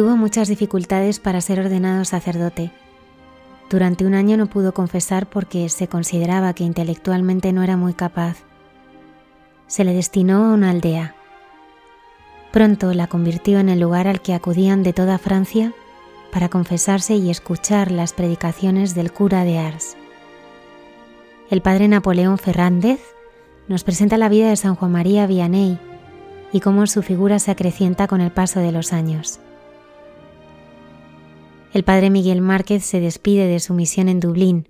Tuvo muchas dificultades para ser ordenado sacerdote. Durante un año no pudo confesar porque se consideraba que intelectualmente no era muy capaz. Se le destinó a una aldea. Pronto la convirtió en el lugar al que acudían de toda Francia para confesarse y escuchar las predicaciones del cura de Ars. El padre Napoleón Fernández nos presenta la vida de San Juan María Vianney y cómo su figura se acrecienta con el paso de los años. El padre Miguel Márquez se despide de su misión en Dublín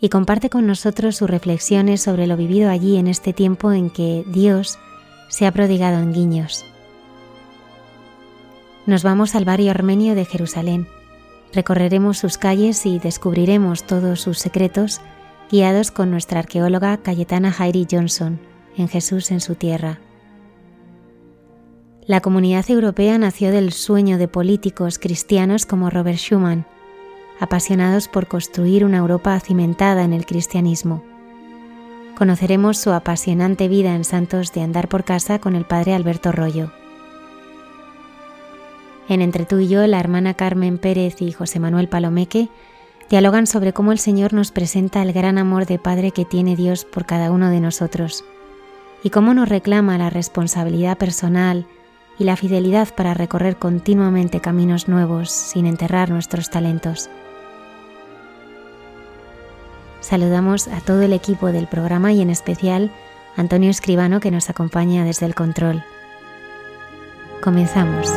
y comparte con nosotros sus reflexiones sobre lo vivido allí en este tiempo en que Dios se ha prodigado en guiños. Nos vamos al barrio armenio de Jerusalén, recorreremos sus calles y descubriremos todos sus secretos guiados con nuestra arqueóloga Cayetana Jairi Johnson en Jesús en su tierra. La comunidad europea nació del sueño de políticos cristianos como Robert Schuman, apasionados por construir una Europa cimentada en el cristianismo. Conoceremos su apasionante vida en Santos de Andar por Casa con el padre Alberto Rollo. En Entre tú y yo, la hermana Carmen Pérez y José Manuel Palomeque dialogan sobre cómo el Señor nos presenta el gran amor de Padre que tiene Dios por cada uno de nosotros y cómo nos reclama la responsabilidad personal, y la fidelidad para recorrer continuamente caminos nuevos sin enterrar nuestros talentos. Saludamos a todo el equipo del programa y en especial Antonio Escribano que nos acompaña desde el control. Comenzamos.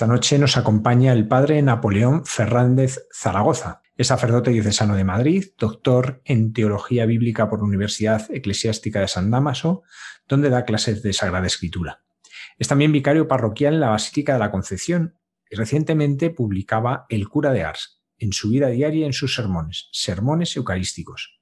Esta noche nos acompaña el padre Napoleón Fernández Zaragoza. Es sacerdote diocesano de Madrid, doctor en Teología Bíblica por la Universidad Eclesiástica de San Damaso, donde da clases de Sagrada Escritura. Es también vicario parroquial en la Basílica de la Concepción y recientemente publicaba El cura de Ars en su vida diaria y en sus sermones, sermones eucarísticos,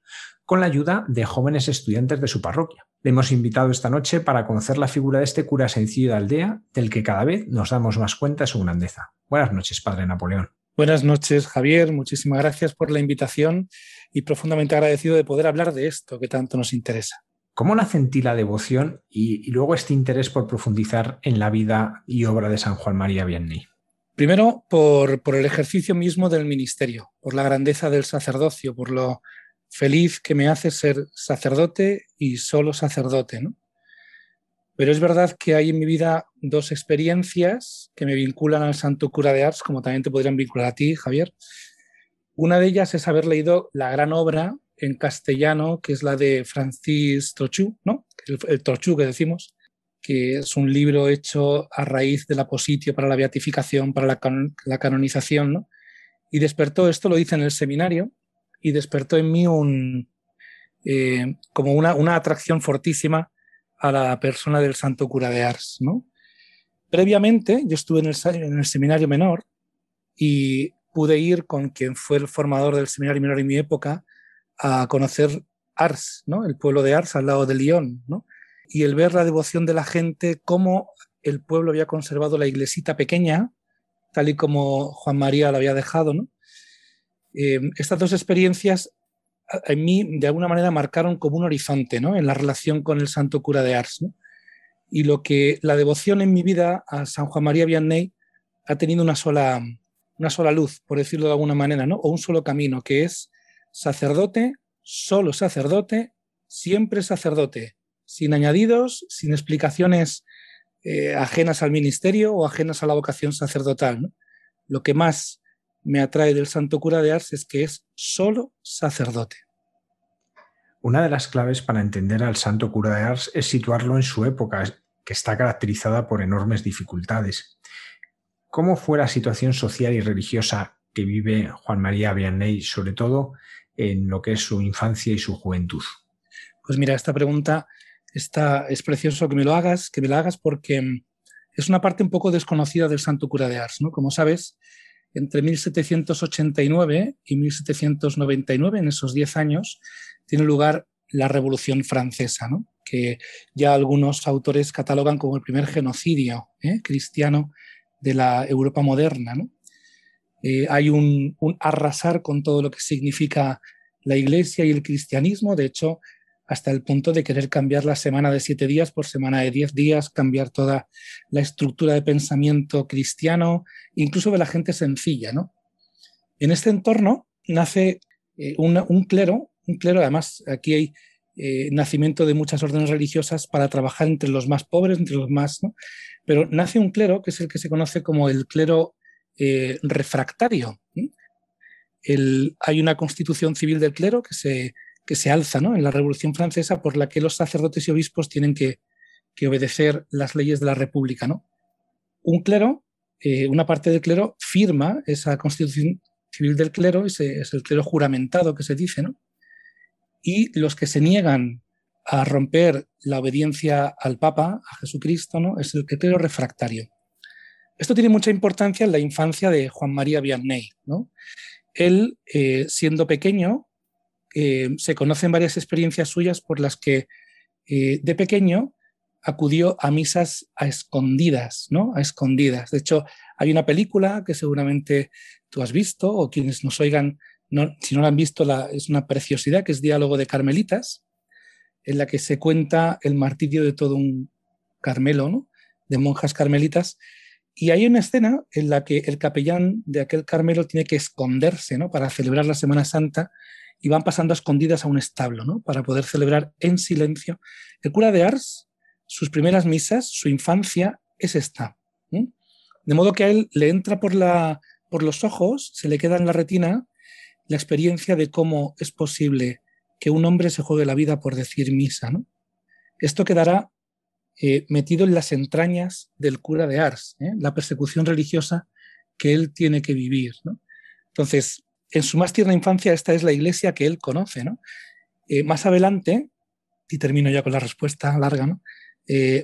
con la ayuda de jóvenes estudiantes de su parroquia. Le hemos invitado esta noche para conocer la figura de este cura sencillo de aldea, del que cada vez nos damos más cuenta de su grandeza. Buenas noches, Padre Napoleón. Buenas noches, Javier. Muchísimas gracias por la invitación y profundamente agradecido de poder hablar de esto que tanto nos interesa. ¿Cómo nace en ti la devoción y, luego este interés por profundizar en la vida y obra de San Juan María Vianney? Primero, por, por el ejercicio mismo del ministerio, por la grandeza del sacerdocio, por lo feliz que me hace ser sacerdote y solo sacerdote, ¿no? Pero es verdad que hay en mi vida dos experiencias que me vinculan al Santo Cura de Ars, como también te podrían vincular a ti, Javier. Una de ellas es haber leído la gran obra en castellano, que es la de Francis Trochu, ¿no? El, el Trochu que decimos, que es un libro hecho a raíz del apositio para la beatificación, para la, la canonización, ¿no? Y despertó, esto lo hice en el seminario, y despertó en mí un, eh, como una, una, atracción fortísima a la persona del santo cura de Ars. ¿no? Previamente yo estuve en el, en el seminario menor y pude ir con quien fue el formador del seminario menor en mi época a conocer Ars, ¿no? el pueblo de Ars al lado de Lyon, ¿no? y el ver la devoción de la gente, cómo el pueblo había conservado la iglesita pequeña, tal y como Juan María la había dejado, ¿no? Eh, estas dos experiencias en mí de alguna manera marcaron como un horizonte ¿no? en la relación con el santo cura de Ars. Y lo que la devoción en mi vida a San Juan María Vianney ha tenido una sola, una sola luz, por decirlo de alguna manera, ¿no? o un solo camino, que es sacerdote, solo sacerdote, siempre sacerdote, sin añadidos, sin explicaciones eh, ajenas al ministerio o ajenas a la vocación sacerdotal. Lo que más me atrae del santo cura de Ars es que es solo sacerdote. Una de las claves para entender al santo cura de Ars es situarlo en su época, que está caracterizada por enormes dificultades. ¿Cómo fue la situación social y religiosa que vive Juan María Vianney, sobre todo en lo que es su infancia y su juventud? Pues mira, esta pregunta está, es precioso que me lo hagas, que me la hagas porque es una parte un poco desconocida del santo cura de Ars. ¿no? Como sabes, entre 1789 y 1799, en esos 10 años, tiene lugar la Revolución Francesa, que ya algunos autores catalogan como el primer genocidio ¿eh? cristiano de la Europa moderna. Eh, hay un, arrasar con todo lo que significa la Iglesia y el cristianismo. De hecho, hasta el punto de querer cambiar la semana de siete días por semana de diez días, cambiar toda la estructura de pensamiento cristiano, incluso de la gente sencilla. ¿no? En este entorno nace eh, un clero, un clero, además aquí hay eh, nacimiento de muchas órdenes religiosas para trabajar entre los más pobres, entre los más, ¿no? pero nace un clero que es el que se conoce como el clero eh, refractario. El, hay una constitución civil del clero que se que se alza en la Revolución Francesa por la que los sacerdotes y obispos tienen que, obedecer las leyes de la República. ¿no? Un clero, eh, una parte del clero firma esa constitución civil del clero, ese es el clero juramentado que se dice, ¿no? y los que se niegan a romper la obediencia al Papa, a Jesucristo, ¿no? es el clero refractario. Esto tiene mucha importancia en la infancia de Juan María Vianney. ¿no? Él, eh, siendo pequeño, eh, se conocen varias experiencias suyas por las que eh, de pequeño acudió a misas a escondidas, ¿no? A escondidas. De hecho, hay una película que seguramente tú has visto o quienes nos oigan, si no la han visto, es una preciosidad, que es Diálogo de Carmelitas, en la que se cuenta el martirio de todo un Carmelo, ¿no? De monjas carmelitas. Y hay una escena en la que el capellán de aquel Carmelo tiene que esconderse, ¿no? Para celebrar la Semana Santa y van pasando a escondidas a un establo, ¿no? Para poder celebrar en silencio. El cura de Ars, sus primeras misas, su infancia es esta. De modo que a él le entra por, la, por los ojos, se le queda en la retina la experiencia de cómo es posible que un hombre se juegue la vida por decir misa. ¿no? Esto quedará eh, metido en las entrañas del cura de Ars, ¿eh? la persecución religiosa que él tiene que vivir. Entonces, en su más tierna infancia, esta es la iglesia que él conoce. Eh, más adelante, y termino ya con la respuesta larga,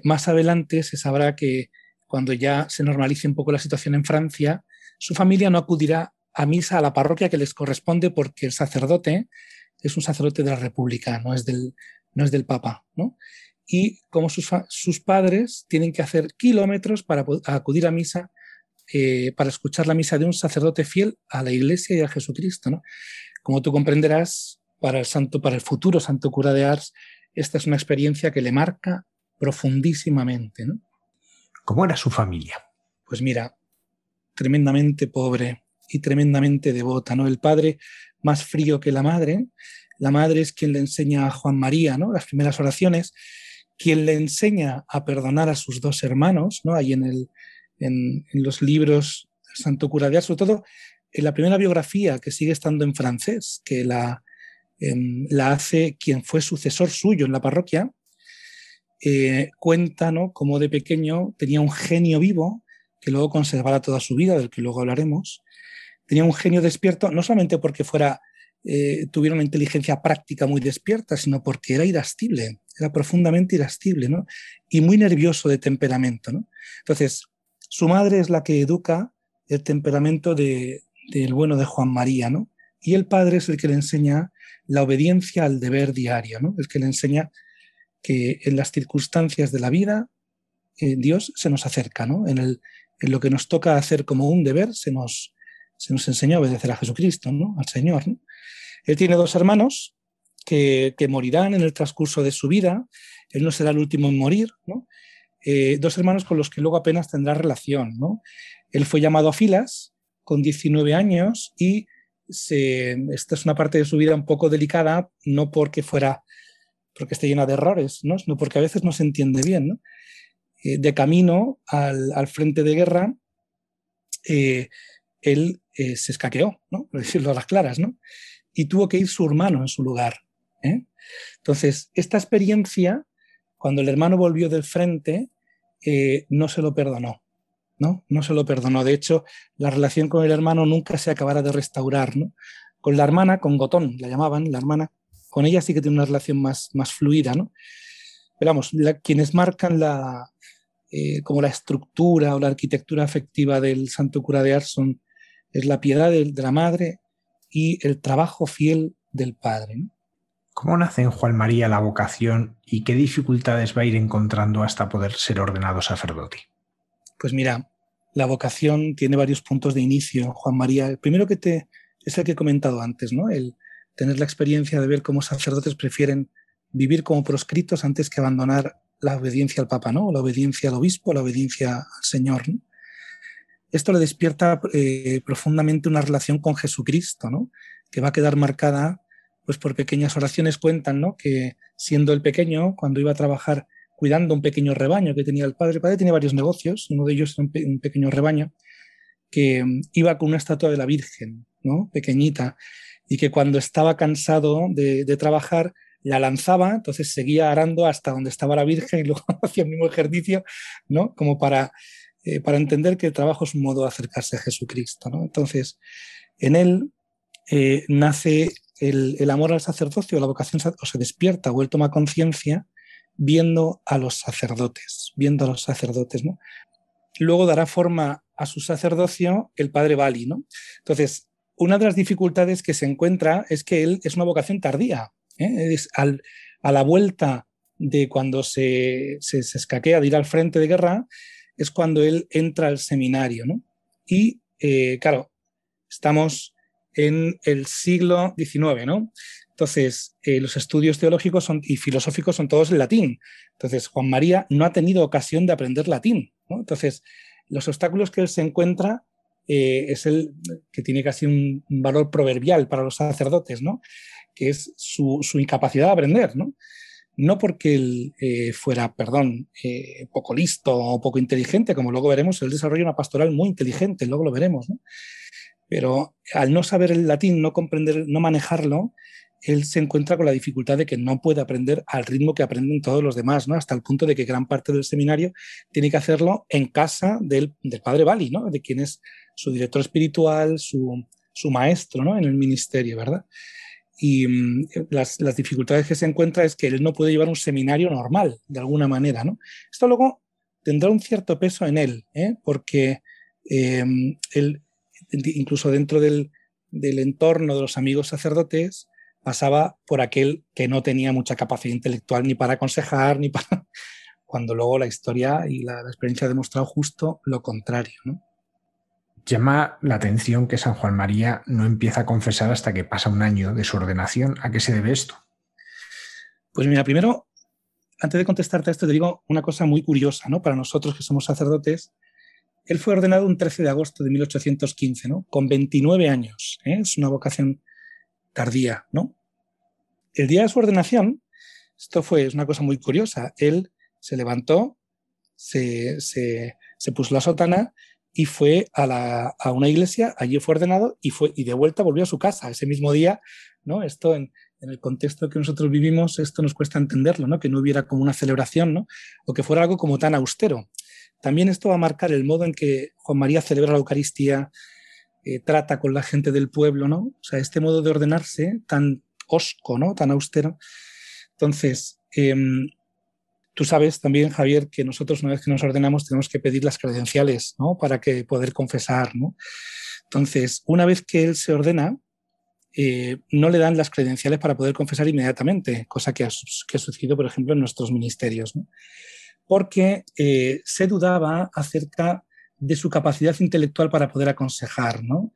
más adelante se sabrá que cuando ya se normalice un poco la situación en Francia, su familia no acudirá a misa a la parroquia que les corresponde porque el sacerdote es un sacerdote de la República, no es del, no es del Papa. ¿no? Y como sus, padres tienen que hacer kilómetros para acudir a misa, eh, para escuchar la misa de un sacerdote fiel a la Iglesia y a Jesucristo. ¿no? Como tú comprenderás, para el, santo, para el futuro santo cura de Ars, esta es una experiencia que le marca profundísimamente. ¿no? ¿Cómo era su familia? Pues mira, tremendamente pobre y tremendamente devota, ¿no? El padre más frío que la madre. La madre es quien le enseña a Juan María, ¿no? Las primeras oraciones, quien le enseña a perdonar a sus dos hermanos, ¿no? Ahí en, el, en, los libros Santo Cura de sobre todo en la primera biografía que sigue estando en francés, que la, em, la hace quien fue sucesor suyo en la parroquia, eh, cuenta ¿no? cómo de pequeño tenía un genio vivo que luego conservará toda su vida, del que luego hablaremos, tenía un genio despierto, no solamente porque fuera, eh, tuviera una inteligencia práctica muy despierta, sino porque era irascible, era profundamente irascible, ¿no? Y muy nervioso de temperamento, ¿no? Entonces, su madre es la que educa el temperamento del bueno de Juan María, ¿no? Y el padre es el que le enseña la obediencia al deber diario, ¿no? El que le enseña que en las circunstancias de la vida eh, Dios se nos acerca, ¿no? En, el, en lo que nos toca hacer como un deber se nos, se nos enseñó a obedecer a Jesucristo, ¿no? al Señor. Él tiene dos hermanos que, morirán en el transcurso de su vida. Él no será el último en morir. Eh, dos hermanos con los que luego apenas tendrá relación. Él fue llamado a filas con 19 años y esta es una parte de su vida un poco delicada, no porque fuera porque esté llena de errores, ¿no? sino porque a veces no se entiende bien. Eh, de camino al, frente de guerra, eh, él eh, se escaqueó, ¿no? por decirlo a las claras, ¿no? y tuvo que ir su hermano en su lugar. ¿eh? Entonces, esta experiencia, cuando el hermano volvió del frente, eh, no se lo perdonó. ¿no? no se lo perdonó. De hecho, la relación con el hermano nunca se acabará de restaurar. ¿no? Con la hermana, con Gotón, la llamaban, la hermana, con ella sí que tiene una relación más, más fluida. ¿no? Pero vamos, quienes marcan la, como la estructura o la arquitectura afectiva del Santo Cura de Ars son es la piedad de, la madre y el trabajo fiel del padre. ¿Cómo nace en Juan María la vocación y qué dificultades va a ir encontrando hasta poder ser ordenado sacerdote? Pues mira, la vocación tiene varios puntos de inicio, Juan María. El primero que te es el que he comentado antes, ¿no? El tener la experiencia de ver cómo sacerdotes prefieren vivir como proscritos antes que abandonar la obediencia al Papa, ¿no? La obediencia al obispo, la obediencia al Señor esto le despierta eh, profundamente una relación con Jesucristo, ¿no? que va a quedar marcada pues, por pequeñas oraciones. Cuentan ¿no? que siendo el pequeño, cuando iba a trabajar cuidando un pequeño rebaño que tenía el padre, el padre tenía varios negocios, uno de ellos era un, pequeño rebaño, que mm, iba con una estatua de la Virgen, ¿no? pequeñita, y que cuando estaba cansado de, trabajar, la lanzaba, entonces seguía arando hasta donde estaba la Virgen y luego hacía el mismo ejercicio, ¿no? Como para eh, para entender que el trabajo es un modo de acercarse a Jesucristo. Entonces, en él eh, nace el, amor al sacerdocio, la vocación, o se despierta o él toma conciencia viendo a los sacerdotes, viendo a los sacerdotes. Luego dará forma a su sacerdocio el padre Bali. ¿no? Entonces, una de las dificultades que se encuentra es que él es una vocación tardía. ¿eh? Es a la vuelta de cuando se, se, se, escaquea de ir al frente de guerra, es cuando él entra al seminario, ¿no? Y, eh, claro, estamos en el siglo XIX, ¿no? Entonces, eh, los estudios teológicos y filosóficos son todos en latín. Entonces, Juan María no ha tenido ocasión de aprender latín. Entonces, los obstáculos que él se encuentra eh, es el que tiene casi un, valor proverbial para los sacerdotes, ¿no? que es su, incapacidad de aprender. ¿no? no porque él eh, fuera, perdón, poco listo o poco inteligente, como luego veremos, él desarrolla una pastoral muy inteligente, luego lo veremos, ¿no? Pero al no saber el latín, no comprender, no manejarlo, él se encuentra con la dificultad de que no puede aprender al ritmo que aprenden todos los demás, ¿no? hasta el punto de que gran parte del seminario tiene que hacerlo en casa del, padre Bali, ¿no? de quien es su director espiritual, su, maestro ¿no? en el ministerio, ¿verdad? Y mm, las, dificultades que se encuentra es que él no puede llevar un seminario normal, de alguna manera. ¿no? Esto luego tendrá un cierto peso en él, ¿eh? porque em, él, incluso dentro del, del entorno de los amigos sacerdotes, pasaba por aquel que no tenía mucha capacidad intelectual ni para aconsejar, ni para... cuando luego la historia y la, experiencia ha demostrado justo lo contrario. Llama la atención que San Juan María no empieza a confesar hasta que pasa un año de su ordenación. ¿A qué se debe esto? Pues mira, primero, antes de contestarte a esto, te digo una cosa muy curiosa, ¿no? Para nosotros que somos sacerdotes, él fue ordenado un 13 de agosto de 1815, ¿no? Con 29 años. ¿eh? Es una vocación tardía, ¿no? El día de su ordenación, esto fue una cosa muy curiosa, él se levantó, se, puso la sotana y fue a, una iglesia, allí fue ordenado y, fue, y de vuelta volvió a su casa ese mismo día, ¿no? Esto en, el contexto que nosotros vivimos, esto nos cuesta entenderlo, ¿no? Que no hubiera como una celebración, ¿no? O que fuera algo como tan austero. También esto va a marcar el modo en que Juan María celebra la Eucaristía, eh, trata con la gente del pueblo, ¿no? O sea, este modo de ordenarse tan osco, ¿no? Tan austero. Entonces, em, tú sabes también, Javier, que nosotros una vez que nos ordenamos tenemos que pedir las credenciales, ¿no? Para que poder confesar, ¿no? Entonces, una vez que él se ordena, eh, no le dan las credenciales para poder confesar inmediatamente, cosa que ha, que sucedido, por ejemplo, en nuestros ministerios, ¿no? Porque eh, se dudaba acerca de su capacidad intelectual para poder aconsejar, ¿no?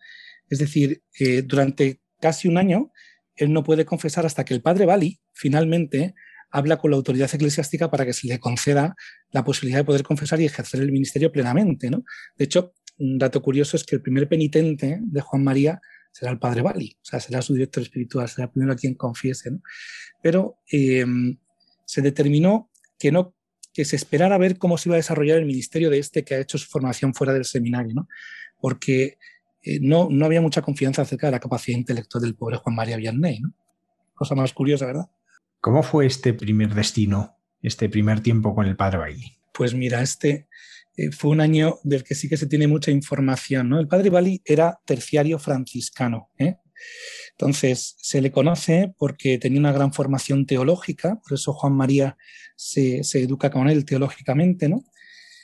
Es decir, eh, durante casi un año él no puede confesar hasta que el padre Bali finalmente habla con la autoridad eclesiástica para que se le conceda la posibilidad de poder confesar y ejercer el ministerio plenamente, ¿no? De hecho, un dato curioso es que el primer penitente de Juan María será el padre Bali, o sea, será su director espiritual, será el primero a quien confiese, ¿no? Pero em, se determinó que no que se esperara ver cómo se iba a desarrollar el ministerio de este que ha hecho su formación fuera del seminario, ¿no? porque eh, no, no había mucha confianza acerca de la capacidad intelectual del pobre Juan María Vianney. ¿no? Cosa más curiosa, ¿verdad? ¿Cómo fue este primer destino, este primer tiempo con el padre Bailey? Pues mira, este eh, fue un año del que sí que se tiene mucha información. ¿no? El padre Bali era terciario franciscano. ¿eh? Entonces, se le conoce porque tenía una gran formación teológica, por eso Juan María se, educa con él teológicamente, ¿no?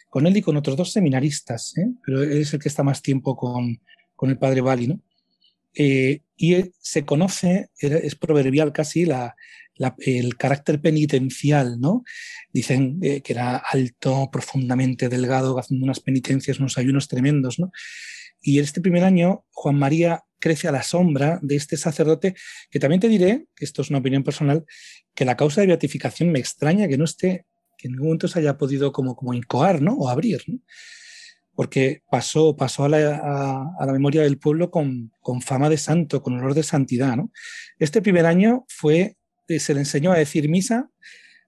Con él y con otros dos seminaristas, ¿eh? pero es el que está más tiempo con, el padre Bali, ¿no? Eh, y se conoce, es proverbial casi, el carácter penitencial, ¿no? Dicen eh, que era alto, profundamente delgado, haciendo unas penitencias, unos ayunos tremendos, ¿no? Y este primer año, Juan María crece a la sombra de este sacerdote, que también te diré, que esto es una opinión personal, que la causa de beatificación me extraña que no esté, que en ningún momento se haya podido como, como incoar, ¿no? O abrir, Porque pasó, pasó a la, memoria del pueblo con, fama de santo, con olor de santidad, ¿no? Este primer año fue, eh, se le enseñó a decir misa,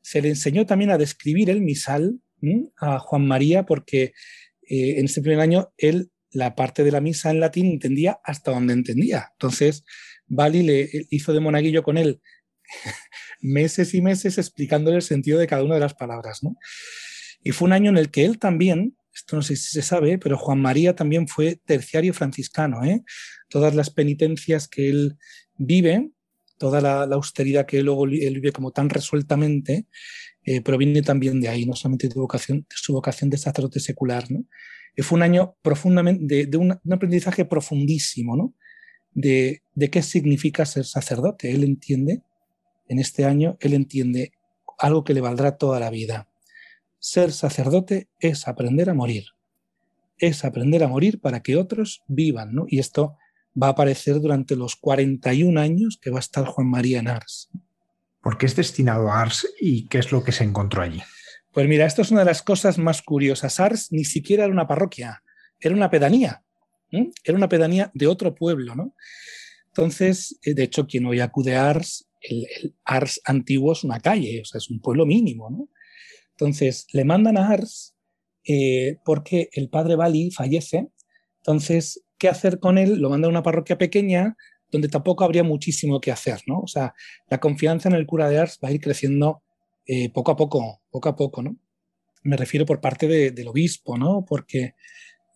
se le enseñó también a describir el misal a Juan María, porque eh, en este primer año él la parte de la misa en latín entendía hasta donde entendía. Entonces, Bali le hizo de monaguillo con él meses y meses explicándole el sentido de cada una de las palabras. ¿no? Y fue un año en el que él también, esto no sé si se sabe, pero Juan María también fue terciario franciscano. ¿eh? Todas las penitencias que él vive, toda la, austeridad que luego él vive como tan resueltamente, eh, proviene también de ahí, no solamente de, vocación, de su vocación de sacerdote secular. ¿no? Fue un año profundamente, de, un, aprendizaje profundísimo, ¿no? De, qué significa ser sacerdote. Él entiende, en este año, él entiende algo que le valdrá toda la vida. Ser sacerdote es aprender a morir. Es aprender a morir para que otros vivan, ¿no? Y esto va a aparecer durante los 41 años que va a estar Juan María en Ars. ¿Por qué es destinado a Ars y qué es lo que se encontró allí? Pues mira, esto es una de las cosas más curiosas. Ars ni siquiera era una parroquia, era una pedanía. Era una pedanía de otro pueblo, ¿no? Entonces, eh, de hecho, quien hoy acude a Ars, el, Ars antiguo es una calle, o sea, es un pueblo mínimo, ¿no? Entonces, le mandan a Ars eh, porque el padre Bali fallece. Entonces, ¿qué hacer con él? Lo manda a una parroquia pequeña donde tampoco habría muchísimo que hacer, ¿no? O sea, la confianza en el cura de Ars va a ir creciendo eh, poco a poco, poco a poco, ¿no? Me refiero por parte del obispo, ¿no? Porque,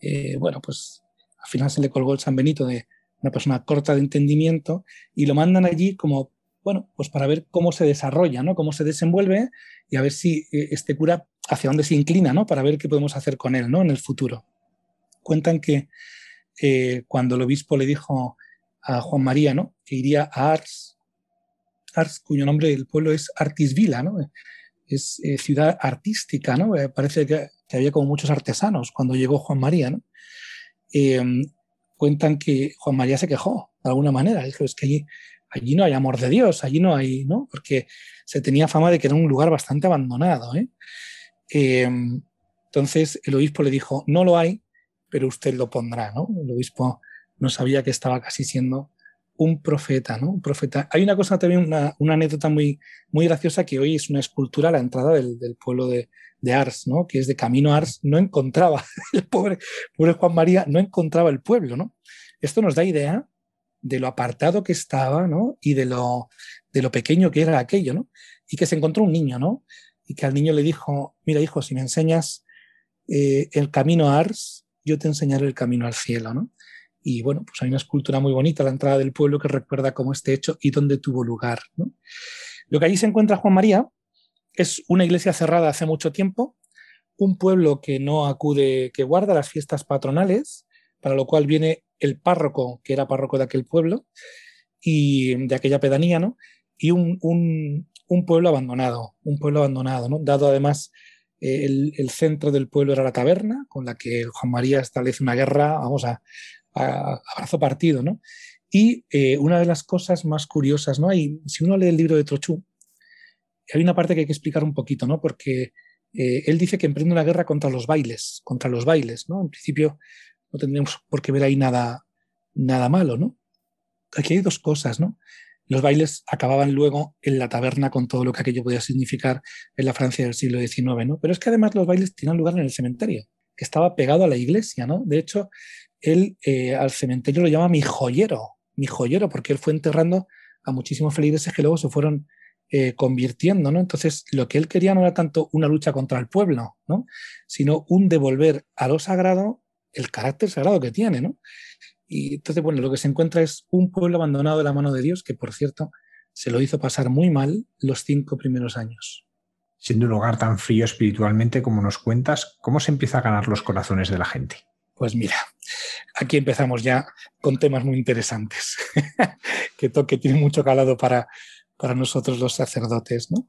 eh, bueno, pues al final se le colgó el San Benito de una persona corta de entendimiento y lo mandan allí como, bueno, pues para ver cómo se desarrolla, ¿no? Cómo se desenvuelve y a ver si eh, este cura hacia dónde se inclina, ¿no? Para ver qué podemos hacer con él, ¿no? En el futuro. Cuentan que cuando el obispo le dijo a Juan María, ¿no? Que iría a Ars, Cuyo nombre del pueblo es Artisvila, ¿no? Es eh, ciudad artística, ¿no? Eh, parece que, había como muchos artesanos cuando llegó Juan María, ¿no? Em, cuentan que Juan María se quejó de alguna manera, dijo, es que allí, allí no hay amor de Dios, allí no hay, ¿no? Porque se tenía fama de que era un lugar bastante abandonado, ¿eh? Em, entonces el obispo le dijo, no lo hay, pero usted lo pondrá, ¿no? El obispo no sabía que estaba casi siendo un profeta, ¿no? Un profeta. Hay una cosa también, una, anécdota muy, muy graciosa que hoy es una escultura a la entrada del, pueblo de, Ars, ¿no? Que es de camino Ars, no encontraba, el pobre, pobre Juan María no encontraba el pueblo, ¿no? Esto nos da idea de lo apartado que estaba, ¿no? Y de lo, de lo pequeño que era aquello, ¿no? Y que se encontró un niño, ¿no? Y que al niño le dijo, mira hijo, si me enseñas eh, el camino a Ars, yo te enseñaré el camino al cielo, ¿no? Y bueno, pues hay una escultura muy bonita a la entrada del pueblo que recuerda cómo este hecho y dónde tuvo lugar. Lo que allí se encuentra Juan María es una iglesia cerrada hace mucho tiempo, un pueblo que no acude, que guarda las fiestas patronales, para lo cual viene el párroco, que era párroco de aquel pueblo y de aquella pedanía, ¿no? Y un, pueblo abandonado, un pueblo abandonado, ¿no? Dado además el, el, centro del pueblo era la taberna, con la que Juan María establece una guerra, vamos a, abrazo partido, ¿no? Y eh, una de las cosas más curiosas, ¿no? Hay, si uno lee el libro de Trochú, hay una parte que hay que explicar un poquito, ¿no? Porque eh, él dice que emprende una guerra contra los bailes, contra los bailes, ¿no? En principio no tendríamos por qué ver ahí nada, nada malo, ¿no? Aquí hay dos cosas, ¿no? Los bailes acababan luego en la taberna con todo lo que aquello podía significar en la Francia del siglo XIX, ¿no? Pero es que además los bailes tenían lugar en el cementerio, que estaba pegado a la iglesia, ¿no? De hecho, él eh, al cementerio lo llama mi joyero, mi joyero, porque él fue enterrando a muchísimos feligreses que luego se fueron eh, convirtiendo, ¿no? Entonces, lo que él quería no era tanto una lucha contra el pueblo, ¿no? Sino un devolver a lo sagrado el carácter sagrado que tiene, ¿no? Y entonces, bueno, lo que se encuentra es un pueblo abandonado de la mano de Dios, que por cierto, se lo hizo pasar muy mal los cinco primeros años. Siendo un lugar tan frío espiritualmente como nos cuentas, ¿cómo se empieza a ganar los corazones de la gente? Pues mira, aquí empezamos ya con temas muy interesantes, que, toque tiene mucho calado para, para nosotros los sacerdotes. ¿no?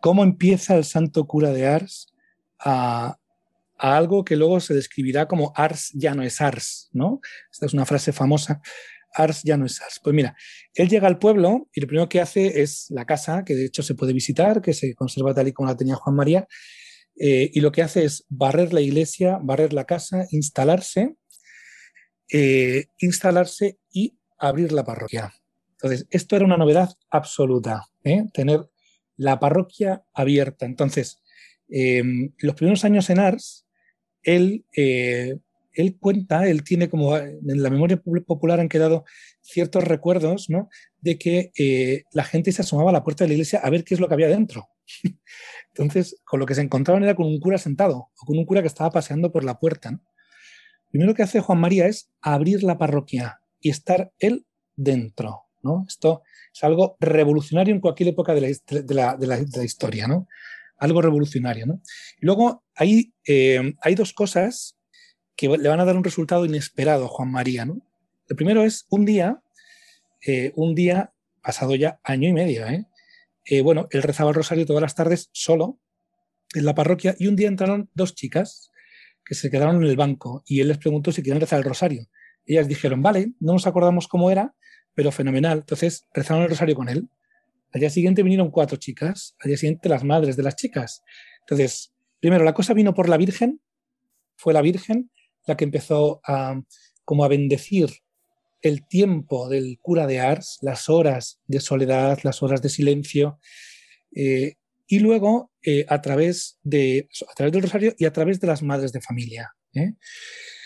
¿Cómo empieza el santo cura de Ars a, algo que luego se describirá como Ars ya no es Ars? ¿no? Esta es una frase famosa. Ars ya no es Ars. Pues mira, él llega al pueblo y lo primero que hace es la casa, que de hecho se puede visitar, que se conserva tal y como la tenía Juan María, eh, y lo que hace es barrer la iglesia, barrer la casa, instalarse, eh, instalarse y abrir la parroquia. Entonces, esto era una novedad absoluta, ¿eh? tener la parroquia abierta. Entonces, em, los primeros años en Ars, él, él cuenta, él tiene como en la memoria popular han quedado ciertos recuerdos ¿no? de que la gente se asomaba a la puerta de la iglesia a ver qué es lo que había dentro. Entonces, con lo que se encontraban era con un cura sentado o con un cura que estaba paseando por la puerta. Primero que hace Juan María es abrir la parroquia y estar él dentro. ¿no? Esto es algo revolucionario en cualquier época de la, historia. ¿no? Algo revolucionario. ¿no? luego hay, eh, hay dos cosas que le van a dar un resultado inesperado a Juan María. ¿no? El primero es un día, eh, un día pasado ya año y medio, ¿eh? Eh, bueno, él rezaba el rosario todas las tardes solo en la parroquia y un día entraron dos chicas que se quedaron en el banco y él les preguntó si querían rezar el rosario. Ellas dijeron, vale, no nos acordamos cómo era, pero fenomenal. Entonces rezaron el rosario con él. Al día siguiente vinieron cuatro chicas, al día siguiente las madres de las chicas. Entonces, primero, la cosa vino por la Virgen, fue la Virgen la que empezó a, como a bendecir el tiempo del cura de Ars, las horas de soledad, las horas de silencio, eh, y luego eh, a, través de, a través del rosario y a través de las madres de familia. ¿eh?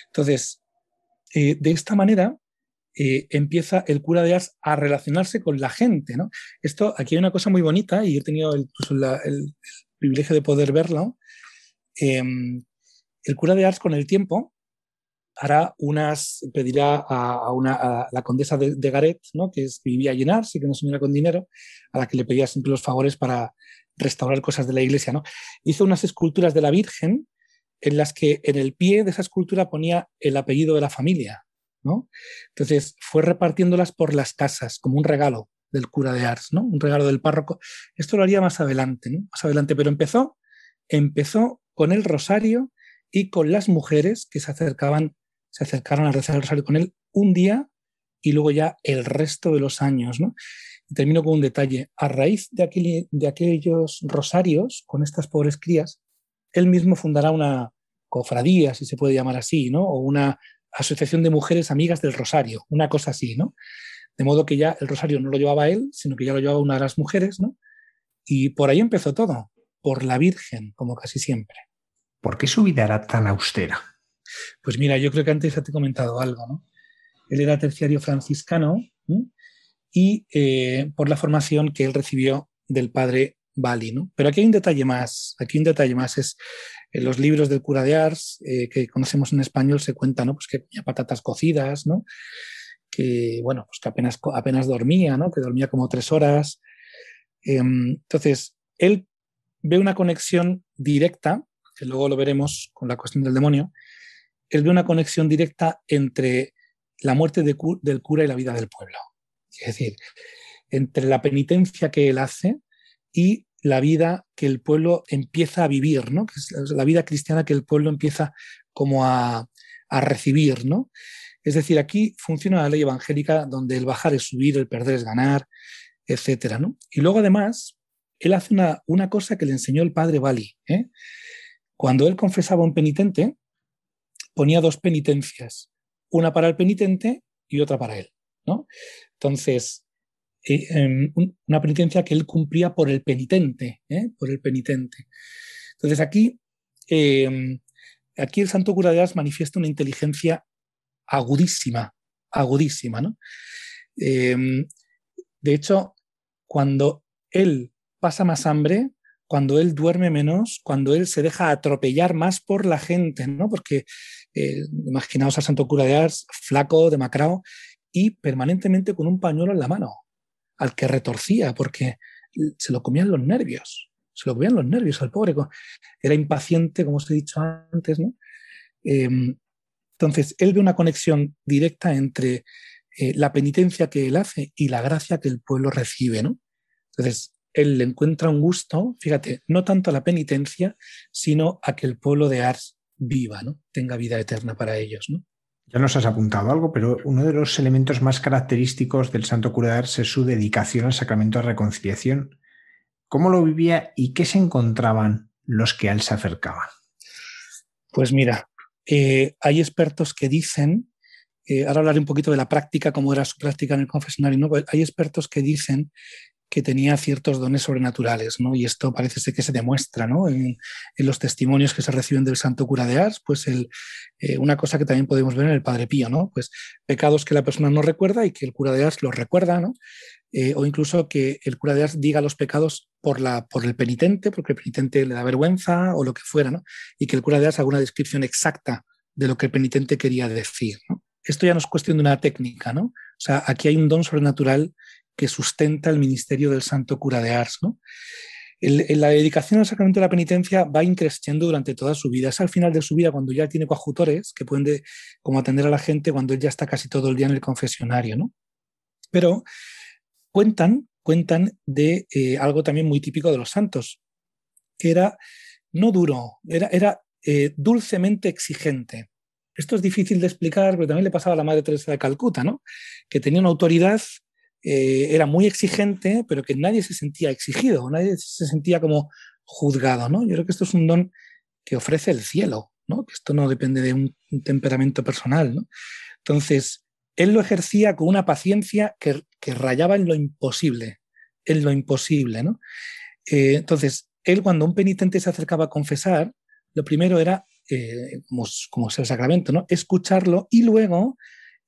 Entonces, de esta manera, eh, empieza el cura de Ars a relacionarse con la gente. ¿no? Esto, aquí hay una cosa muy bonita y he tenido el, privilegio de poder verlo. Em, el cura de Ars con el tiempo hará unas, pedirá a, una, la condesa de, Garet, ¿no? que, vivía allí en Ars que no se con dinero, a la que le pedía siempre los favores para restaurar cosas de la iglesia. ¿no? Hizo unas esculturas de la Virgen en las que en el pie de esa escultura ponía el apellido de la familia. ¿no? Entonces fue repartiéndolas por las casas como un regalo del cura de Ars, ¿no? un regalo del párroco. Esto lo haría más adelante, ¿no? más adelante, pero empezó, empezó con el rosario y con las mujeres que se acercaban, se acercaron a rezar el rosario con él un día y luego ya el resto de los años. ¿no? Termino con un detalle. A raíz de, de aquellos rosarios con estas pobres crías, él mismo fundará una cofradía, si se puede llamar así, ¿no? O una asociación de mujeres amigas del rosario, una cosa así, ¿no? De modo que ya el rosario no lo llevaba él, sino que ya lo llevaba una de las mujeres, ¿no? Y por ahí empezó todo, por la Virgen, como casi siempre. ¿Por qué su vida era tan austera? Pues mira, yo creo que antes ya te he comentado algo, ¿no? Él era terciario franciscano y eh, por la formación que él recibió del padre Bali, ¿no? Pero aquí hay un detalle más, aquí un detalle más es en los libros del cura de Ars eh, que conocemos en español se cuenta, ¿no? Pues que tenía patatas cocidas, ¿no? Que, bueno, pues que apenas, apenas dormía, ¿no? Que dormía como tres horas. Em, entonces, él ve una conexión directa, que luego lo veremos con la cuestión del demonio, él ve una conexión directa entre la muerte del cura y la vida del pueblo. Es decir, entre la penitencia que él hace y la vida que el pueblo empieza a vivir, ¿no? La vida cristiana que el pueblo empieza como a, recibir, ¿no? Es decir, aquí funciona la ley evangélica donde el bajar es subir, el perder es ganar, etcétera, ¿no? Y luego además, él hace una, una cosa que le enseñó el padre Bali. ¿eh? Cuando él confesaba a un penitente, ponía dos penitencias, una para el penitente y otra para él, ¿no? Entonces, eh, em, una penitencia que él cumplía por el penitente, ¿eh? por el penitente. Entonces aquí, em, aquí el santo cura de Ars manifiesta una inteligencia agudísima, agudísima, ¿no? Em, de hecho, cuando él pasa más hambre, cuando él duerme menos, cuando él se deja atropellar más por la gente, ¿no? Porque eh, imaginaos al santo cura de Ars, flaco, demacrado, y permanentemente con un pañuelo en la mano al que retorcía porque se lo comían los nervios, se lo comían los nervios al pobre, era impaciente, como os he dicho antes, ¿no? Em, entonces, él ve una conexión directa entre eh, la penitencia que él hace y la gracia que el pueblo recibe, ¿no? Entonces, él le encuentra un gusto, fíjate, no tanto a la penitencia, sino a que el pueblo de Ars viva, ¿no? Tenga vida eterna para ellos. Ya nos has apuntado algo, pero uno de los elementos más característicos del Santo Cura de Ars es su dedicación al sacramento de reconciliación. ¿Cómo lo vivía y qué se encontraban los que a él se acercaban? Pues mira, eh, hay expertos que dicen, eh, ahora hablaré un poquito de la práctica, cómo era su práctica en el confesionario, ¿no? hay expertos que dicen que tenía ciertos dones sobrenaturales, ¿no? Y esto parece ser que se demuestra, ¿no? En, los testimonios que se reciben del Santo Cura de Ars, pues eh, una cosa que también podemos ver en el Padre Pío, ¿no? Pues pecados que la persona no recuerda y que el cura de Ars los recuerda, ¿no? Eh, o incluso que el cura de Ars diga los pecados por, la, por el penitente, porque el penitente le da vergüenza o lo que fuera, ¿no? Y que el cura de Ars haga una descripción exacta de lo que el penitente quería decir. Esto ya no es cuestión de una técnica, ¿no? O sea, aquí hay un don sobrenatural que sustenta el ministerio del santo cura de Ars. ¿no? la dedicación al sacramento de la penitencia va increciendo durante toda su vida. Es al final de su vida cuando ya tiene coadjutores que pueden como atender a la gente cuando él ya está casi todo el día en el confesionario. ¿no? Pero cuentan, cuentan de eh, algo también muy típico de los santos, que era no duro, era, eh, dulcemente exigente. Esto es difícil de explicar, pero también le pasaba a la Madre Teresa de Calcuta, ¿no? que tenía una autoridad eh, era muy exigente, pero que nadie se sentía exigido, nadie se sentía como juzgado, ¿no? Yo creo que esto es un don que ofrece el cielo, ¿no? Que esto no depende de un, temperamento personal, ¿no? Entonces, él lo ejercía con una paciencia que, rayaba en lo imposible, en lo imposible, ¿no? Eh, entonces, él cuando un penitente se acercaba a confesar, lo primero era, eh, como, como es el sacramento, ¿no? Escucharlo y luego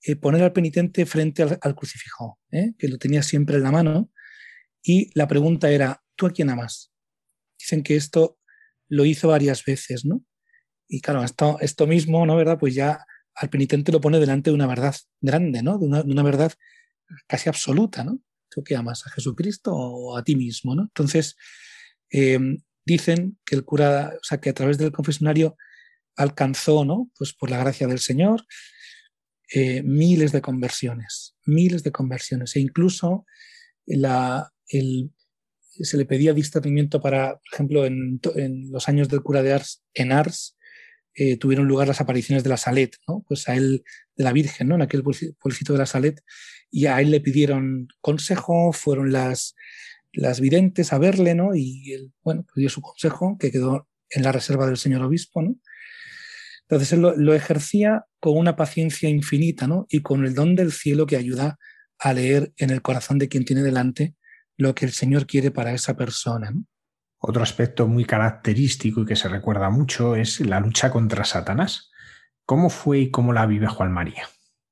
eh, poner al penitente frente al, crucifijo, ¿eh? que lo tenía siempre en la mano, y la pregunta era, ¿tú a quién amas? Dicen que esto lo hizo varias veces, ¿no? Y claro, esto, esto mismo, ¿no? ¿Verdad? Pues ya al penitente lo pone delante de una verdad grande, ¿no? De una, verdad casi absoluta, ¿no? ¿Tú qué amas? ¿A Jesucristo o a ti mismo, ¿no? Entonces, em, dicen que el cura, o sea, que a través del confesionario alcanzó, ¿no? Pues por la gracia del Señor, eh, miles de conversiones, miles de conversiones. E incluso se le pedía discernimiento para, por ejemplo, en, los años del cura de Ars, en Ars, eh, tuvieron lugar las apariciones de la Salet, ¿no? Pues a él, de la Virgen, ¿no? En aquel pueblecito de la Salet, y a él le pidieron consejo, fueron las, las videntes a verle, ¿no? Y él, bueno, pues dio su consejo, que quedó en la reserva del señor obispo, ¿no? Entonces él lo, ejercía con una paciencia infinita ¿no? y con el don del cielo que ayuda a leer en el corazón de quien tiene delante lo que el Señor quiere para esa persona. Otro aspecto muy característico y que se recuerda mucho es la lucha contra Satanás. ¿Cómo fue y cómo la vive Juan María?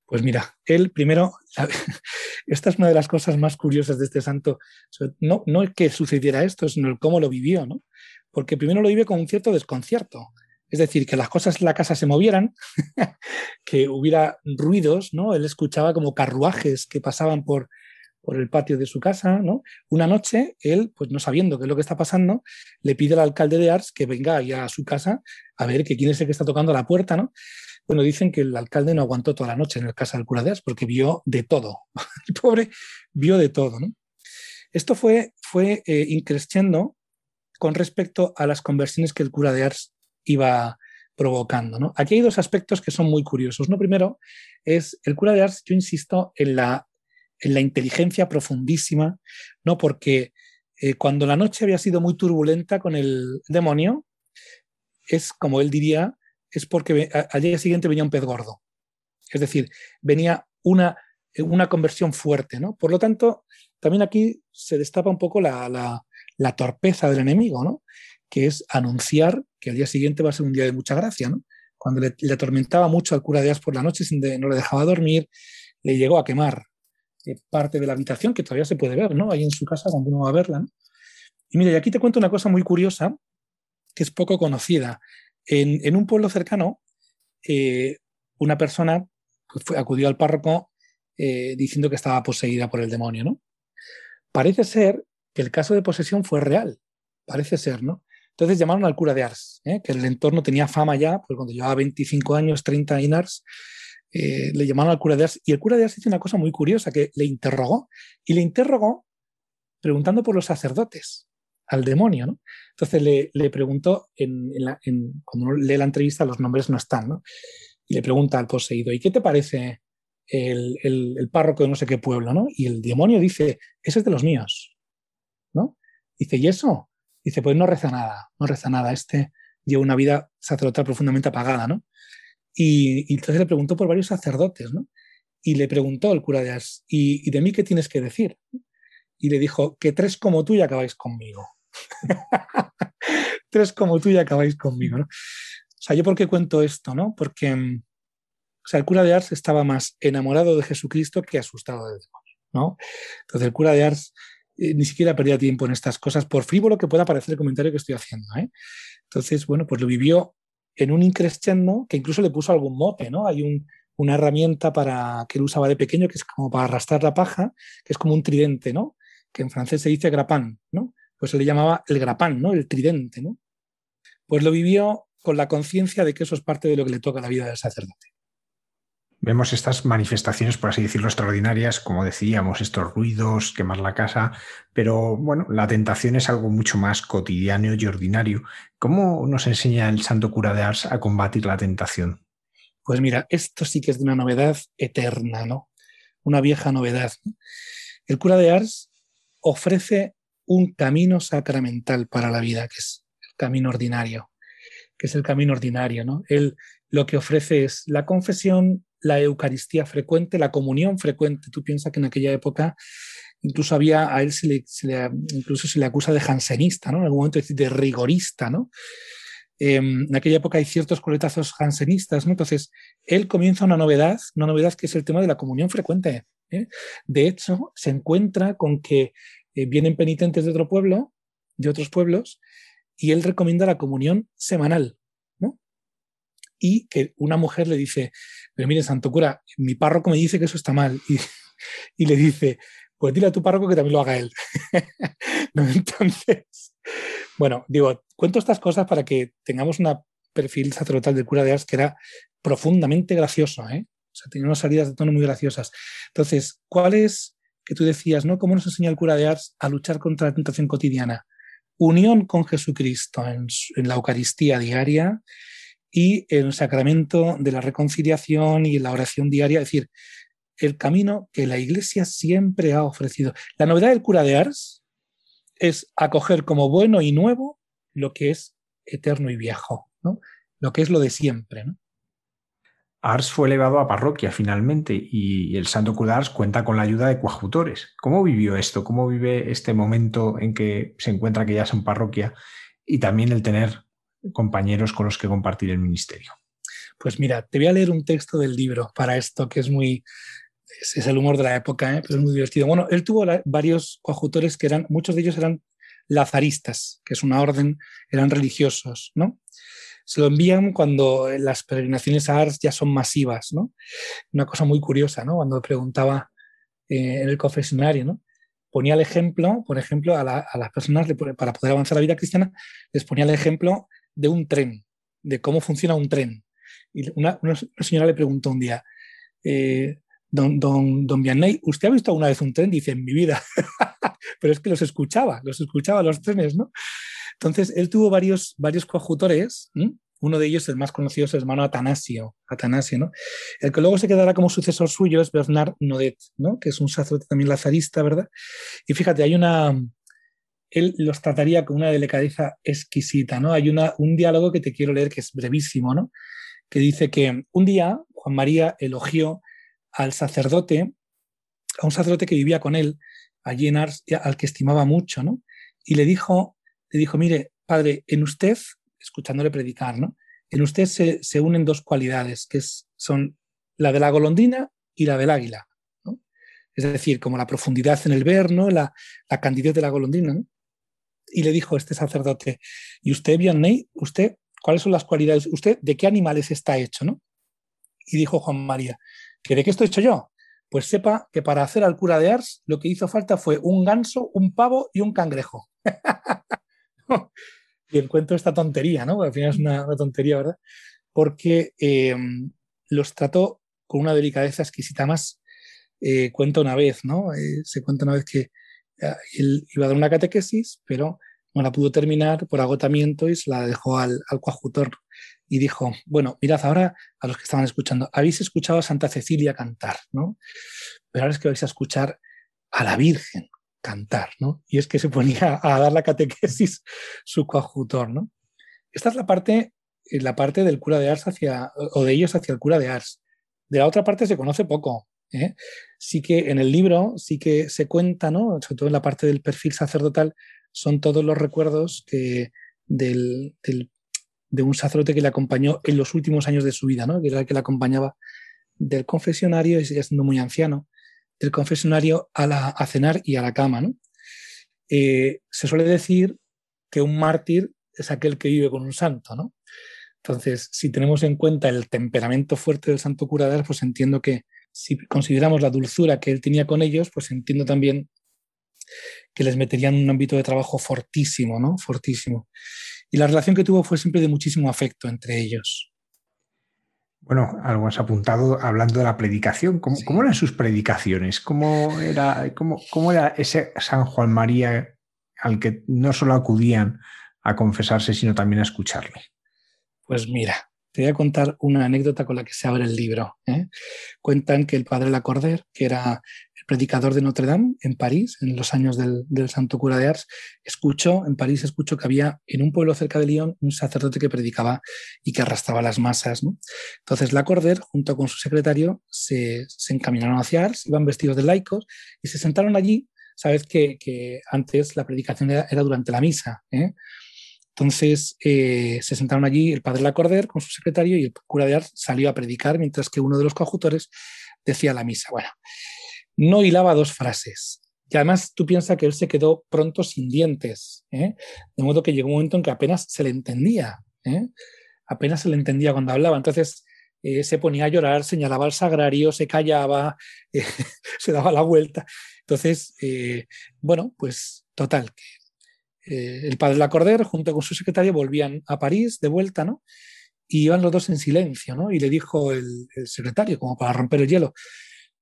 Pues mira, él primero, esta es una de las cosas más curiosas de este santo. No, no es que sucediera esto, sino el cómo lo vivió, ¿no? Porque primero lo vive con un cierto desconcierto. Es decir, que las cosas en la casa se movieran, que hubiera ruidos, ¿no? Él escuchaba como carruajes que pasaban por, por el patio de su casa, ¿no? Una noche, él, pues no sabiendo qué es lo que está pasando, le pide al alcalde de Ars que venga a su casa a ver que quién es el que está tocando la puerta, ¿no? Bueno, dicen que el alcalde no aguantó toda la noche en el casa del cura de Ars porque vio de todo. el pobre vio de todo. Esto fue, fue eh, increciendo con respecto a las conversiones que el cura de Ars iba provocando. ¿no? Aquí hay dos aspectos que son muy curiosos. Uno primero es el cura de Ars, yo insisto en la, en la inteligencia profundísima, ¿no? porque eh, cuando la noche había sido muy turbulenta con el demonio, es como él diría, es porque al día siguiente venía un pez gordo. Es decir, venía una, una conversión fuerte. ¿no? Por lo tanto, también aquí se destapa un poco la, la, la torpeza del enemigo, ¿no? Que es anunciar que al día siguiente va a ser un día de mucha gracia, ¿no? Cuando le, atormentaba mucho al cura de As por la noche, sin no le dejaba dormir, le llegó a quemar eh, parte de la habitación, que todavía se puede ver, ¿no? Ahí en su casa cuando uno va a verla. Y mira, y aquí te cuento una cosa muy curiosa, que es poco conocida. En, un pueblo cercano, eh, una persona pues, acudió al párroco eh, diciendo que estaba poseída por el demonio, ¿no? Parece ser que el caso de posesión fue real, parece ser, ¿no? Entonces llamaron al cura de Ars, ¿eh? que el entorno tenía fama ya, pues cuando llevaba 25 años, 30 en Ars, eh, le llamaron al cura de Ars. Y el cura de Ars hizo una cosa muy curiosa, que le interrogó, y le interrogó preguntando por los sacerdotes, al demonio, ¿no? Entonces le, preguntó, en, cuando uno lee la entrevista, los nombres no están, ¿no? Y le pregunta al poseído, ¿y qué te parece el, el, párroco de no sé qué pueblo, ¿no? Y el demonio dice, ese es de los míos, ¿no? Dice, ¿y eso? Dice, pues no reza nada, no reza nada. Este lleva una vida sacerdotal profundamente apagada, ¿no? Y, entonces le preguntó por varios sacerdotes, ¿no? Y le preguntó el cura de Ars, ¿y, de mí qué tienes que decir? Y le dijo, que tres como tú y acabáis conmigo. tres como tú y acabáis conmigo, ¿no? O sea, ¿yo por qué cuento esto, no? Porque o sea, el cura de Ars estaba más enamorado de Jesucristo que asustado del demonio, ¿no? Entonces el cura de Ars eh, ni siquiera perdía tiempo en estas cosas, por frívolo que pueda parecer el comentario que estoy haciendo. ¿eh? Entonces, bueno, pues lo vivió en un increscendo que incluso le puso algún mote, ¿no? Hay una herramienta para, que él usaba de pequeño que es como para arrastrar la paja, que es como un tridente, ¿no? Que en francés se dice grapán, ¿no? Pues se le llamaba el grapán, ¿no? El tridente, ¿no? Pues lo vivió con la conciencia de que eso es parte de lo que le toca a la vida del sacerdote. Vemos estas manifestaciones, por así decirlo, extraordinarias, como decíamos, estos ruidos, quemar la casa, pero bueno, la tentación es algo mucho más cotidiano y ordinario. ¿Cómo nos enseña el santo cura de Ars a combatir la tentación? Pues mira, esto sí que es de una novedad eterna, ¿no? Una vieja novedad. El cura de Ars ofrece un camino sacramental para la vida, que es el camino ordinario, que es el camino ordinario, ¿no? Él lo que ofrece es la confesión, la Eucaristía frecuente, la comunión frecuente. Tú piensas que en aquella época incluso había, a él se le, incluso se le acusa de jansenista, ¿no? En algún momento de rigorista, ¿no? em, en aquella época hay ciertos coletazos jansenistas, ¿no? Entonces, él comienza una novedad, una novedad que es el tema de la comunión frecuente. ¿eh? De hecho, se encuentra con que eh, vienen penitentes de otro pueblo, de otros pueblos, y él recomienda la comunión semanal. Y que una mujer le dice, pero mire, santo cura, mi párroco me dice que eso está mal. Y, y le dice, pues dile a tu párroco que también lo haga él. Entonces, bueno, digo, cuento estas cosas para que tengamos un perfil sacerdotal del cura de Ars que era profundamente gracioso, ¿eh? O sea, tenía unas salidas de tono muy graciosas. Entonces, ¿cuál es que tú decías, ¿no? ¿Cómo nos enseña el cura de Ars a luchar contra la tentación cotidiana? Unión con Jesucristo en, en la Eucaristía diaria y el sacramento de la reconciliación y la oración diaria, es decir, el camino que la Iglesia siempre ha ofrecido. La novedad del cura de Ars es acoger como bueno y nuevo lo que es eterno y viejo, ¿no? lo que es lo de siempre. Ars fue elevado a parroquia finalmente y el santo cura de Ars cuenta con la ayuda de coadjutores. ¿Cómo vivió esto? ¿Cómo vive este momento en que se encuentra que ya es parroquia y también el tener compañeros con los que compartir el ministerio? Pues mira, te voy a leer un texto del libro para esto que es muy, es, el humor de la época, ¿eh? pero es muy divertido. Bueno, él tuvo varios coadjutores que eran, muchos de ellos eran lazaristas, que es una orden, eran religiosos, ¿no? Se lo envían cuando las peregrinaciones a Ars ya son masivas, ¿no? Una cosa muy curiosa, ¿no? Cuando preguntaba eh, en el confesionario, ¿no? Ponía el ejemplo, por ejemplo, a, las personas para poder avanzar la vida cristiana, les ponía el ejemplo de un tren, de cómo funciona un tren. Y una, señora le preguntó un día, eh, don, don, don ¿usted ha visto alguna vez un tren? Dice, en mi vida. Pero es que los escuchaba, los escuchaba los trenes, ¿no? Entonces, él tuvo varios, varios coadjutores. Uno de ellos, el más conocido, es el hermano Atanasio, Atanasio, ¿no? El que luego se quedará como sucesor suyo es Bernard Nodet, ¿no? Que es un sacerdote también lazarista, ¿verdad? Y fíjate, hay una... Él los trataría con una delicadeza exquisita, ¿no? Hay una, un diálogo que te quiero leer que es brevísimo, ¿no? Que dice que un día Juan María elogió al sacerdote, a un sacerdote que vivía con él allí en Ars, al que estimaba mucho, ¿no? Y le dijo, le dijo, mire, padre, en usted, escuchándole predicar, ¿no? En usted se, unen dos cualidades, que son la de la golondrina y la del águila. Es decir, como la profundidad en el ver, ¿no? La, la candidez de la golondrina. Y le dijo este sacerdote, ¿y usted, Vianney, usted, cuáles son las cualidades? ¿Usted de qué animales está hecho, no? Y dijo Juan María, ¿Que ¿De qué estoy hecho yo? Pues sepa que para hacer al cura de Ars lo que hizo falta fue un ganso, un pavo y un cangrejo. y encuentro esta tontería, ¿no? Al final es una, tontería, ¿verdad? Porque eh, los trató con una delicadeza exquisita más. Eh, cuenta una vez, ¿no? Eh, se cuenta una vez que él iba a dar una catequesis, pero no la pudo terminar por agotamiento y se la dejó al, al coadjutor y dijo, bueno, mirad ahora a los que estaban escuchando, habéis escuchado a Santa Cecilia cantar, ¿no? Pero ahora es que vais a escuchar a la Virgen cantar, ¿no? Y es que se ponía a dar la catequesis su coadjutor, ¿no? Esta es la parte, la parte del cura de Ars hacia, o de ellos hacia el cura de Ars. De la otra parte se conoce poco. ¿Eh? Sí que en el libro sí que se cuenta, ¿no? Sobre todo en la parte del perfil sacerdotal, son todos los recuerdos que del, de un sacerdote que le acompañó en los últimos años de su vida, ¿no? que era el que le acompañaba del confesionario, y sigue siendo muy anciano, del confesionario a, la, a cenar y a la cama. ¿no? Eh, se suele decir que un mártir es aquel que vive con un santo. ¿no? Entonces, si tenemos en cuenta el temperamento fuerte del santo cura de pues entiendo que si consideramos la dulzura que él tenía con ellos, pues entiendo también que les meterían en un ámbito de trabajo fortísimo, ¿no? Fortísimo. Y la relación que tuvo fue siempre de muchísimo afecto entre ellos. Bueno, algo has apuntado hablando de la predicación. ¿Cómo, eran sus predicaciones? ¿Cómo era, cómo, ¿Cómo era ese San Juan María al que no solo acudían a confesarse, sino también a escucharle? Pues mira, te voy a contar una anécdota con la que se abre el libro. ¿eh? Cuentan que el padre Lacordaire, que era predicador de Notre Dame en París, en los años del, Santo Cura de Ars, escuchó, en París escuchó que había en un pueblo cerca de Lyon un sacerdote que predicaba y que arrastraba las masas. ¿no? Entonces Lacordaire, junto con su secretario, se, encaminaron hacia Ars, iban vestidos de laicos y se sentaron allí. Sabes que, antes la predicación era, durante la misa. ¿eh? Entonces se sentaron allí el padre Lacorder con su secretario y el cura de Ars salió a predicar mientras que uno de los coautores decía la misa. Bueno, no hilaba dos frases. Y además tú piensas que él se quedó pronto sin dientes, de modo que llegó un momento en que apenas se le entendía, apenas se le entendía cuando hablaba. Entonces eh, se ponía a llorar, señalaba al sagrario, se callaba, eh, se daba la vuelta. Entonces, eh, bueno, pues total, el padre Lacordaire junto con su secretario volvían a París de vuelta, ¿no? Y iban los dos en silencio, ¿no? Y le dijo el, secretario, como para romper el hielo,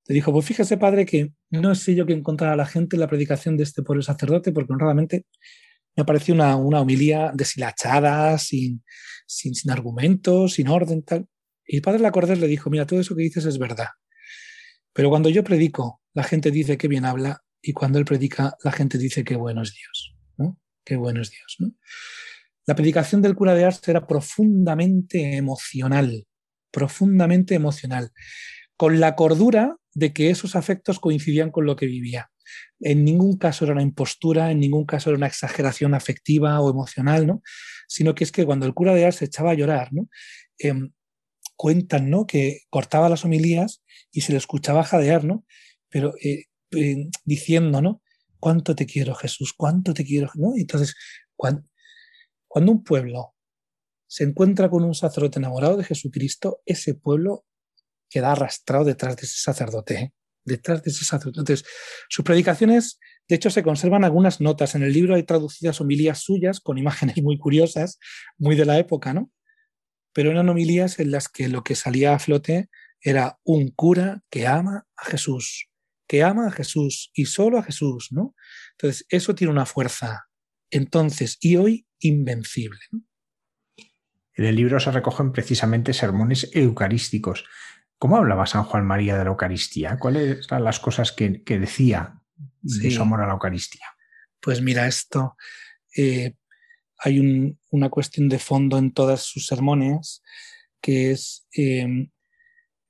le dijo, pues fíjese, padre, que no sé yo que encontrar a la gente en la predicación de este pueblo sacerdote, porque honradamente me pareció una, una homilía deshilachada, sin, sin, sin argumentos, sin orden, tal. Y el padre Lacordaire le dijo, mira, todo eso que dices es verdad. Pero cuando yo predico, la gente dice que bien habla y cuando él predica, la gente dice que bueno es Dios. ¿no? Qué bueno es Dios. ¿no? La predicación del cura de Ars era profundamente emocional, profundamente emocional, con la cordura de que esos afectos coincidían con lo que vivía. En ningún caso era una impostura, en ningún caso era una exageración afectiva o emocional, ¿no? sino que es que cuando el cura de Ars se echaba a llorar, ¿no? Em, cuentan, ¿no? Que cortaba las homilías y se le escuchaba jadear, ¿no? Pero eh, eh, diciendo, ¿no? ¿Cuánto te quiero, Jesús? ¿Cuánto te quiero? ¿no? Entonces, cuando, un pueblo se encuentra con un sacerdote enamorado de Jesucristo, ese pueblo queda arrastrado detrás de ese sacerdote, ¿eh? detrás de ese sacerdote. Entonces, sus predicaciones, de hecho, se conservan algunas notas. En el libro hay traducidas homilías suyas con imágenes muy curiosas, muy de la época, ¿no? pero eran homilías en las que lo que salía a flote era un cura que ama a Jesús, que ama a Jesús y solo a Jesús, ¿no? Entonces, eso tiene una fuerza entonces y hoy invencible. En el libro se recogen precisamente sermones eucarísticos. ¿Cómo hablaba San Juan María de la Eucaristía? ¿Cuáles eran las cosas que, decía de su amor a la Eucaristía? Pues mira, esto eh, hay una cuestión de fondo en todas sus sermones, que es em,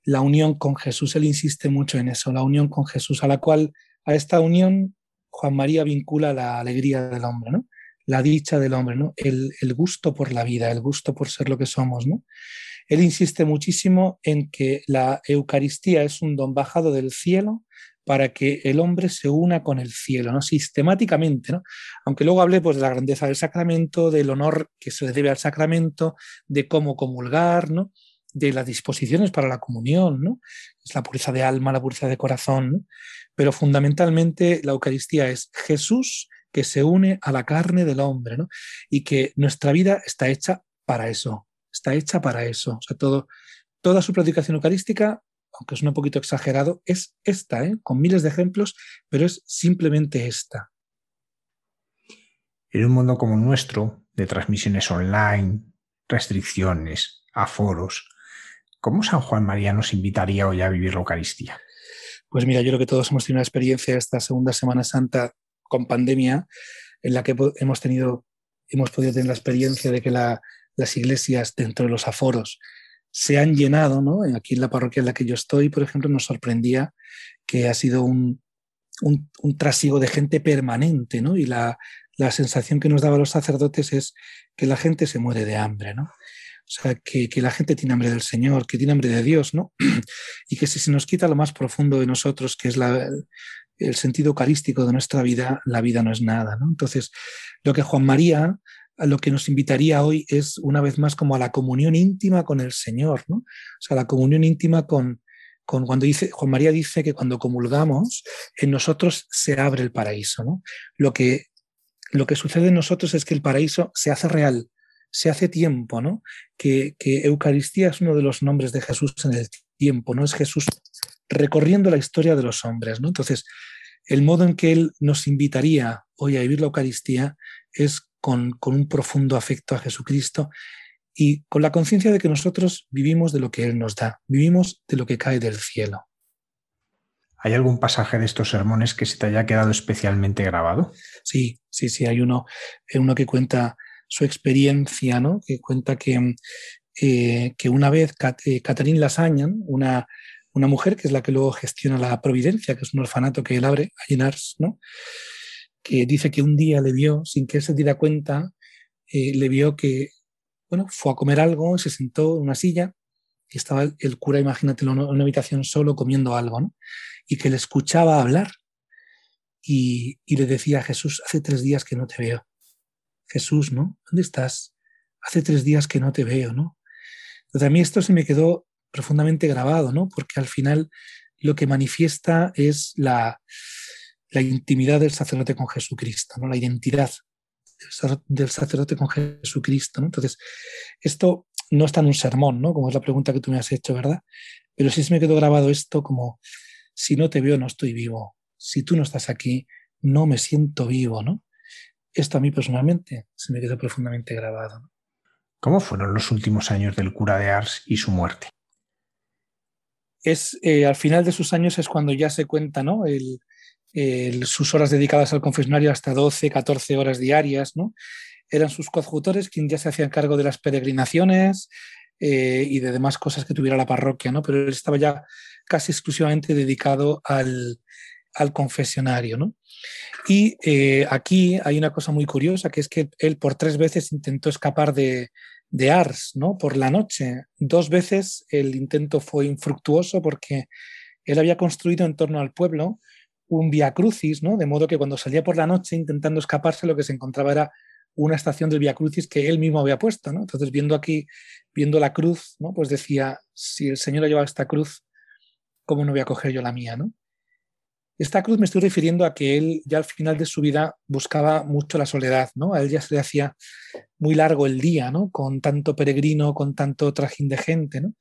la unión con Jesús. Él insiste mucho en eso, la unión con Jesús, a la cual, a esta unión, Juan María vincula la alegría del hombre, ¿no? la dicha del hombre, ¿no? el, el gusto por la vida, el gusto por ser lo que somos. ¿no? Él insiste muchísimo en que la Eucaristía es un don bajado del cielo para que el hombre se una con el cielo, ¿no? Sistemáticamente, ¿no? Aunque luego hablé pues, de la grandeza del sacramento, del honor que se le debe al sacramento, de cómo comulgar, ¿no? De las disposiciones para la comunión, ¿no? Es la pureza de alma, la pureza de corazón, pero fundamentalmente la Eucaristía es Jesús que se une a la carne del hombre, ¿no? Y que nuestra vida está hecha para eso, está hecha para eso. O sea, todo, toda su predicación eucarística aunque es un poquito exagerado, es esta, ¿eh? con miles de ejemplos, pero es simplemente esta. En un mundo como nuestro, de transmisiones online, restricciones, aforos, ¿cómo San Juan María nos invitaría hoy a vivir la Eucaristía? Pues mira, yo creo que todos hemos tenido una experiencia esta segunda Semana Santa con pandemia, en la que hemos tenido, hemos podido tener la experiencia de que las iglesias dentro de los aforos se han llenado, ¿no? Aquí en la parroquia en la que yo estoy, por ejemplo, nos sorprendía que ha sido un, un, trasiego de gente permanente, ¿no? Y la, la, sensación que nos daba los sacerdotes es que la gente se muere de hambre, ¿no? Sea, que, que, la gente tiene hambre del Señor, que tiene hambre de Dios, ¿no? Y que si se nos quita lo más profundo de nosotros, que es el sentido eucarístico de nuestra vida, la vida no es nada, ¿no? Entonces, lo que Juan María lo que nos invitaría hoy es una vez más como a la comunión íntima con el Señor, ¿no? O sea, la comunión íntima con, con cuando dice, Juan María dice que cuando comulgamos, en nosotros se abre el paraíso, ¿no? Lo que, lo que sucede en nosotros es que el paraíso se hace real, se hace tiempo, ¿no? Que, que Eucaristía es uno de los nombres de Jesús en el tiempo, ¿no? Es Jesús recorriendo la historia de los hombres, ¿no? Entonces, el modo en que Él nos invitaría hoy a vivir la Eucaristía es con, un profundo afecto a Jesucristo y con la conciencia de que nosotros vivimos de lo que Él nos da, vivimos de lo que cae del cielo. ¿Hay algún pasaje de estos sermones que se te haya quedado especialmente grabado? Sí, sí, sí, hay uno, eh, uno que cuenta su experiencia, ¿no? que cuenta que, eh, que una vez eh, Catherine Lasañan, una, una mujer que es la que luego gestiona la Providencia, que es un orfanato que él abre a Llenars, ¿no? que dice que un día le vio, sin que se diera cuenta, eh, le vio que, bueno, fue a comer algo, se sentó en una silla y estaba el, cura, imagínate, en una, habitación solo comiendo algo. Y que le escuchaba hablar y, y le decía Jesús, hace tres días que no te veo. Jesús, ¿no? ¿Dónde estás? Hace tres días que no te veo, ¿no? Entonces a mí esto se me quedó profundamente grabado, ¿no? Porque al final lo que manifiesta es la, la intimidad del sacerdote con Jesucristo, ¿no? La identidad del sacerdote con Jesucristo. ¿no? Entonces, esto no está en un sermón, ¿no? Como es la pregunta que tú me has hecho, ¿verdad? Pero sí se me quedó grabado esto como, si no te veo, no estoy vivo. Si tú no estás aquí, no me siento vivo, ¿no? Esto a mí personalmente se me quedó profundamente grabado. ¿Cómo fueron los últimos años del cura de Ars y su muerte? Es eh, al final de sus años es cuando ya se cuenta, ¿no? El, sus horas dedicadas al confesionario hasta 12, 14 horas diarias, ¿no? Eran sus coadjutores quienes ya se hacían cargo de las peregrinaciones eh, y de demás cosas que tuviera la parroquia, ¿no? Pero él estaba ya casi exclusivamente dedicado al, al confesionario, ¿no? Y eh, aquí hay una cosa muy curiosa, que es que él por tres veces intentó escapar de, de Ars, ¿no? Por la noche. Dos veces el intento fue infructuoso porque él había construido en torno al pueblo un via crucis, ¿no? De modo que cuando salía por la noche intentando escaparse, lo que se encontraba era una estación del via crucis que él mismo había puesto, ¿no? Entonces, viendo aquí, viendo la cruz, ¿no? Pues decía, si el Señor ha llevado esta cruz, ¿cómo no voy a coger yo la mía, ¿no? Esta cruz me estoy refiriendo a que él ya al final de su vida buscaba mucho la soledad, ¿no? A él ya se le hacía muy largo el día, ¿no? Con tanto peregrino, con tanto trajín de gente, ¿no?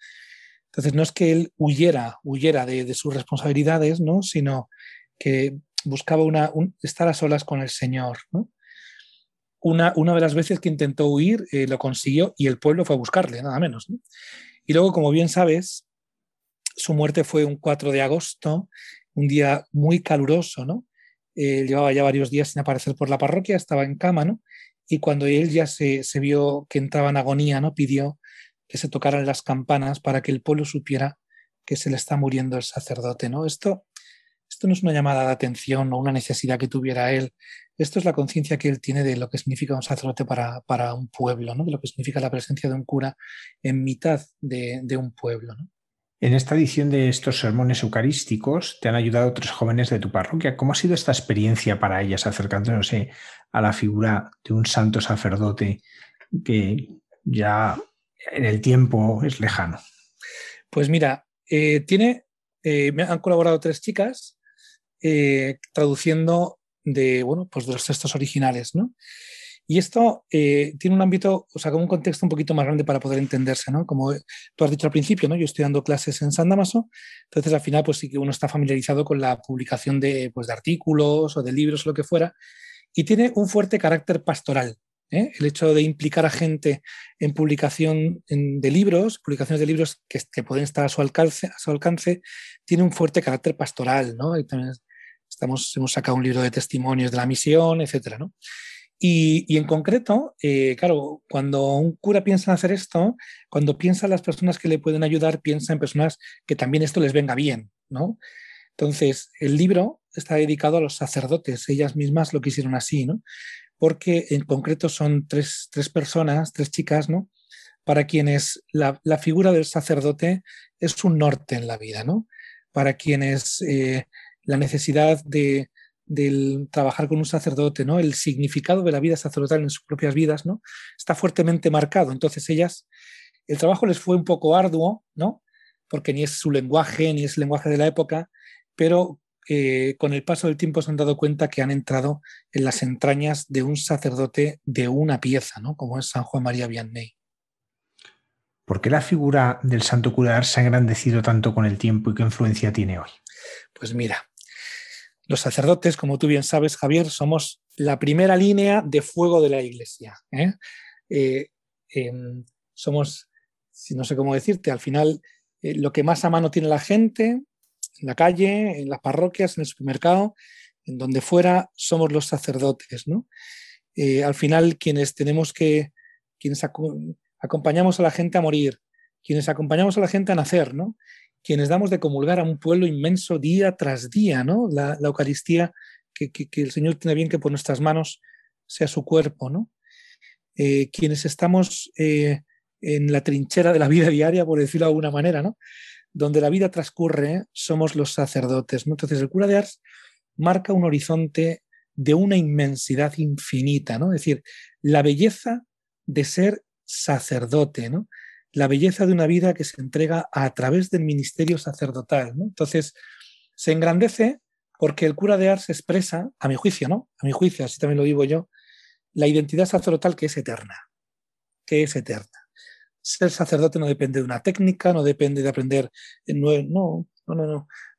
Entonces no es que él huyera, huyera de, sus responsabilidades, ¿no? Sino que buscaba una, estar a solas con el Señor. Una, una, de las veces que intentó huir eh, lo consiguió y el pueblo fue a buscarle, nada menos. Y luego, como bien sabes, su muerte fue un 4 de agosto, un día muy caluroso, ¿no? Eh, llevaba ya varios días sin aparecer por la parroquia, estaba en cama, ¿no? Y cuando él ya se, vio que entraba en agonía, ¿no? Pidió que se tocaran las campanas para que el pueblo supiera que se le está muriendo el sacerdote, ¿no? Esto esto no es una llamada de atención o una necesidad que tuviera él. Esto es la conciencia que él tiene de lo que significa un sacerdote para, para, un pueblo, ¿no? de lo que significa la presencia de un cura en mitad de, de un pueblo. ¿no? En esta edición de estos sermones eucarísticos te han ayudado tres jóvenes de tu parroquia. ¿Cómo ha sido esta experiencia para ellas acercándose a la figura de un santo sacerdote que ya en el tiempo es lejano? Pues mira, eh, tiene, eh, me han colaborado tres chicas eh, traduciendo de, bueno, pues de los textos originales, ¿no? Y esto eh, tiene un ámbito, o sea, como un contexto un poquito más grande para poder entenderse, ¿no? Como tú has dicho al principio, ¿no? Yo estoy dando clases en San Damaso, entonces al final pues sí que uno está familiarizado con la publicación de, pues, de artículos o de libros o lo que fuera, y tiene un fuerte carácter pastoral. ¿eh? El hecho de implicar a gente en publicación de libros, publicaciones de libros que, pueden estar a su alcance, a su alcance, tiene un fuerte carácter pastoral, ¿no? Estamos, hemos sacado un libro de testimonios de la misión, etcétera, ¿no? Y, en concreto, eh, claro, cuando un cura piensa en hacer esto, cuando piensa en las personas que le pueden ayudar, piensa en personas que también esto les venga bien, ¿no? Entonces, el libro está dedicado a los sacerdotes, ellas mismas lo quisieron así, ¿no? Porque en concreto son tres, tres personas, tres chicas, ¿no? Para quienes la, figura del sacerdote es un norte en la vida, ¿no? Para quienes eh, la necesidad de, trabajar con un sacerdote, ¿no? El significado de la vida sacerdotal en sus propias vidas, ¿no? Está fuertemente marcado. Entonces ellas, el trabajo les fue un poco arduo, ¿no? Porque ni es su lenguaje, ni es el lenguaje de la época, pero eh, con el paso del tiempo se han dado cuenta que han entrado en las entrañas de un sacerdote de una pieza, ¿no? Como es San Juan María Vianney. ¿Por qué la figura del santo cura se ha engrandecido tanto con el tiempo y qué influencia tiene hoy? Pues mira, los sacerdotes, como tú bien sabes, Javier, somos la primera línea de fuego de la iglesia. ¿eh? Eh, em, somos, no sé cómo decirte, al final eh, lo que más a mano tiene la gente, en la calle, en las parroquias, en el supermercado, en donde fuera, somos los sacerdotes. al final, quienes tenemos que, quienes acompañamos a la gente a morir, quienes acompañamos a la gente a nacer, ¿no? Quienes damos de comulgar a un pueblo inmenso día tras día, ¿no? La, Eucaristía que, el Señor tiene bien que por nuestras manos sea su cuerpo, ¿no? eh, quienes estamos eh, en la trinchera de la vida diaria, por decirlo de alguna manera, ¿no? donde la vida transcurre, somos los sacerdotes. Entonces, el cura de Ars marca un horizonte de una inmensidad infinita, ¿no? Es decir, la belleza de ser sacerdote, ¿no? La belleza de una vida que se entrega a través del ministerio sacerdotal. Entonces, se engrandece porque el cura de Ars expresa, a mi juicio, ¿no? A mi juicio, así también lo digo yo, la identidad sacerdotal que es eterna, que es eterna. Ser sacerdote no depende de una técnica, no depende de aprender, no, no, no, no,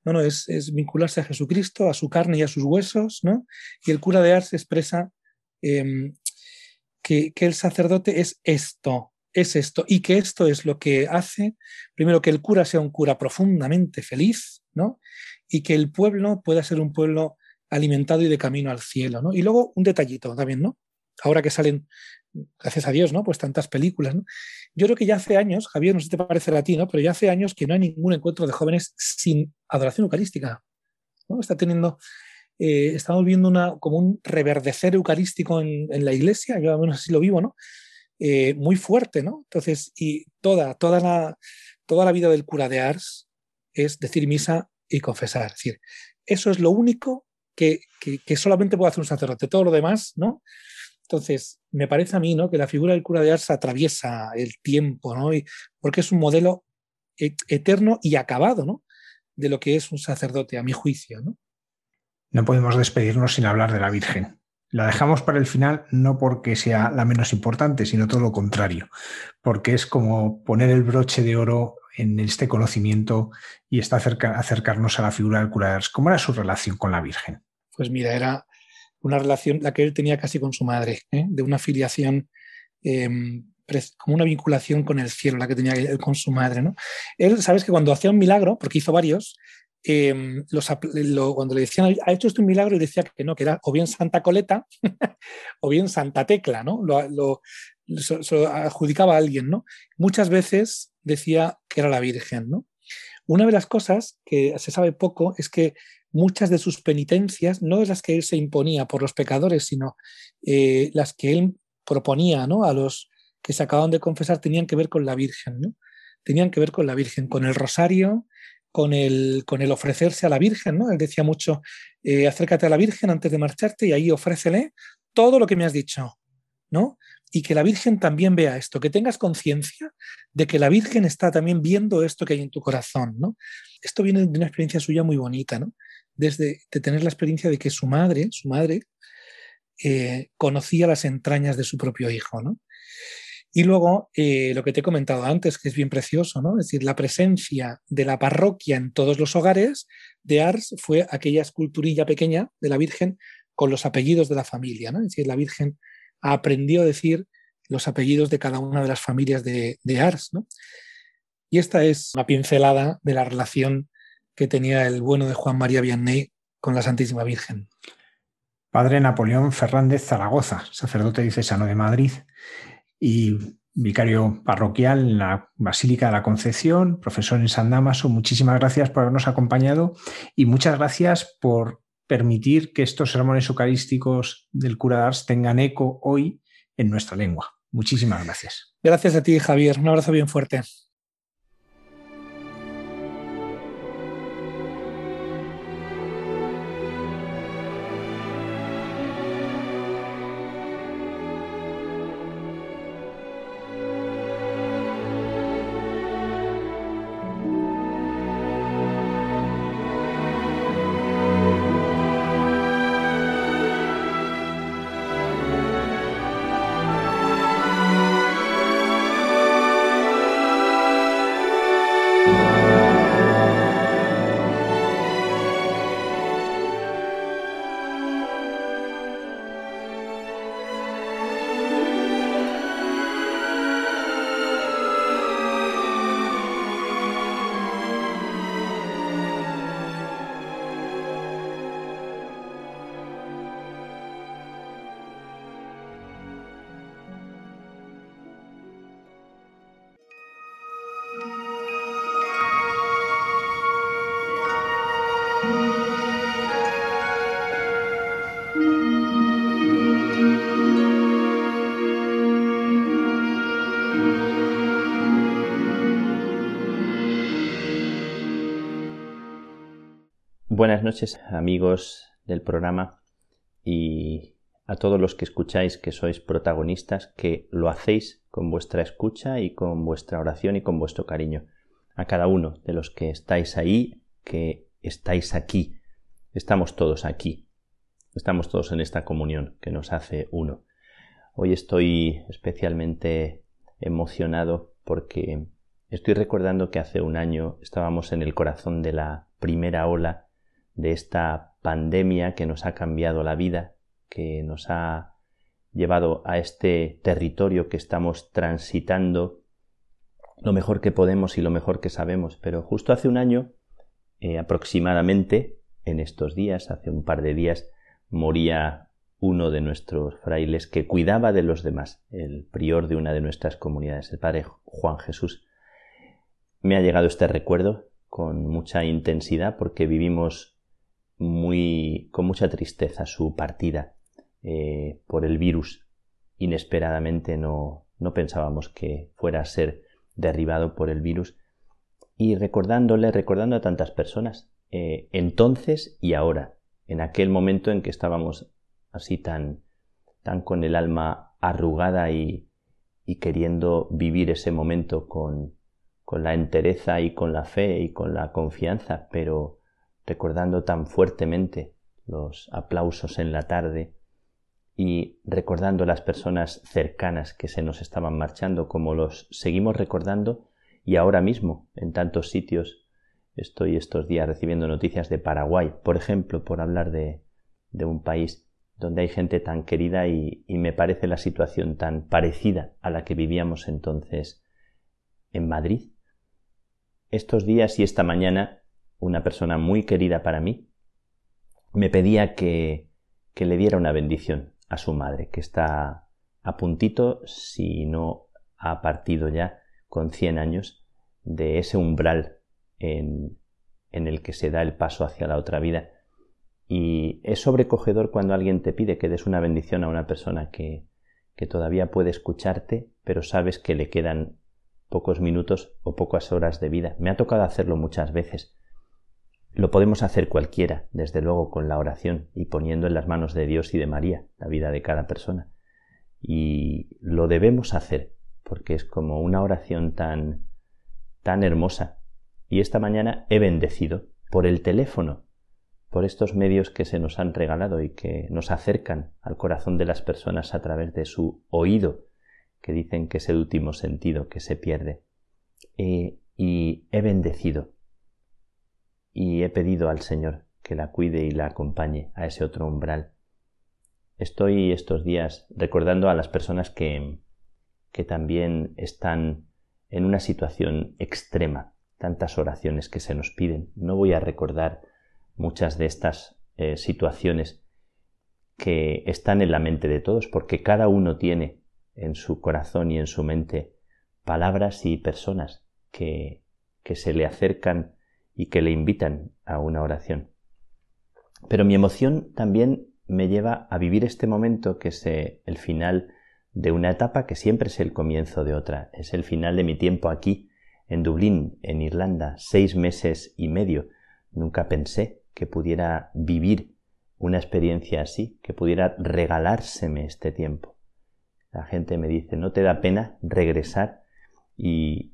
no, no es, vincularse a Jesucristo, a su carne y a sus huesos, ¿no? Y el cura de Ars expresa em, que el sacerdote es esto, es esto, y que esto es lo que hace, primero, que el cura sea un cura profundamente feliz, ¿no? Y que el pueblo pueda ser un pueblo alimentado y de camino al cielo, ¿no? Y luego un detallito también, ¿no? Ahora que salen, gracias a Dios, ¿no? Pues tantas películas, ¿no? Yo creo que ya hace años, Javier, no sé si te parece a ti, ¿no? Pero ya hace años que no hay ningún encuentro de jóvenes sin adoración eucarística, ¿no? Está teniendo, eh, estamos viendo una, como un reverdecer eucarístico en, la iglesia, yo al menos así lo vivo, ¿no? Eh, muy fuerte, ¿no? Entonces, y toda, toda la, toda la vida del cura de Ars es decir misa y confesar. Es decir, eso es lo único que, que, solamente puede hacer un sacerdote. Todo lo demás, ¿no? Entonces, me parece a mí ¿no? que la figura del cura de Ars atraviesa el tiempo, ¿no? Y, porque es un modelo e, eterno y acabado, ¿no? De lo que es un sacerdote, a mi juicio, ¿no? No podemos despedirnos sin hablar de la Virgen. La dejamos para el final no porque sea la menos importante, sino todo lo contrario, porque es como poner el broche de oro en este conocimiento y está acercarnos a la figura del cura. ¿Cómo era su relación con la Virgen? Pues mira, era una relación, la que él tenía casi con su madre, ¿eh? de una filiación, em, como una vinculación con el cielo, la que tenía él con su madre. ¿no? Él, sabes que cuando hacía un milagro, porque hizo varios, Em, cuando le decían, ha hecho esto un milagro, y decía que no, que era o bien Santa Coleta o bien Santa Tecla, ¿no? Lo, adjudicaba a alguien, ¿no? Muchas veces decía que era la Virgen, ¿no? Una de las cosas que se sabe poco es que muchas de sus penitencias, no es las que él se imponía por los pecadores, sino eh, las que él proponía ¿no? a los que se acaban de confesar, tenían que ver con la Virgen, ¿no? Tenían que ver con la Virgen, con el rosario, con el, con el ofrecerse a la Virgen, ¿no? Él decía mucho, eh, acércate a la Virgen antes de marcharte y ahí ofrécele todo lo que me has dicho, ¿no? Y que la Virgen también vea esto, que tengas conciencia de que la Virgen está también viendo esto que hay en tu corazón, ¿no? Esto viene de una experiencia suya muy bonita, ¿no? Desde de tener la experiencia de que su madre, su madre, eh, conocía las entrañas de su propio hijo, ¿no? Y luego, eh, lo que te he comentado antes, que es bien precioso, ¿no? Es decir, la presencia de la parroquia en todos los hogares de Ars fue aquella esculturilla pequeña de la Virgen con los apellidos de la familia, ¿no? Es decir, la Virgen aprendió a decir los apellidos de cada una de las familias de, de Ars, ¿no? Y esta es una pincelada de la relación que tenía el bueno de Juan María Vianney con la Santísima Virgen. Padre Napoleón Fernández Zaragoza, sacerdote diocesano de Madrid, y vicario parroquial en la Basílica de la Concepción, profesor en San Damaso. Muchísimas gracias por habernos acompañado y muchas gracias por permitir que estos sermones eucarísticos del cura Ars tengan eco hoy en nuestra lengua. Muchísimas gracias. Gracias a ti, Javier. Un abrazo bien fuerte. Buenas noches amigos del programa y a todos los que escucháis que sois protagonistas, que lo hacéis con vuestra escucha y con vuestra oración y con vuestro cariño. A cada uno de los que estáis ahí, que estáis aquí. Estamos todos aquí. Estamos todos en esta comunión que nos hace uno. Hoy estoy especialmente emocionado porque estoy recordando que hace un año estábamos en el corazón de la primera ola de esta pandemia que nos ha cambiado la vida, que nos ha llevado a este territorio que estamos transitando lo mejor que podemos y lo mejor que sabemos. Pero justo hace un año, eh, aproximadamente, en estos días, hace un par de días, moría uno de nuestros frailes que cuidaba de los demás, el prior de una de nuestras comunidades, el padre Juan Jesús. Me ha llegado este recuerdo con mucha intensidad porque vivimos muy con mucha tristeza su partida eh, por el virus. Inesperadamente no, no pensábamos que fuera a ser derribado por el virus y recordándole, recordando a tantas personas, eh, entonces y ahora, en aquel momento en que estábamos así tan, tan con el alma arrugada y, y queriendo vivir ese momento con, con la entereza y con la fe y con la confianza, pero recordando tan fuertemente los aplausos en la tarde y recordando las personas cercanas que se nos estaban marchando, como los seguimos recordando y ahora mismo en tantos sitios estoy estos días recibiendo noticias de Paraguay, por ejemplo, por hablar de, de un país donde hay gente tan querida y, me parece la situación tan parecida a la que vivíamos entonces en Madrid. Estos días y esta mañana, una persona muy querida para mí me pedía que, que le diera una bendición a su madre, que está a puntito, si no ha partido ya con 100 años, de ese umbral en, en el que se da el paso hacia la otra vida y es sobrecogedor cuando alguien te pide que des una bendición a una persona que, que todavía puede escucharte, pero sabes que le quedan pocos minutos o pocas horas de vida. Me ha tocado hacerlo muchas veces. Lo podemos hacer cualquiera, desde luego con la oración y poniendo en las manos de Dios y de María la vida de cada persona. Y lo debemos hacer, porque es como una oración tan tan hermosa. Y esta mañana he bendecido por el teléfono por estos medios que se nos han regalado y que nos acercan al corazón de las personas a través de su oído, que dicen que es el último sentido que se pierde. y he bendecido y he pedido al Señor que la cuide y la acompañe a ese otro umbral. Estoy estos días recordando a las personas que, que también están en una situación extrema, tantas oraciones que se nos piden. No voy a recordar muchas de estas eh, situaciones que están en la mente de todos, porque cada uno tiene en su corazón y en su mente palabras y personas que, que se le acercan y que le invitan a una oración. Pero mi emoción también me lleva a vivir este momento que es eh, el final de una etapa que siempre es el comienzo de otra. Es el final de mi tiempo aquí, en Dublín, en Irlanda, seis meses y medio. Nunca pensé que pudiera vivir una experiencia así, que pudiera regalárseme este tiempo. La gente me dice, ¿no te da pena regresar? Y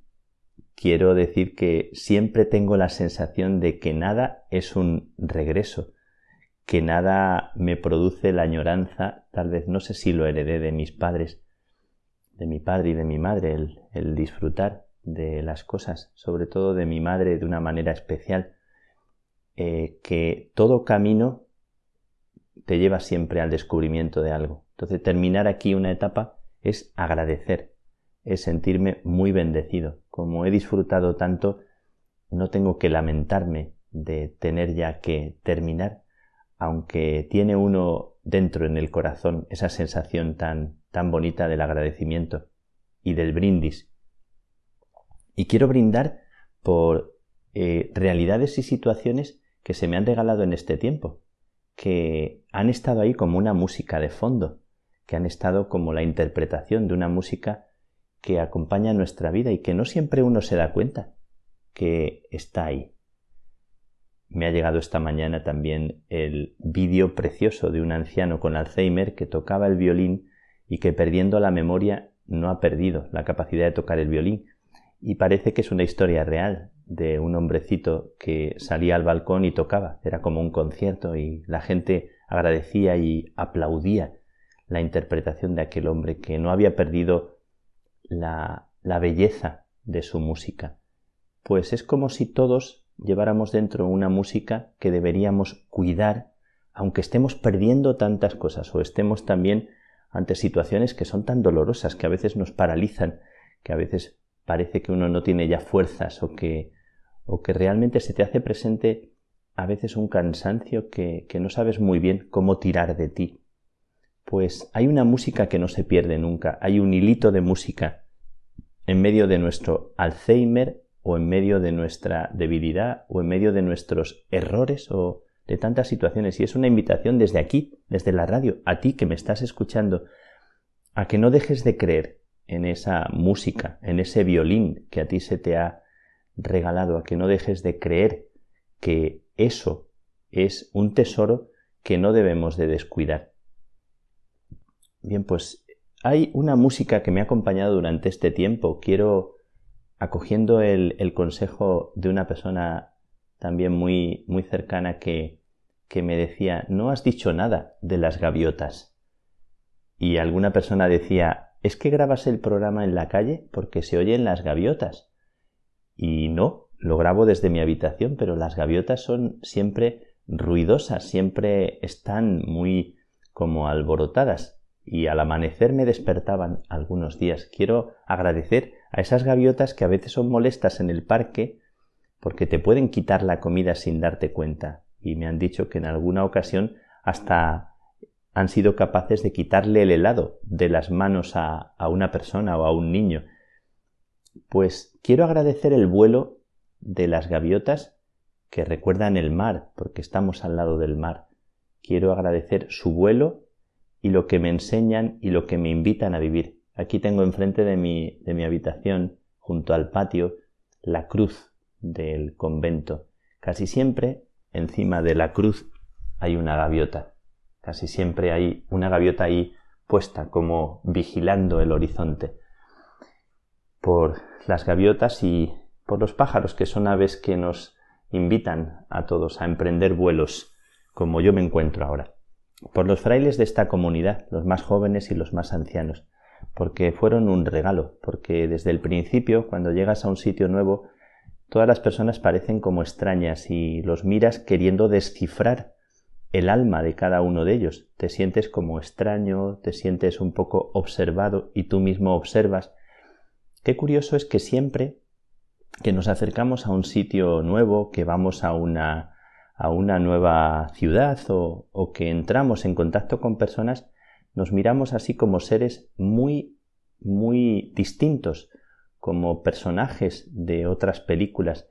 quiero decir que siempre tengo la sensación de que nada es un regreso, que nada me produce la añoranza, tal vez no sé si lo heredé de mis padres, de mi padre y de mi madre, el, disfrutar de las cosas, sobre todo de mi madre de una manera especial, eh, que todo camino te lleva siempre al descubrimiento de algo. Entonces, terminar aquí una etapa es agradecer, es sentirme muy bendecido. Como he disfrutado tanto, no tengo que lamentarme de tener ya que terminar, aunque tiene uno dentro en el corazón esa sensación tan, tan bonita del agradecimiento y del brindis. Y quiero brindar por eh, realidades y situaciones que se me han regalado en este tiempo, que han estado ahí como una música de fondo, que han estado como la interpretación de una música que acompaña nuestra vida y que no siempre uno se da cuenta que está ahí. me ha llegado esta mañana también el vídeo precioso de un anciano con Alzheimer que tocaba el violín y que perdiendo la memoria no ha perdido la capacidad de tocar el violín. Y parece que es una historia real de un hombrecito que salía al balcón y tocaba. Era como un concierto y la gente agradecía y aplaudía la interpretación de aquel hombre que no había perdido la, belleza de su música. Pues es como si todos lleváramos dentro una música que deberíamos cuidar, aunque estemos perdiendo tantas cosas o estemos también ante situaciones que son tan dolorosas, que a veces nos paralizan, que a veces parece que uno no tiene ya fuerzas o que, o que realmente se te hace presente a veces un cansancio que, que no sabes muy bien cómo tirar de ti. Pues hay una música que no se pierde nunca, hay un hilito de música en medio de nuestro Alzheimer o en medio de nuestra debilidad o en medio de nuestros errores o de tantas situaciones. Y es una invitación desde aquí, desde la radio, a ti que me estás escuchando, a que no dejes de creer en esa música, en ese violín que a ti se te ha regalado, a que no dejes de creer que eso es un tesoro que no debemos de descuidar. Bien, pues hay una música que me ha acompañado durante este tiempo. Quiero acogiendo el, consejo de una persona también muy, muy cercana que, que me decía, no has dicho nada de las gaviotas. Y alguna persona decía, es que grabas el programa en la calle porque se oyen las gaviotas. Y no, lo grabo desde mi habitación, pero las gaviotas son siempre ruidosas, siempre están muy como alborotadas. Y al amanecer me despertaban algunos días. Quiero agradecer a esas gaviotas que a veces son molestas en el parque porque te pueden quitar la comida sin darte cuenta. Y me han dicho que en alguna ocasión hasta han sido capaces de quitarle el helado de las manos a, a una persona o a un niño. Pues quiero agradecer el vuelo de las gaviotas que recuerdan el mar, porque estamos al lado del mar. Quiero agradecer su vuelo y lo que me enseñan y lo que me invitan a vivir. Aquí tengo enfrente de mi, de mi habitación, junto al patio, la cruz del convento. Casi siempre encima de la cruz hay una gaviota. Casi siempre hay una gaviota ahí puesta como vigilando el horizonte. Por las gaviotas y por los pájaros que son aves que nos invitan a todos a emprender vuelos como yo me encuentro ahora. Por los frailes de esta comunidad, los más jóvenes y los más ancianos, porque fueron un regalo, porque desde el principio, cuando llegas a un sitio nuevo, todas las personas parecen como extrañas y los miras queriendo descifrar el alma de cada uno de ellos. Te sientes como extraño, te sientes un poco observado y tú mismo observas. Qué curioso es que siempre que nos acercamos a un sitio nuevo, que vamos a una, a una nueva ciudad o, o que entramos en contacto con personas, nos miramos así como seres muy, muy distintos, como personajes de otras películas.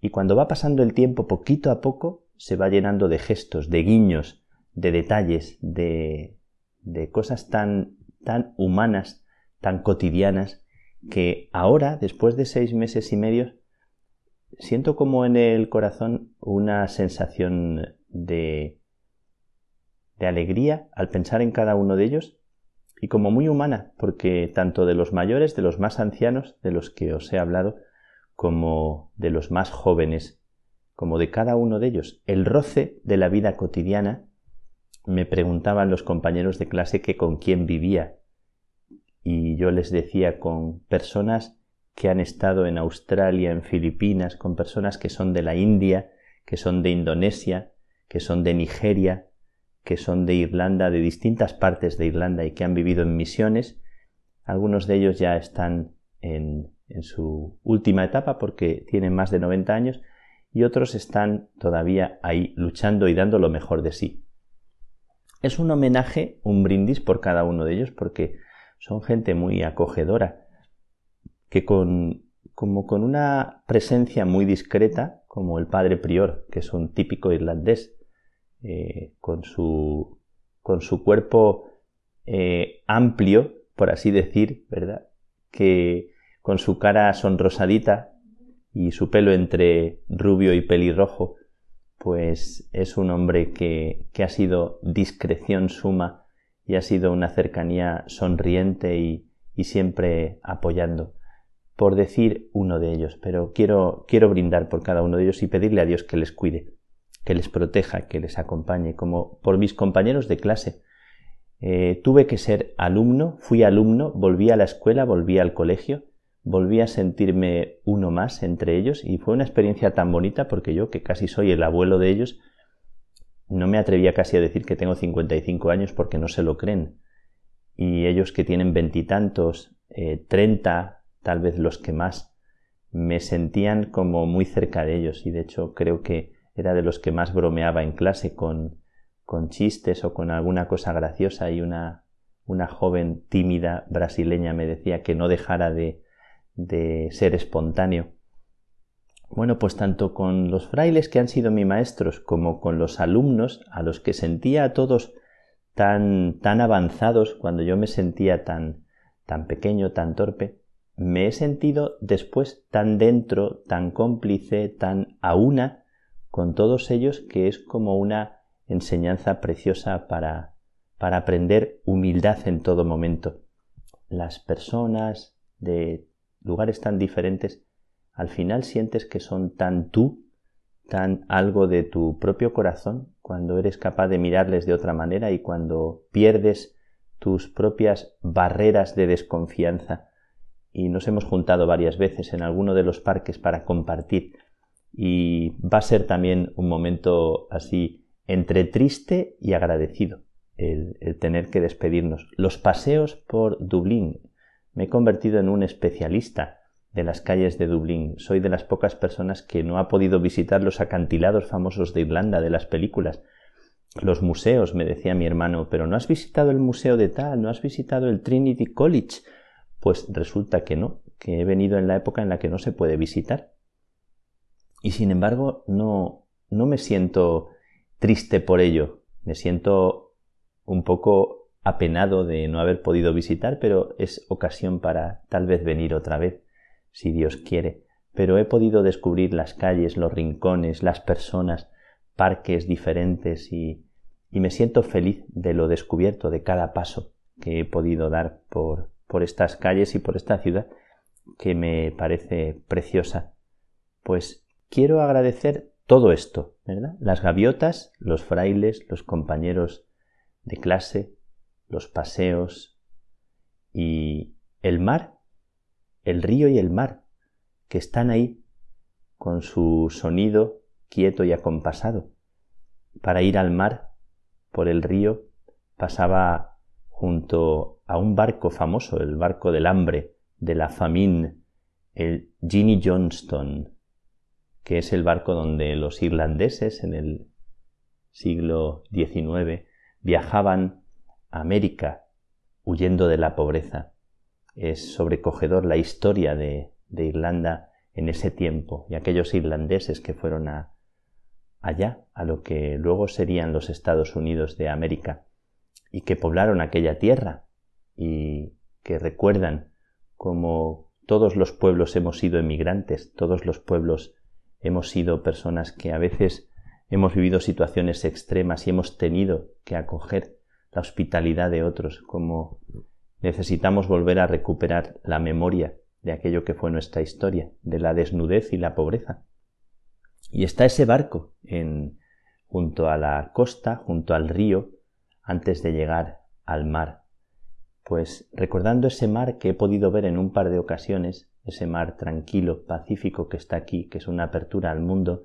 Y cuando va pasando el tiempo, poquito a poco, se va llenando de gestos, de guiños, de detalles, de, de cosas tan, tan humanas, tan cotidianas, que ahora, después de seis meses y medio, siento como en el corazón una sensación de, de alegría al pensar en cada uno de ellos y como muy humana, porque tanto de los mayores, de los más ancianos, de los que os he hablado, como de los más jóvenes, como de cada uno de ellos, el roce de la vida cotidiana, me preguntaban los compañeros de clase que con quién vivía, y yo les decía con personas que han estado en Australia, en Filipinas, con personas que son de la India, que son de Indonesia, que son de Nigeria, que son de Irlanda, de distintas partes de Irlanda y que han vivido en misiones. Algunos de ellos ya están en, su última etapa porque tienen más de 90 años y otros están todavía ahí luchando y dando lo mejor de sí. Es un homenaje, un brindis por cada uno de ellos porque son gente muy acogedora que con como con una presencia muy discreta, como el padre prior, que es un típico irlandés, eh, con, su, con su cuerpo eh, amplio, por así decir, ¿verdad? Que con su cara sonrosadita y su pelo entre rubio y pelirrojo, pues es un hombre que, que ha sido discreción suma y ha sido una cercanía sonriente y, y siempre apoyando por decir uno de ellos, pero quiero, quiero brindar por cada uno de ellos y pedirle a Dios que les cuide, que les proteja, que les acompañe, como por mis compañeros de clase. Eh, tuve que ser alumno, fui alumno, volví a la escuela, volví al colegio, volví a sentirme uno más entre ellos y fue una experiencia tan bonita porque yo, que casi soy el abuelo de ellos, no me atrevía casi a decir que tengo 55 años porque no se lo creen. Y ellos que tienen veintitantos, eh, treinta, tal vez los que más, me sentían como muy cerca de ellos y de hecho creo que era de los que más bromeaba en clase con, con chistes o con alguna cosa graciosa y una, una joven tímida brasileña me decía que no dejara de, de ser espontáneo. Bueno, pues tanto con los frailes que han sido mis maestros como con los alumnos a los que sentía a todos tan, tan avanzados cuando yo me sentía tan, tan pequeño, tan torpe, me he sentido después tan dentro, tan cómplice, tan a una con todos ellos que es como una enseñanza preciosa para, para aprender humildad en todo momento. Las personas de lugares tan diferentes al final sientes que son tan tú, tan algo de tu propio corazón, cuando eres capaz de mirarles de otra manera y cuando pierdes tus propias barreras de desconfianza. Y nos hemos juntado varias veces en alguno de los parques para compartir. Y va a ser también un momento así entre triste y agradecido el, el tener que despedirnos. Los paseos por Dublín. Me he convertido en un especialista de las calles de Dublín. Soy de las pocas personas que no ha podido visitar los acantilados famosos de Irlanda de las películas. Los museos, me decía mi hermano, pero no has visitado el museo de tal, no has visitado el Trinity College. Pues resulta que no, que he venido en la época en la que no se puede visitar. Y sin embargo, no, no me siento triste por ello. Me siento un poco apenado de no haber podido visitar, pero es ocasión para tal vez venir otra vez si Dios quiere, pero he podido descubrir las calles, los rincones, las personas, parques diferentes y, y me siento feliz de lo descubierto, de cada paso que he podido dar por, por estas calles y por esta ciudad que me parece preciosa. Pues quiero agradecer todo esto, ¿verdad? Las gaviotas, los frailes, los compañeros de clase, los paseos y el mar el río y el mar, que están ahí con su sonido quieto y acompasado. Para ir al mar, por el río, pasaba junto a un barco famoso, el barco del hambre, de la famine, el Ginny Johnston, que es el barco donde los irlandeses en el siglo XIX viajaban a América huyendo de la pobreza. Es sobrecogedor la historia de, Irlanda en ese tiempo y aquellos irlandeses que fueron a, allá, a lo que luego serían los Estados Unidos de América, y que poblaron aquella tierra y que recuerdan como todos los pueblos hemos sido emigrantes, todos los pueblos hemos sido personas que a veces hemos vivido situaciones extremas y hemos tenido que acoger la hospitalidad de otros como necesitamos volver a recuperar la memoria de aquello que fue nuestra historia, de la desnudez y la pobreza. Y está ese barco en, junto a la costa, junto al río, antes de llegar al mar. Pues recordando ese mar que he podido ver en un par de ocasiones, ese mar tranquilo, pacífico que está aquí, que es una apertura al mundo,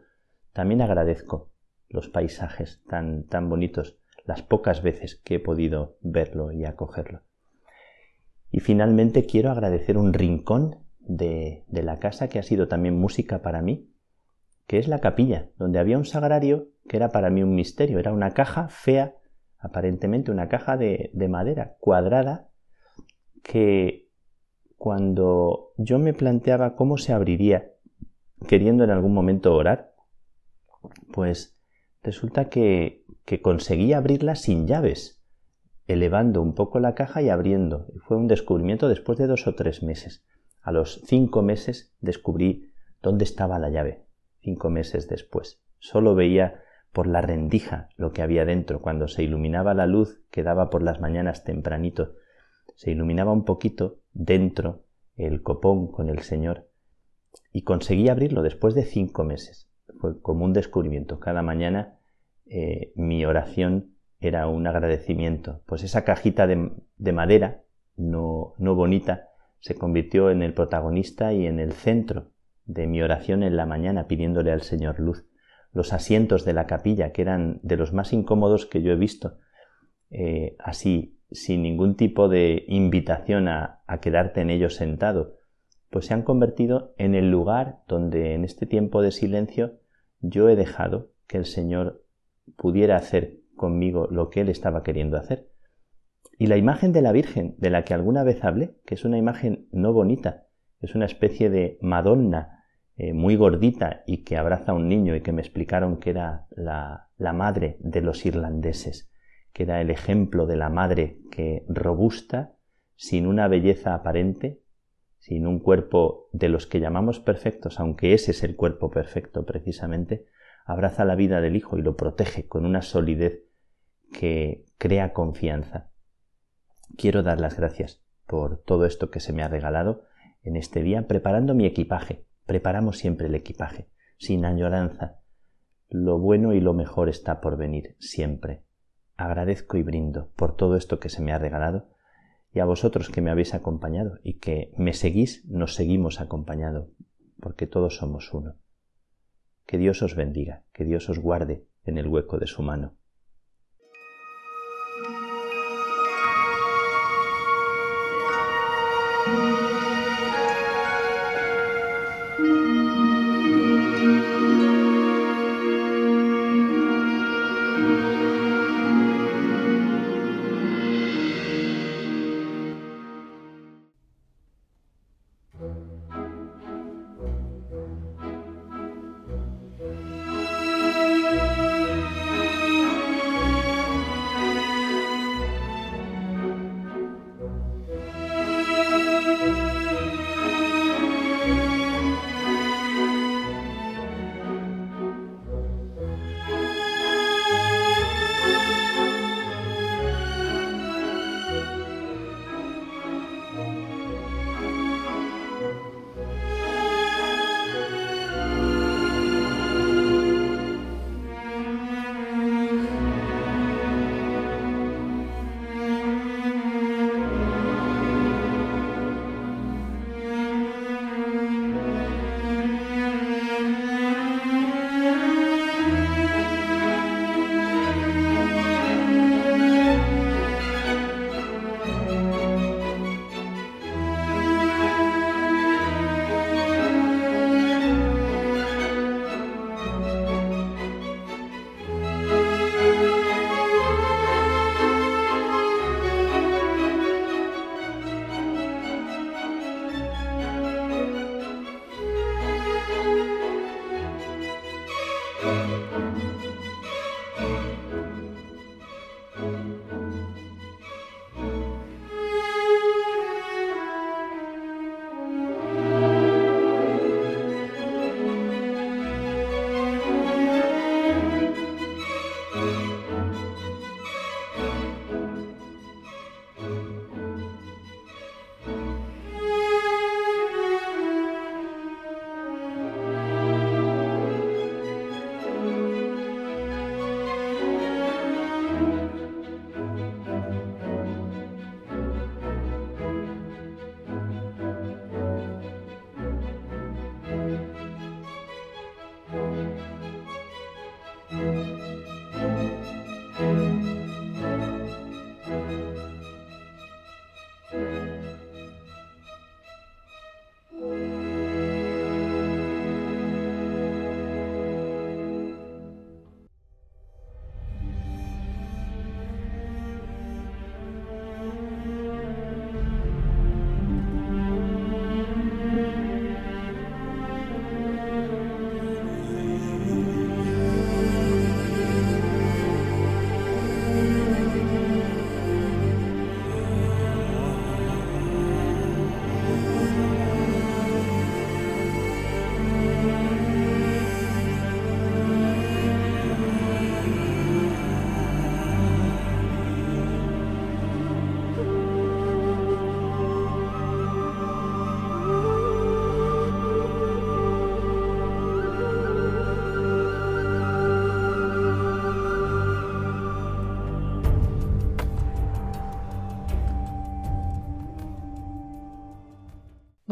también agradezco los paisajes tan, tan bonitos, las pocas veces que he podido verlo y acogerlo. Y finalmente quiero agradecer un rincón de, la casa que ha sido también música para mí, que es la capilla, donde había un sagrario que era para mí un misterio. Era una caja fea, aparentemente una caja de, de madera cuadrada, que cuando yo me planteaba cómo se abriría, queriendo en algún momento orar, pues resulta que, que conseguí abrirla sin llaves elevando un poco la caja y abriendo. Fue un descubrimiento después de dos o tres meses. A los cinco meses descubrí dónde estaba la llave. Cinco meses después. Solo veía por la rendija lo que había dentro. Cuando se iluminaba la luz que daba por las mañanas tempranito, se iluminaba un poquito dentro el copón con el Señor y conseguí abrirlo después de cinco meses. Fue como un descubrimiento. Cada mañana eh, mi oración era un agradecimiento. Pues esa cajita de, de madera, no, no bonita, se convirtió en el protagonista y en el centro de mi oración en la mañana pidiéndole al Señor luz los asientos de la capilla, que eran de los más incómodos que yo he visto, eh, así, sin ningún tipo de invitación a, a quedarte en ellos sentado, pues se han convertido en el lugar donde en este tiempo de silencio yo he dejado que el Señor pudiera hacer conmigo lo que Él estaba queriendo hacer. Y la imagen de la Virgen, de la que alguna vez hablé, que es una imagen no bonita, es una especie de Madonna eh, muy gordita y que abraza a un niño y que me explicaron que era la, la madre de los irlandeses, que era el ejemplo de la madre que robusta, sin una belleza aparente, sin un cuerpo de los que llamamos perfectos, aunque ese es el cuerpo perfecto precisamente, abraza la vida del hijo y lo protege con una solidez que crea confianza. Quiero dar las gracias por todo esto que se me ha regalado en este día preparando mi equipaje Preparamos siempre el equipaje, sin añoranza. Lo bueno y lo mejor está por venir, siempre. Agradezco y brindo por todo esto que se me ha regalado y a vosotros que me habéis acompañado y que me seguís, nos seguimos acompañado, porque todos somos uno. Que Dios os bendiga, que Dios os guarde en el hueco de su mano.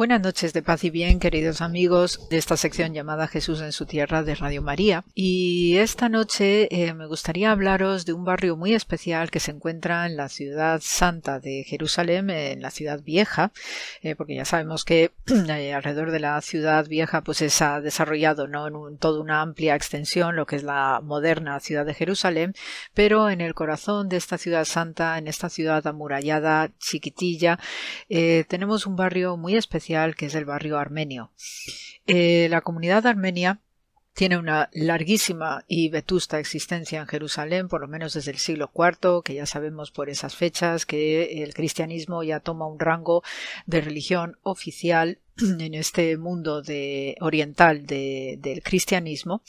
Buenas noches de paz y bien, queridos amigos de esta sección llamada Jesús en su tierra de Radio María. Y esta noche me gustaría hablaros de un barrio muy especial que se encuentra en la ciudad santa de Jerusalén, en la ciudad vieja, eh, porque ya sabemos que eh, alrededor de la ciudad vieja pues se ha desarrollado ¿no? en toda una amplia extensión lo que es la moderna ciudad de Jerusalén, pero en el corazón de esta ciudad santa, en esta ciudad amurallada, chiquitilla, tenemos un barrio muy especial que es el barrio armenio. Eh, la comunidad armenia tiene una larguísima y vetusta existencia en Jerusalén, por lo menos desde el siglo IV, que ya sabemos por esas fechas que el cristianismo ya toma un rango de religión oficial en este mundo de, oriental del cristianismo.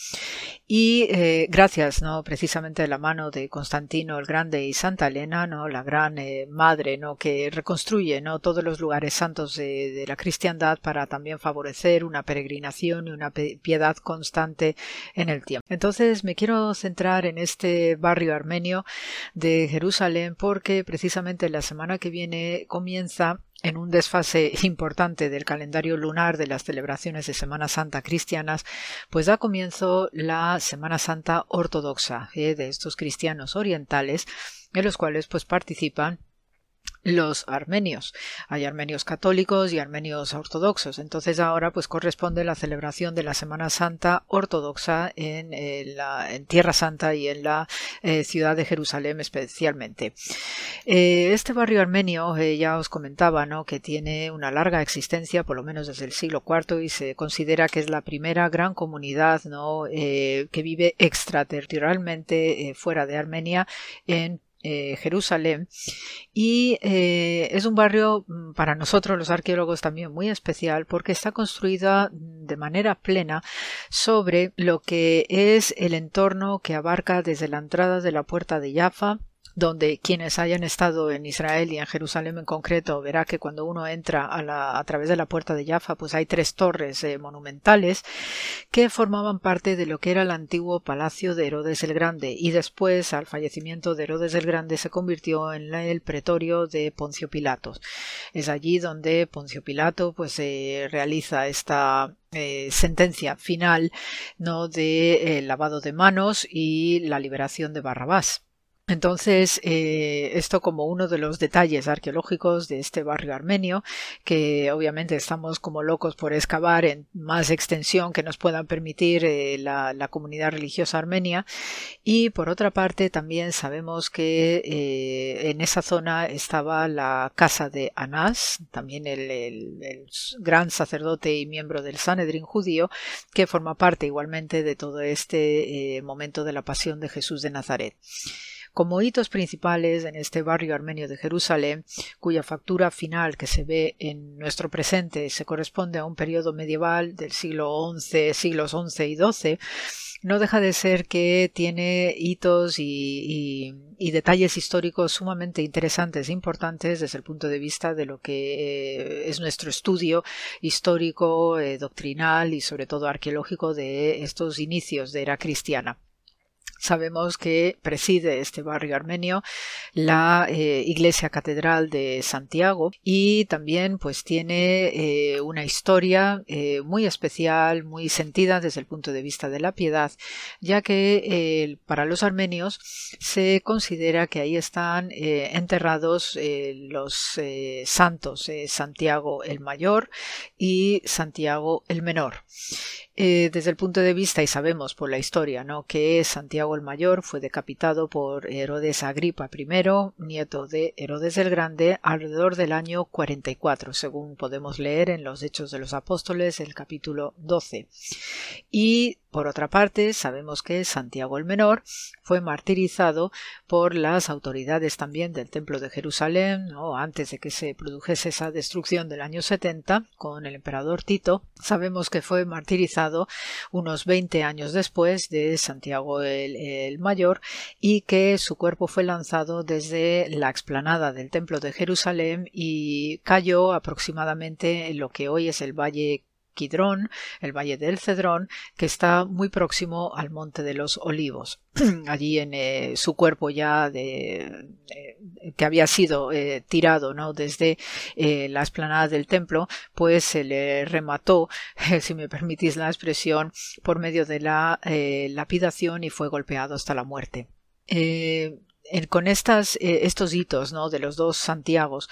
Y eh, gracias no precisamente de la mano de Constantino el Grande y Santa Elena no la gran eh, madre no que reconstruye no todos los lugares santos de, la cristiandad para también favorecer una peregrinación y una piedad constante en el tiempo. Entonces me quiero centrar en este barrio armenio de Jerusalén porque precisamente la semana que viene comienza en un desfase importante del calendario lunar de las celebraciones de Semana Santa cristianas, pues da comienzo la Semana Santa ortodoxa eh, de estos cristianos orientales, en los cuales pues participan los armenios. Hay armenios católicos y armenios ortodoxos. Entonces ahora pues corresponde la celebración de la Semana Santa ortodoxa en, eh, la, en Tierra Santa y en la eh, ciudad de Jerusalén especialmente. Eh, este barrio armenio ya os comentaba ¿no? que tiene una larga existencia por lo menos desde el siglo IV y se considera que es la primera gran comunidad ¿no? que vive extraterritorialmente fuera de Armenia en eh, Jerusalén. Y eh, es un barrio mm, para nosotros los arqueólogos también muy especial porque está construida de manera plena sobre lo que es el entorno que abarca desde la entrada de la puerta de Jaffa donde quienes hayan estado en Israel y en Jerusalén en concreto verá que cuando uno entra a, la, a través de la puerta de Jaffa pues hay tres torres eh, monumentales que formaban parte de lo que era el antiguo palacio de Herodes el Grande y después al fallecimiento de Herodes el Grande se convirtió en el pretorio de Poncio Pilatos. Es allí donde Poncio Pilato pues realiza esta eh, sentencia final no de eh, lavado de manos y la liberación de Barrabás. Entonces, eh, esto como uno de los detalles arqueológicos de este barrio armenio, que obviamente estamos como locos por excavar en más extensión que nos puedan permitir eh, la, comunidad religiosa armenia. Y por otra parte, también sabemos que eh, en esa zona estaba la casa de Anás, también el, gran sacerdote y miembro del Sanedrín judío, que forma parte igualmente de todo este momento de la pasión de Jesús de Nazaret como hitos principales en este barrio armenio de Jerusalén, cuya factura final que se ve en nuestro presente se corresponde a un periodo medieval del siglo XI, siglos XI y XII, no deja de ser que tiene hitos y, detalles históricos sumamente interesantes e importantes desde el punto de vista de lo que eh, es nuestro estudio histórico, eh, doctrinal y sobre todo arqueológico de estos inicios de era cristiana. Sabemos que preside este barrio armenio la eh, iglesia catedral de Santiago y también pues tiene eh, una historia eh, muy especial, muy sentida desde el punto de vista de la piedad, ya que para los armenios se considera que ahí están enterrados los santos Santiago el Mayor y Santiago el Menor. Eh, desde el punto de vista, y sabemos por la historia, ¿no? que Santiago el Mayor fue decapitado por Herodes Agripa I, nieto de Herodes el Grande, alrededor del año 44, según podemos leer en los Hechos de los Apóstoles, el capítulo 12. Y por otra parte, sabemos que Santiago el Menor fue martirizado por las autoridades también del Templo de Jerusalén, ¿no? antes de que se produjese esa destrucción del año 70 con el emperador Tito. Sabemos que fue martirizado unos 20 años después de Santiago el, Mayor y que su cuerpo fue lanzado desde la explanada del Templo de Jerusalén y cayó aproximadamente en lo que hoy es el Valle El valle del Cedrón, que está muy próximo al Monte de los Olivos. Allí en eh, su cuerpo ya de, que había sido eh, tirado desde eh, la esplanada del templo, pues se le remató, si me permitís la expresión, por medio de la lapidación y fue golpeado hasta la muerte con estas, eh, estos hitos ¿no? de los dos Santiagos,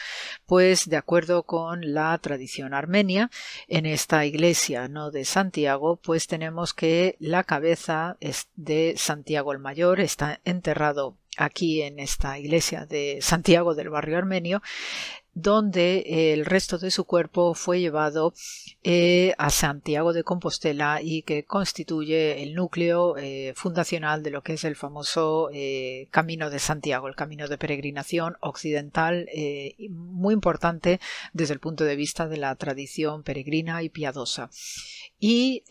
pues de acuerdo con la tradición armenia, en esta iglesia ¿no? de Santiago, pues tenemos que la cabeza de Santiago el Mayor está enterrado aquí en esta iglesia de Santiago del barrio armenio donde el resto de su cuerpo fue llevado eh, a Santiago de Compostela y que constituye el núcleo eh, fundacional de lo que es el famoso eh, Camino de Santiago, el camino de peregrinación occidental muy importante desde el punto de vista de la tradición peregrina y piadosa. Y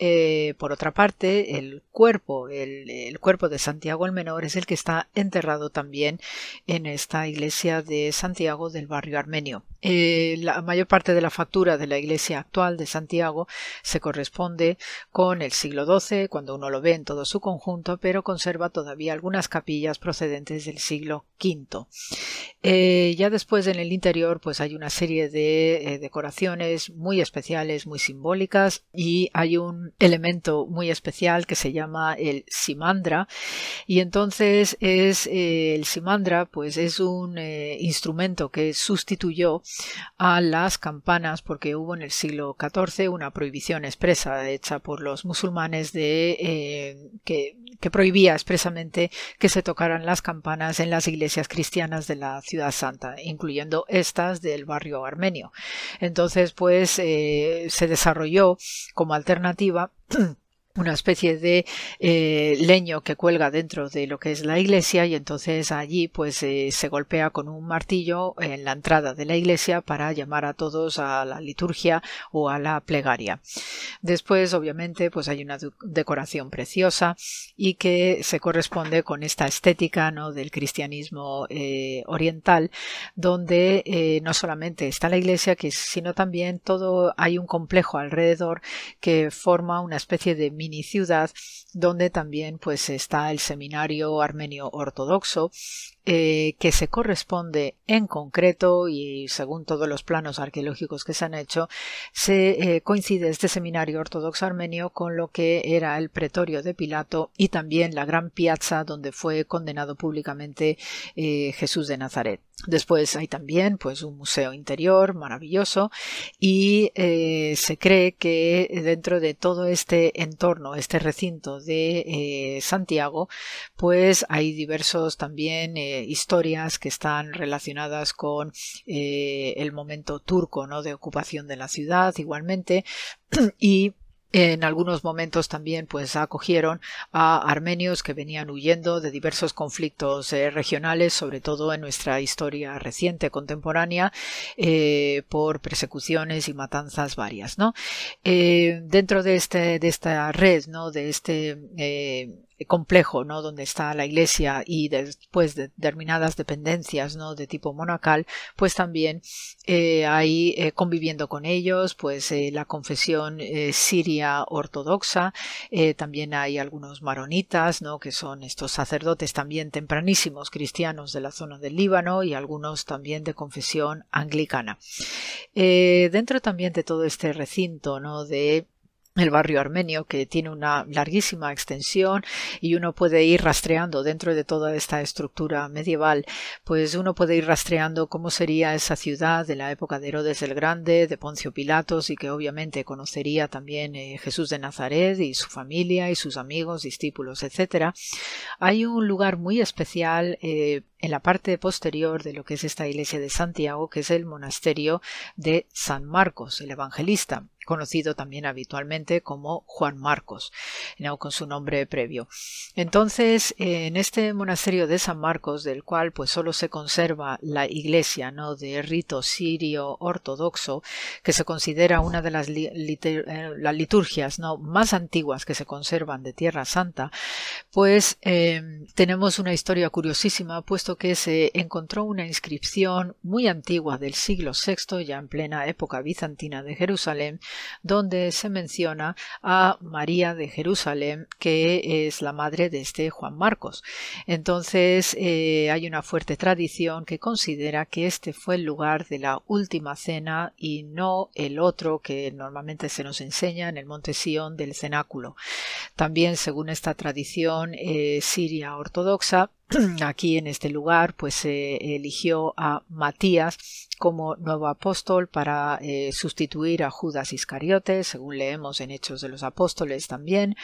por otra parte, el cuerpo, el, cuerpo de Santiago el Menor es el que está enterrado también en esta iglesia de Santiago del barrio armenio. Eh, la mayor parte de la factura de la iglesia actual de Santiago se corresponde con el siglo XII, cuando uno lo ve en todo su conjunto, pero conserva todavía algunas capillas procedentes del siglo V. Eh, ya después en el interior pues hay una serie de eh, decoraciones muy especiales, muy simbólicas y hay un elemento muy especial que se llama el simandra y entonces es el simandra pues es un instrumento que a las campanas porque hubo en el siglo XIV una prohibición expresa hecha por los musulmanes de eh, que, que prohibía expresamente que se tocaran las campanas en las iglesias cristianas de la ciudad santa, incluyendo estas del barrio armenio. Entonces, pues eh, se desarrolló como alternativa una especie de eh, leño que cuelga dentro de lo que es la iglesia y entonces allí pues eh, se golpea con un martillo en la entrada de la iglesia para llamar a todos a la liturgia o a la plegaria. Después obviamente pues hay una decoración preciosa y que se corresponde con esta estética ¿no? del cristianismo eh, oriental donde no solamente está la iglesia sino también todo hay un complejo alrededor que forma una especie de mini ciudad donde también pues está el seminario armenio ortodoxo eh, que se corresponde en concreto y según todos los planos arqueológicos que se han hecho, se eh, coincide este seminario ortodoxo armenio con lo que era el pretorio de Pilato y también la gran piazza donde fue condenado públicamente eh, Jesús de Nazaret. Después hay también pues un museo interior maravilloso y se cree que dentro de todo este entorno, este recinto de Santiago, pues hay diversos también historias que están relacionadas con eh, el momento turco ¿no? de ocupación de la ciudad igualmente y en algunos momentos también pues acogieron a armenios que venían huyendo de diversos conflictos eh, regionales, sobre todo en nuestra historia reciente contemporánea, eh, por persecuciones y matanzas varias. ¿no? dentro de, este, de esta red, ¿no? de este complejo, ¿no? Donde está la iglesia y después de determinadas dependencias, ¿no? De tipo monacal, pues también eh, hay eh, conviviendo con ellos, pues eh, la confesión siria ortodoxa, también hay algunos maronitas, ¿no? Que son estos sacerdotes también tempranísimos cristianos de la zona del Líbano y algunos también de confesión anglicana. dentro también de todo este recinto, ¿no? De el barrio armenio que tiene una larguísima extensión y uno puede ir rastreando dentro de toda esta estructura medieval pues uno puede ir rastreando cómo sería esa ciudad de la época de Herodes el Grande de Poncio Pilatos y que obviamente conocería también eh, Jesús de Nazaret y su familia y sus amigos discípulos etcétera. Hay un lugar muy especial eh, en la parte posterior de lo que es esta iglesia de Santiago, que es el monasterio de San Marcos, el evangelista, conocido también habitualmente como Juan Marcos, ¿no? con su nombre previo. Entonces, en este monasterio de San Marcos, del cual pues solo se conserva la iglesia ¿no? de rito sirio ortodoxo, que se considera una de las, eh, liturgias ¿no? más antiguas que se conservan de Tierra Santa, pues eh, tenemos una historia curiosísima, puesto que se encontró una inscripción muy antigua del siglo VI, ya en plena época bizantina de Jerusalén, donde se menciona a María de Jerusalén, que es la madre de este Juan Marcos. Entonces eh, hay una fuerte tradición que considera que este fue el lugar de la última cena y no el otro que normalmente se nos enseña en el monte Sión del cenáculo. También, según esta tradición eh, siria ortodoxa, aquí en este lugar pues se eligió a Matías como nuevo apóstol para eh, sustituir a Judas Iscariote, según leemos en Hechos de los Apóstoles también.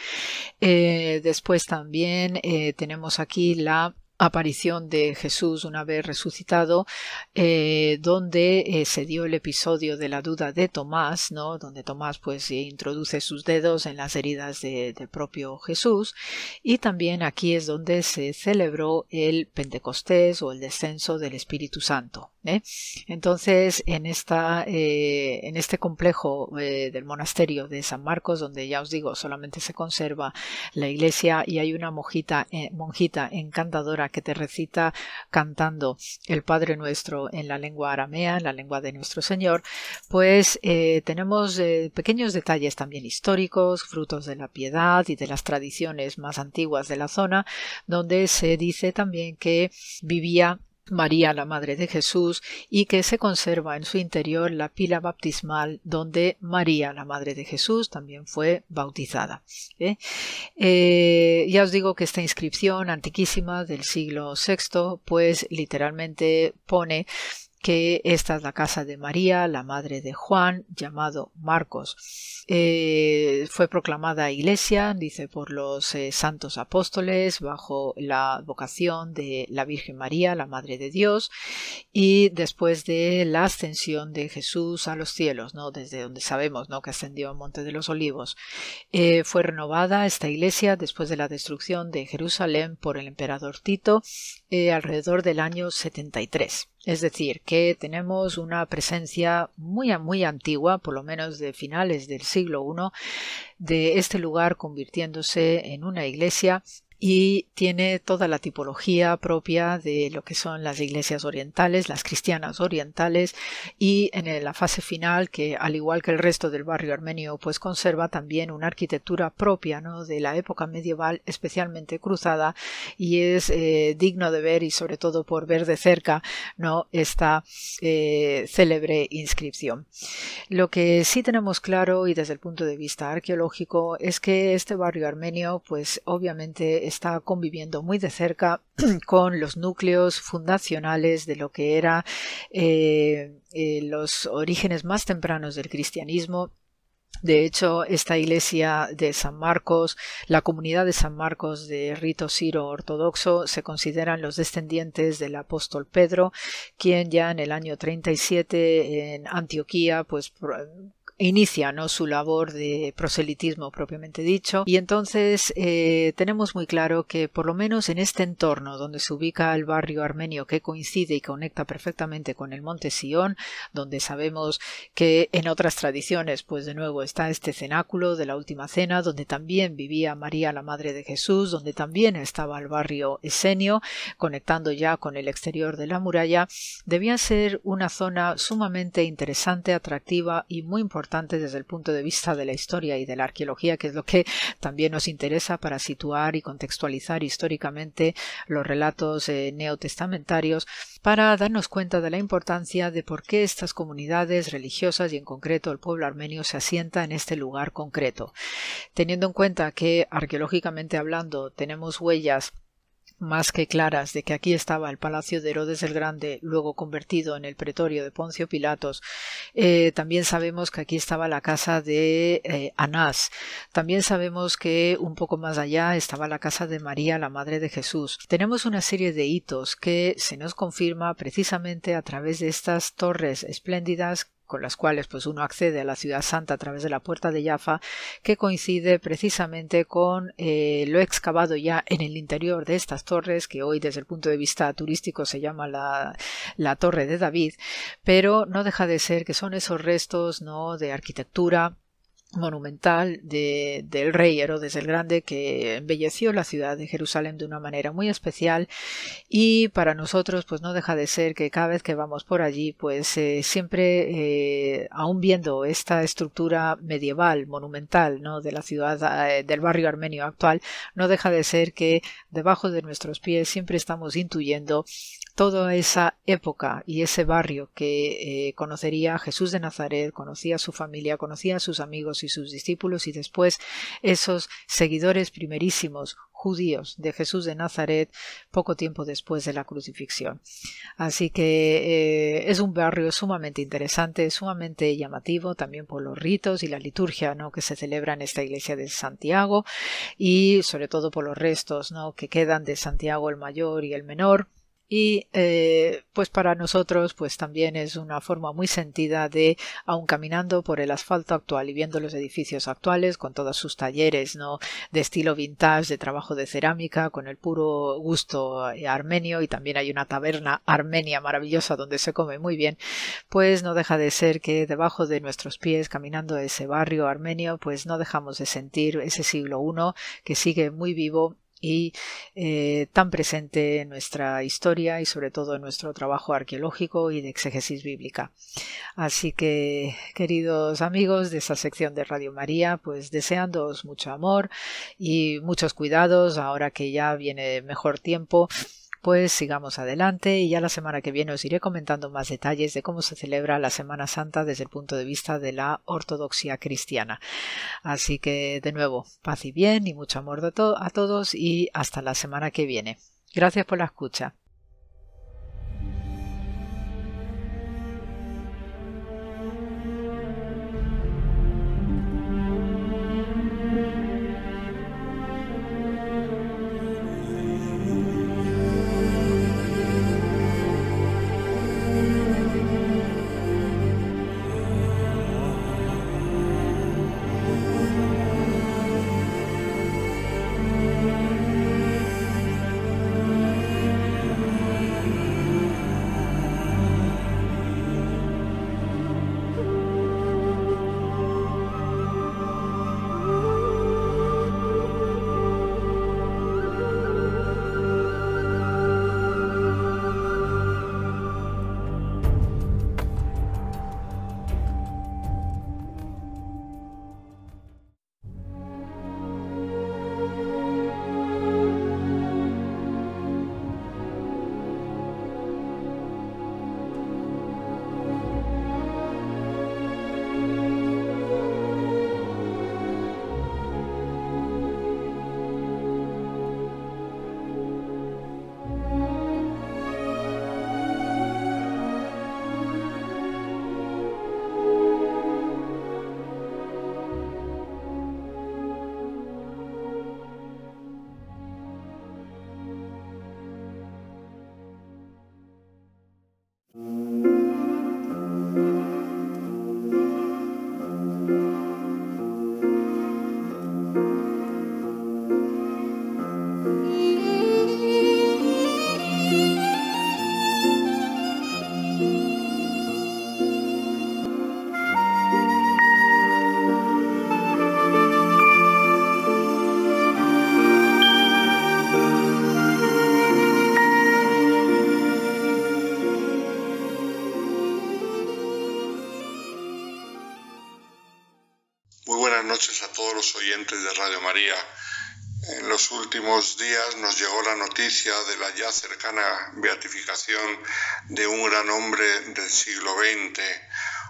Eh, después también tenemos aquí la aparición de Jesús una vez resucitado, eh, donde eh, se dio el episodio de la duda de Tomás, ¿no? donde Tomás pues introduce sus dedos en las heridas del propio Jesús, y también aquí es donde se celebró el Pentecostés o el descenso del Espíritu Santo. ¿eh? Entonces, en, esta, en este complejo del monasterio de San Marcos, donde ya os digo, solamente se conserva la iglesia y hay una monjita, monjita encantadora que te recita cantando el Padre Nuestro en la lengua aramea, en la lengua de nuestro Señor, pues eh, tenemos eh, pequeños detalles también históricos, frutos de la piedad y de las tradiciones más antiguas de la zona, donde se dice también que vivía María, la Madre de Jesús, y que se conserva en su interior la pila baptismal donde María, la Madre de Jesús, también fue bautizada. ¿eh? Eh, ya os digo que esta inscripción antiquísima del siglo VI, pues literalmente pone que esta es la casa de María, la madre de Juan, llamado Marcos. Eh, fue proclamada iglesia, dice, por los eh, santos apóstoles bajo la vocación de la Virgen María, la Madre de Dios, y después de la ascensión de Jesús a los cielos, ¿no? desde donde sabemos ¿no? que ascendió al Monte de los Olivos. Eh, fue renovada esta iglesia después de la destrucción de Jerusalén por el emperador Tito alrededor del año 73. Es decir, que tenemos una presencia muy, muy antigua, por lo menos de finales del siglo I, de este lugar convirtiéndose en una iglesia y tiene toda la tipología propia de lo que son las iglesias orientales, las cristianas orientales y en la fase final que al igual que el resto del barrio armenio pues conserva también una arquitectura propia ¿no? de la época medieval especialmente cruzada y es eh, digno de ver y sobre todo por ver de cerca no esta eh, célebre inscripción. Lo que sí tenemos claro y desde el punto de vista arqueológico es que este barrio armenio pues obviamente está conviviendo muy de cerca con los núcleos fundacionales de lo que era eh, eh, los orígenes más tempranos del cristianismo. De hecho, esta iglesia de San Marcos, la comunidad de San Marcos de rito siro ortodoxo, se consideran los descendientes del apóstol Pedro, quien ya en el año 37 en Antioquía, pues inicia su labor de proselitismo propiamente dicho. Y entonces eh, tenemos muy claro que por lo menos en este entorno donde se ubica el barrio armenio que coincide y conecta perfectamente con el monte Sion donde sabemos que en otras tradiciones pues de nuevo está este cenáculo de la última cena donde también vivía María la madre de Jesús donde también estaba el barrio Esenio conectando ya con el exterior de la muralla debía ser una zona sumamente interesante atractiva y muy importante desde el punto de vista de la historia y de la arqueología, que es lo que también nos interesa para situar y contextualizar históricamente los relatos eh, neotestamentarios, para darnos cuenta de la importancia de por qué estas comunidades religiosas y en concreto el pueblo armenio se asienta en este lugar concreto. Teniendo en cuenta que arqueológicamente hablando tenemos huellas más que claras de que aquí estaba el palacio de Herodes el Grande, luego convertido en el pretorio de Poncio Pilatos. Eh, también sabemos que aquí estaba la casa de eh, Anás. También sabemos que un poco más allá estaba la casa de María, la Madre de Jesús. Tenemos una serie de hitos que se nos confirma precisamente a través de estas torres espléndidas con las cuales pues uno accede a la ciudad santa a través de la puerta de Jaffa, que coincide precisamente con eh, lo excavado ya en el interior de estas torres, que hoy desde el punto de vista turístico se llama la, la Torre de David, pero no deja de ser que son esos restos no de arquitectura monumental de, del rey Herodes el Grande que embelleció la ciudad de Jerusalén de una manera muy especial y para nosotros pues no deja de ser que cada vez que vamos por allí pues eh, siempre eh, aún viendo esta estructura medieval monumental ¿no? de la ciudad eh, del barrio armenio actual no deja de ser que debajo de nuestros pies siempre estamos intuyendo toda esa época y ese barrio que conocería Jesús de Nazaret, conocía a su familia, conocía a sus amigos y sus discípulos y después esos seguidores primerísimos judíos de Jesús de Nazaret poco tiempo después de la crucifixión. Así que eh, es un barrio sumamente interesante, sumamente llamativo también por los ritos y la liturgia ¿no? que se celebra en esta iglesia de Santiago y sobre todo por los restos ¿no? que quedan de Santiago el mayor y el menor y eh, pues para nosotros pues también es una forma muy sentida de aun caminando por el asfalto actual y viendo los edificios actuales con todos sus talleres no de estilo vintage de trabajo de cerámica con el puro gusto eh, armenio y también hay una taberna armenia maravillosa donde se come muy bien pues no deja de ser que debajo de nuestros pies caminando ese barrio armenio pues no dejamos de sentir ese siglo I que sigue muy vivo y eh, tan presente en nuestra historia y sobre todo en nuestro trabajo arqueológico y de exégesis bíblica. Así que, queridos amigos de esta sección de Radio María, pues deseándoos mucho amor y muchos cuidados ahora que ya viene mejor tiempo pues sigamos adelante y ya la semana que viene os iré comentando más detalles de cómo se celebra la Semana Santa desde el punto de vista de la ortodoxia cristiana. Así que de nuevo, paz y bien y mucho amor a todos y hasta la semana que viene. Gracias por la escucha. Días nos llegó la noticia de la ya cercana beatificación de un gran hombre del siglo XX,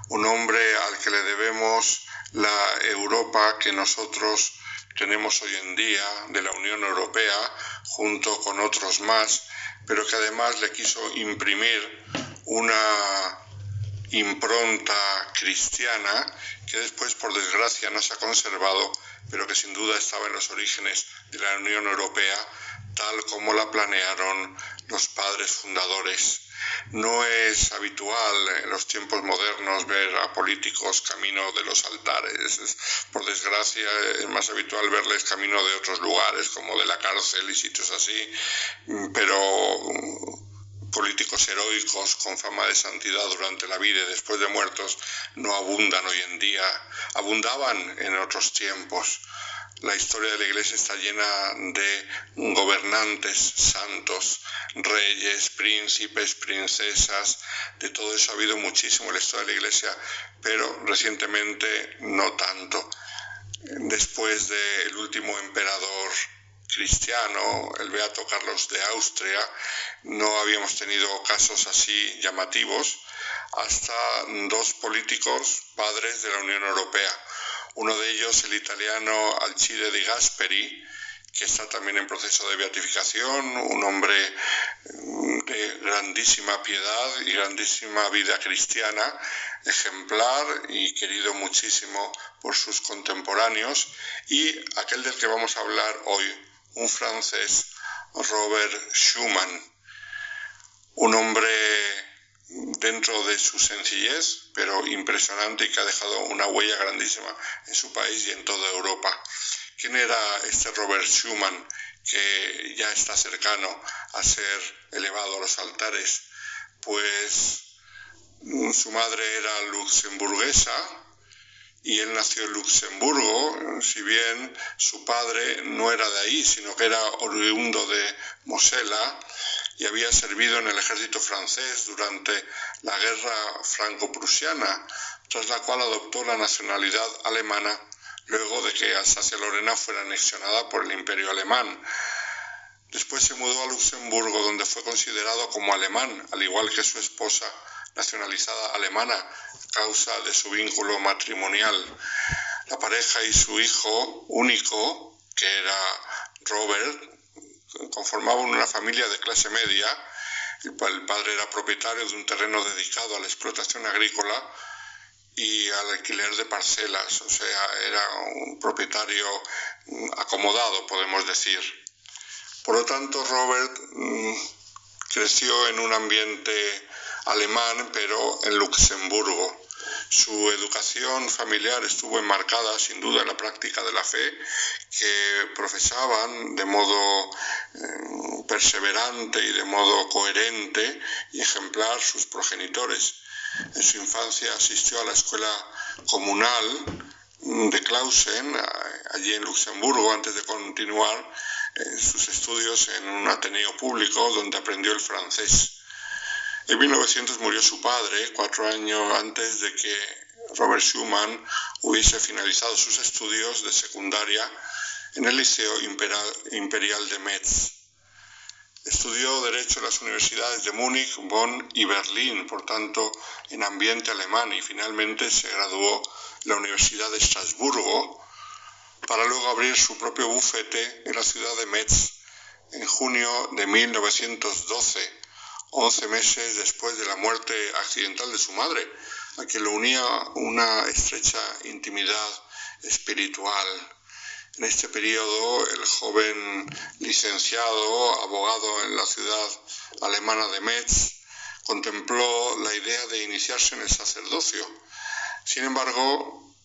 un hombre al que le debemos la Europa que nosotros tenemos hoy en día, de la Unión Europea, junto con otros más, pero que además le quiso imprimir una impronta cristiana que después, por desgracia, no se ha conservado pero que sin duda estaba en los orígenes de la Unión Europea tal como la planearon los padres fundadores. No es habitual en los tiempos modernos ver a políticos camino de los altares. por desgracia es más habitual verles camino de otros lugares, como de la cárcel y sitios así. Pero políticos heroicos con fama de santidad durante la vida y después de muertos no abundan hoy en día, abundaban en otros tiempos. La historia de la Iglesia está llena de gobernantes santos, reyes, príncipes, princesas, de todo eso ha habido muchísimo en la historia de la Iglesia, pero recientemente no tanto. Después del último emperador cristiano, el Beato Carlos de Austria, no habíamos tenido casos así llamativos hasta dos políticos padres de la Unión Europea. Uno de ellos, el italiano Alcide di Gasperi, que está también en proceso de beatificación, un hombre mm, de grandísima piedad y grandísima vida cristiana, ejemplar y querido muchísimo por sus contemporáneos, y aquel del que vamos a hablar hoy, un francés, Robert Schumann, un hombre dentro de su sencillez, pero impresionante y que ha dejado una huella grandísima en su país y en toda Europa. ¿Quién era este Robert Schumann que ya está cercano a ser elevado a los altares? Pues mm, su madre era luxemburguesa y él nació en Luxemburgo, si bien su padre no era de ahí, sino que era oriundo de Mosela, y había servido en el ejército francés durante la guerra franco-prusiana, tras la cual adoptó la nacionalidad alemana luego de que Alsacia-Lorena fuera anexionada por el imperio alemán. Después se mudó a Luxemburgo, donde fue considerado como alemán, al igual que su esposa nacionalizada alemana, causa de su vínculo matrimonial. La pareja y su hijo único, que era Robert, conformaban una familia de clase media. El padre era propietario de un terreno dedicado a la explotación agrícola y al alquiler de parcelas, o sea, era un propietario mm, acomodado, podemos decir. Por lo tanto, Robert mm, creció en un ambiente alemán, pero en Luxemburgo. Su educación familiar estuvo enmarcada sin duda en la práctica de la fe que profesaban de modo eh, perseverante y de modo coherente y ejemplar sus progenitores. En su infancia asistió a la escuela comunal de Clausen, allí en Luxemburgo, antes de continuar eh, sus estudios en un ateneo público donde aprendió el francés. En 1900 murió su padre, cuatro años antes de que Robert Schumann hubiese finalizado sus estudios de secundaria en el Liceo Imperial de Metz. Estudió Derecho en las universidades de Múnich, Bonn y Berlín, por tanto, en ambiente alemán, y finalmente se graduó en la Universidad de Estrasburgo para luego abrir su propio bufete en la ciudad de Metz en junio de 1912 11 meses después de la muerte accidental de su madre, a quien lo unía una estrecha intimidad espiritual. En este periodo, el joven licenciado, abogado en la ciudad alemana de Metz, contempló la idea de iniciarse en el sacerdocio. Sin embargo,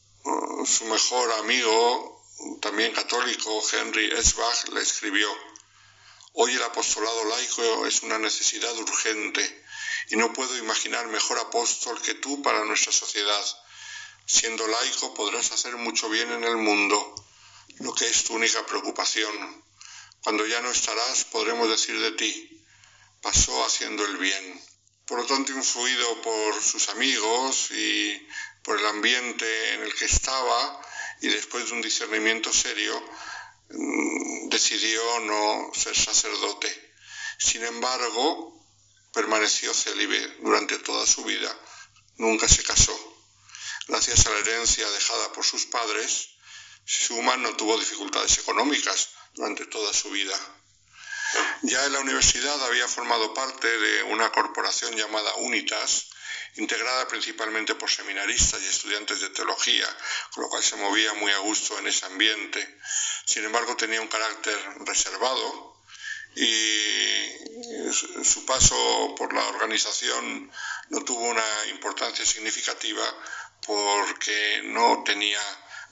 su mejor amigo, también católico, Henry Eschbach, le escribió, Hoy el apostolado laico es una necesidad urgente y no puedo imaginar mejor apóstol que tú para nuestra sociedad. Siendo laico podrás hacer mucho bien en el mundo, lo que es tu única preocupación. Cuando ya no estarás podremos decir de ti, pasó haciendo el bien. Por lo tanto, influido por sus amigos y por el ambiente en el que estaba, y después de un discernimiento serio, decidió no ser sacerdote. Sin embargo, permaneció célibe durante toda su vida, nunca se casó. Gracias a la herencia dejada por sus padres, Schumann no tuvo dificultades económicas durante toda su vida. Ya en la universidad había formado parte de una corporación llamada Unitas, integrada principalmente por seminaristas y estudiantes de teología, con lo cual se movía muy a gusto en ese ambiente. Sin embargo, tenía un carácter reservado y su paso por la organización no tuvo una importancia significativa porque no tenía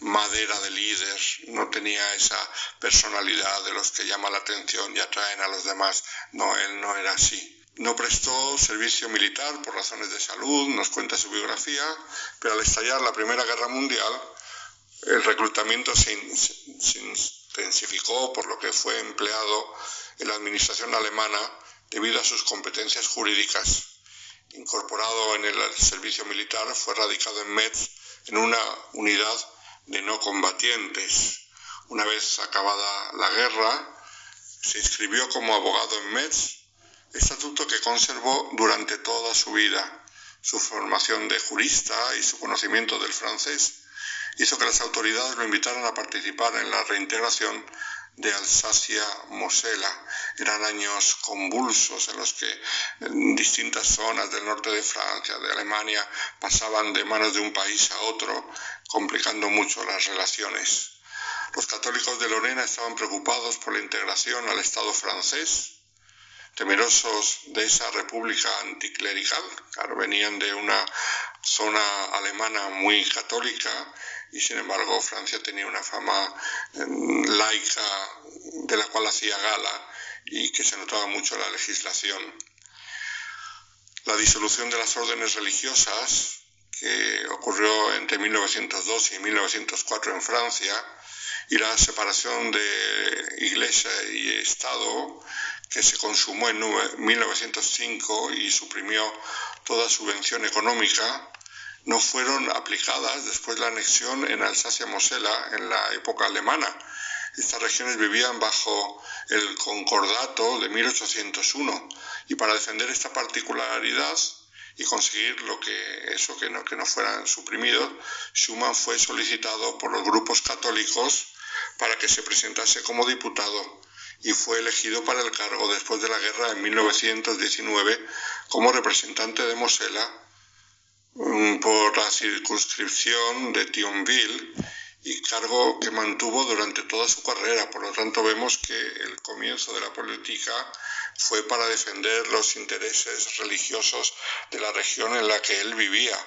madera de líder, no tenía esa personalidad de los que llaman la atención y atraen a los demás. No, él no era así. No prestó servicio militar por razones de salud, nos cuenta su biografía, pero al estallar la Primera Guerra Mundial, el reclutamiento se, intensificó por lo que fue empleado en la administración alemana debido a sus competencias jurídicas. Incorporado en el servicio militar, fue radicado en Metz en una unidad de no combatientes. Una vez acabada la guerra, se inscribió como abogado en Metz, estatuto que conservó durante toda su vida. Su formación de jurista y su conocimiento del francés hizo que las autoridades lo invitaran a participar en la reintegración de Alsacia-Mosela. Eran años convulsos en los que distintas zonas del norte de Francia, de Alemania, pasaban de manos de un país a otro, complicando mucho las relaciones. Los católicos de Lorena estaban preocupados por la integración al Estado francés, temerosos de esa república anticlerical, claro, venían de una zona alemana muy católica y sin embargo Francia tenía una fama em, laica de la cual hacía gala y que se notaba mucho en la legislación. La disolución de las órdenes religiosas, que ocurrió entre 1902 y 1904 en Francia, y la separación de Iglesia y Estado, que se consumó en 1905 y suprimió toda subvención económica, no fueron aplicadas después de la anexión en Alsacia-Mosela en la época alemana. Estas regiones vivían bajo el concordato de 1801 y para defender esta particularidad y conseguir lo que eso que no, que no fueran suprimidos, Schumann fue solicitado por los grupos católicos para que se presentase como diputado y fue elegido para el cargo después de la guerra en 1919 como representante de Mosela Mm, por la circunscripción de Thionville y cargo que mantuvo durante toda su carrera. Por lo tanto, vemos que el comienzo de la política fue para defender los intereses religiosos de la región en la que él vivía.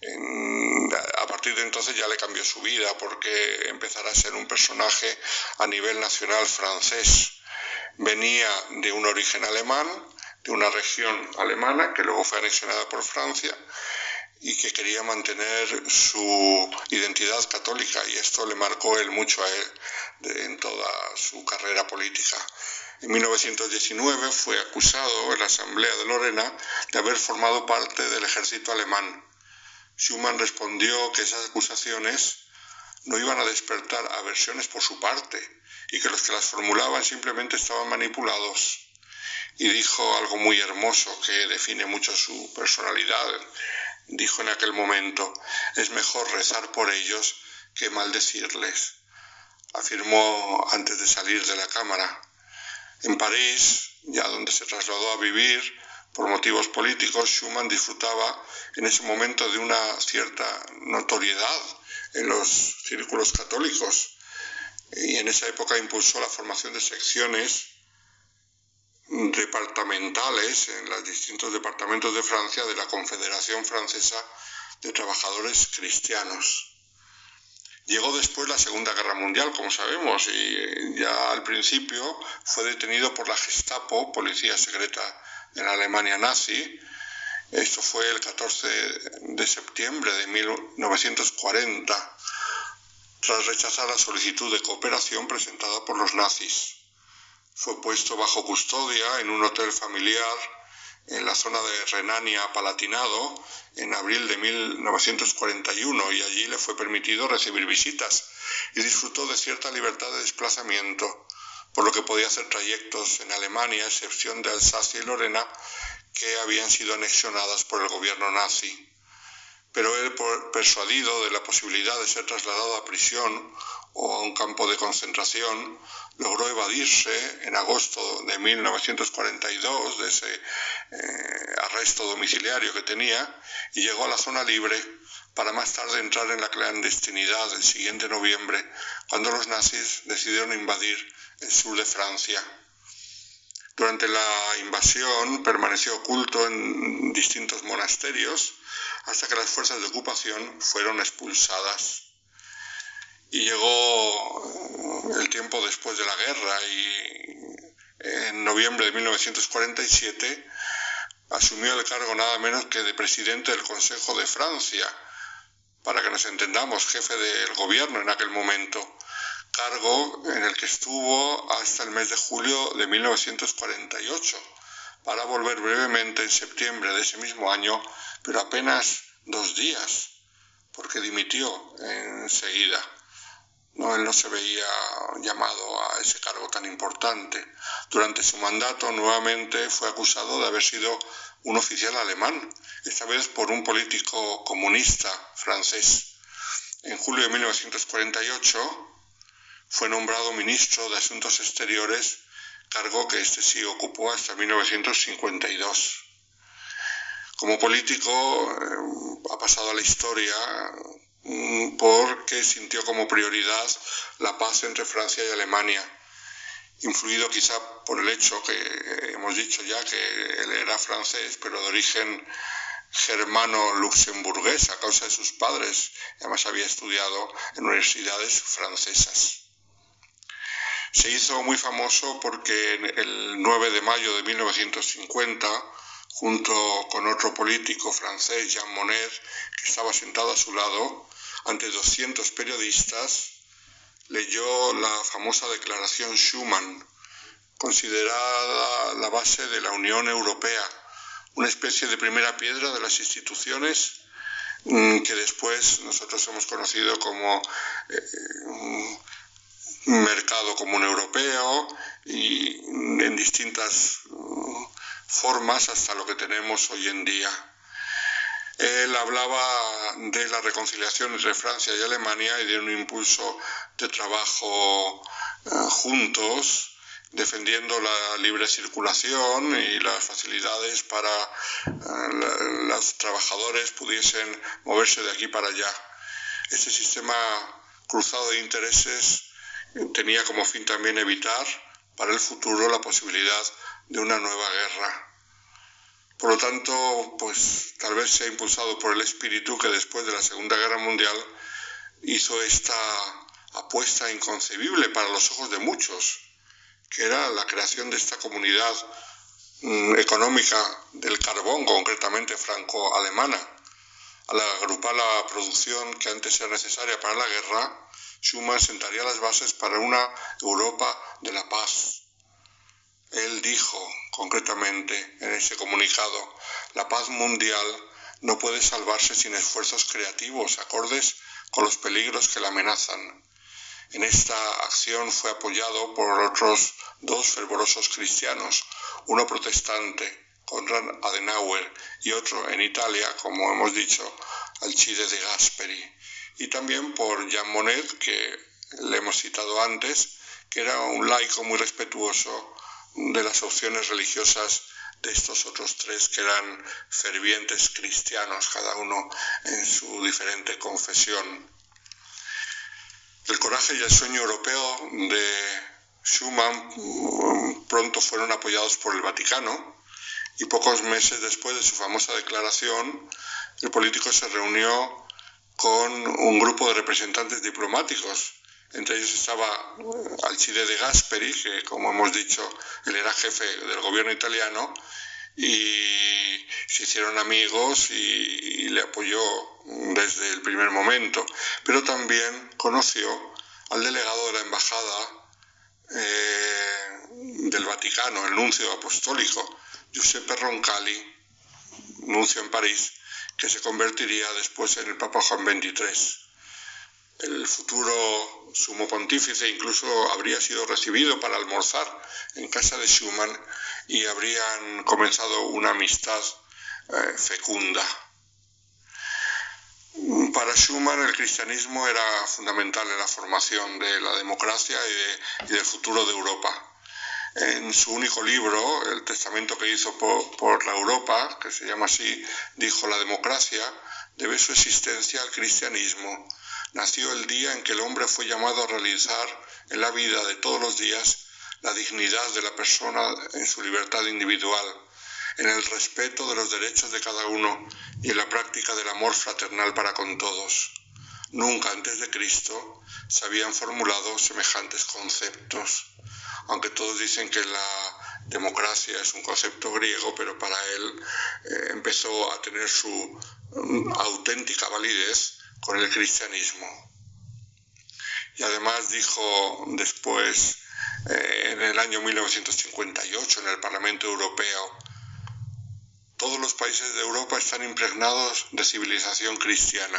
A partir de entonces ya le cambió su vida porque empezará a ser un personaje a nivel nacional francés. Venía de un origen alemán, de una región alemana que luego fue anexionada por Francia y que quería mantener su identidad católica y esto le marcó él mucho a él en toda su carrera política. En 1919 fue acusado en la Asamblea de Lorena de haber formado parte del ejército alemán. Schumann respondió que esas acusaciones no iban a despertar aversiones por su parte y que los que las formulaban simplemente estaban manipulados. Y dijo algo muy hermoso que define mucho su personalidad dijo en aquel momento, es mejor rezar por ellos que maldecirles, afirmó antes de salir de la cámara. En París, ya donde se trasladó a vivir por motivos políticos, Schumann disfrutaba en ese momento de una cierta notoriedad en los círculos católicos y en esa época impulsó la formación de secciones departamentales en los distintos departamentos de Francia de la Confederación Francesa de Trabajadores Cristianos. Llegó después la Segunda Guerra Mundial, como sabemos, y ya al principio fue detenido por la Gestapo, policía secreta la Alemania nazi. Esto fue el 14 de septiembre de 1940, tras rechazar la solicitud de cooperación presentada por los nazis fue puesto bajo custodia en un hotel familiar en la zona de Renania-Palatinado en abril de 1941 y allí le fue permitido recibir visitas y disfrutó de cierta libertad de desplazamiento, por lo que podía hacer trayectos en Alemania, a excepción de Alsacia y Lorena, que habían sido anexionadas por el gobierno nazi pero él, persuadido de la posibilidad de ser trasladado a prisión o a un campo de concentración, logró evadirse en agosto de 1942 de ese eh, arresto domiciliario que tenía y llegó a la zona libre para más tarde entrar en la clandestinidad el siguiente noviembre, cuando los nazis decidieron invadir el sur de Francia. Durante la invasión permaneció oculto en distintos monasterios hasta que las fuerzas de ocupación fueron expulsadas. Y llegó el tiempo después de la guerra y en noviembre de 1947 asumió el cargo nada menos que de presidente del Consejo de Francia, para que nos entendamos, jefe del gobierno en aquel momento, cargo en el que estuvo hasta el mes de julio de 1948, para volver brevemente en septiembre de ese mismo año, pero apenas dos días, porque dimitió enseguida. No, él no se veía llamado a ese cargo tan importante. Durante su mandato nuevamente fue acusado de haber sido un oficial alemán, esta vez por un político comunista francés. En julio de 1948 fue nombrado ministro de Asuntos Exteriores, cargo que este sí ocupó hasta 1952. Como político eh, ha pasado a la historia Mm, porque sintió como prioridad la paz entre Francia y Alemania, influido quizá por el hecho que hemos dicho ya que él era francés, pero de origen germano-luxemburgués a causa de sus padres, además había estudiado en universidades francesas. Se hizo muy famoso porque el 9 de mayo de 1950, junto con otro político francés, Jean Monnet, que estaba sentado a su lado, ante 200 periodistas, leyó la famosa Declaración Schuman, considerada la base de la Unión Europea, una especie de primera piedra de las instituciones mm, que después nosotros hemos conocido como eh, mercado común europeo y en distintas mm, formas hasta lo que tenemos hoy en día. Él hablaba de la reconciliación entre Francia y Alemania y de un impulso de trabajo eh, juntos, defendiendo la libre circulación y las facilidades para eh, los trabajadores pudiesen moverse de aquí para allá. Este sistema cruzado de intereses tenía como fin también evitar para el futuro la posibilidad de una nueva guerra. Por lo tanto, pues tal vez sea impulsado por el espíritu que después de la Segunda Guerra Mundial hizo esta apuesta inconcebible para los ojos de muchos, que era la creación de esta comunidad mm, económica del carbón, concretamente franco-alemana. Al agrupar la producción que antes era necesaria para la guerra, Schumann sentaría las bases para una Europa de la paz, él dijo concretamente en ese comunicado, la paz mundial no puede salvarse sin esfuerzos creativos acordes con los peligros que la amenazan. En esta acción fue apoyado por otros dos fervorosos cristianos, uno protestante, Konrad Adenauer, y otro en Italia, como hemos dicho, Alcide de Gasperi, y también por Jean Monnet, que le hemos citado antes, que era un laico muy respetuoso de las opciones religiosas de estos otros tres que eran fervientes cristianos, cada uno en su diferente confesión. El coraje y el sueño europeo de Schumann mm, pronto fueron apoyados por el Vaticano y pocos meses después de su famosa declaración, el político se reunió con un grupo de representantes diplomáticos entre ellos estaba Alcide de Gasperi, que como hemos dicho, él era jefe del gobierno italiano, y se hicieron amigos y, le apoyó desde el primer momento. Pero también conoció al delegado de la embajada eh, del Vaticano, el nuncio apostólico, Giuseppe Roncalli, nuncio en París, que se convertiría después en el Papa Juan XXIII el futuro sumo pontífice incluso habría sido recibido para almorzar en casa de Schumann y habrían comenzado una amistad eh, fecunda. Para Schumann el cristianismo era fundamental en la formación de la democracia y, del futuro de Europa. En su único libro, el testamento que hizo por, la Europa, que se llama así, dijo la democracia, debe su existencia al cristianismo nació el día en que el hombre fue llamado a realizar en la vida de todos los días la dignidad de la persona en su libertad individual, en el respeto de los derechos de cada uno y en la práctica del amor fraternal para con todos. Nunca antes de Cristo se habían formulado semejantes conceptos, aunque todos dicen que la democracia es un concepto griego, pero para él eh, empezó a tener su mm, auténtica validez con el cristianismo. Y además dijo después, eh, en el año 1958, en el Parlamento Europeo, todos los países de Europa están impregnados de civilización cristiana.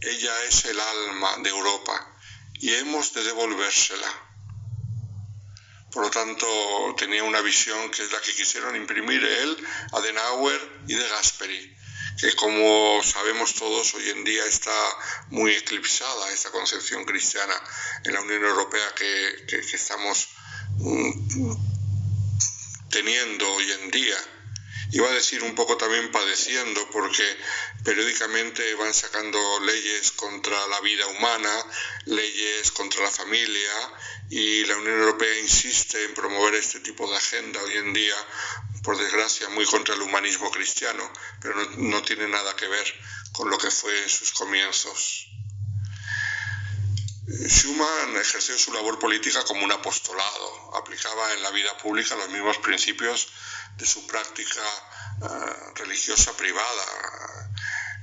Ella es el alma de Europa y hemos de devolvérsela. Por lo tanto, tenía una visión que es la que quisieron imprimir él, Adenauer y de Gasperi, que como sabemos todos hoy en día está muy eclipsada esta concepción cristiana en la Unión Europea que, estamos mm, teniendo hoy en día iba a decir un poco también padeciendo, porque periódicamente van sacando leyes contra la vida humana, leyes contra la familia, y la Unión Europea insiste en promover este tipo de agenda hoy en día, por desgracia, muy contra el humanismo cristiano, pero no, tiene nada que ver con lo que fue en sus comienzos. Schumann ejerció su labor política como un apostolado, aplicaba en la vida pública los mismos principios de su práctica eh, religiosa privada.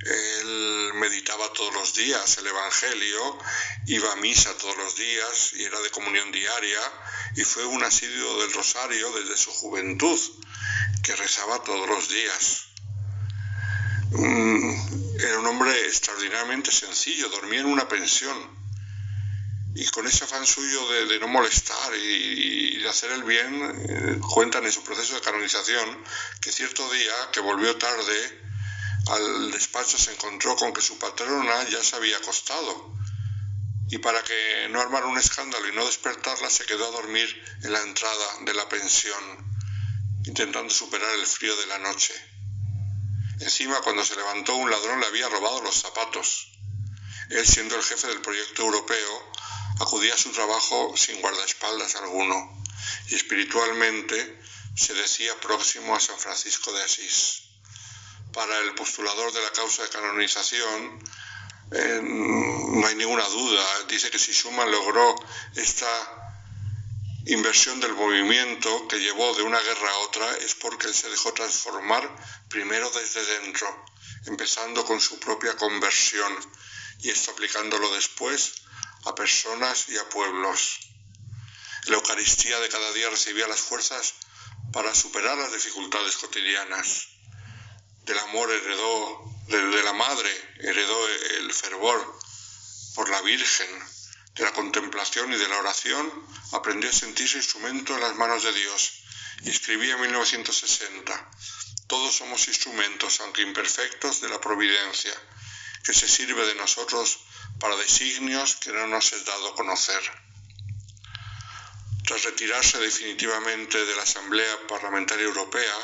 Él meditaba todos los días el Evangelio, iba a misa todos los días y era de comunión diaria y fue un asiduo del rosario desde su juventud, que rezaba todos los días. Mm, era un hombre extraordinariamente sencillo, dormía en una pensión y con ese afán suyo de, no molestar y, de hacer el bien, eh, cuentan en su proceso de canonización que cierto día, que volvió tarde, al despacho se encontró con que su patrona ya se había acostado y para que no armara un escándalo y no despertarla se quedó a dormir en la entrada de la pensión, intentando superar el frío de la noche. Encima, cuando se levantó, un ladrón le había robado los zapatos. Él, siendo el jefe del proyecto europeo, acudía a su trabajo sin guardaespaldas alguno y espiritualmente se decía próximo a San Francisco de Asís. Para el postulador de la causa de canonización, eh, no hay ninguna duda. Dice que si Schumann logró esta inversión del movimiento que llevó de una guerra a otra es porque él se dejó transformar primero desde dentro, empezando con su propia conversión y esto aplicándolo después a personas y a pueblos. La Eucaristía de cada día recibía las fuerzas para superar las dificultades cotidianas. Del amor heredó, de, la madre heredó el fervor por la Virgen, de la contemplación y de la oración aprendió a sentirse instrumento en las manos de Dios y escribía en 1960, todos somos instrumentos, aunque imperfectos, de la providencia, que se sirve de nosotros para designios que no nos es dado conocer. Tras retirarse definitivamente de la Asamblea Parlamentaria Europea,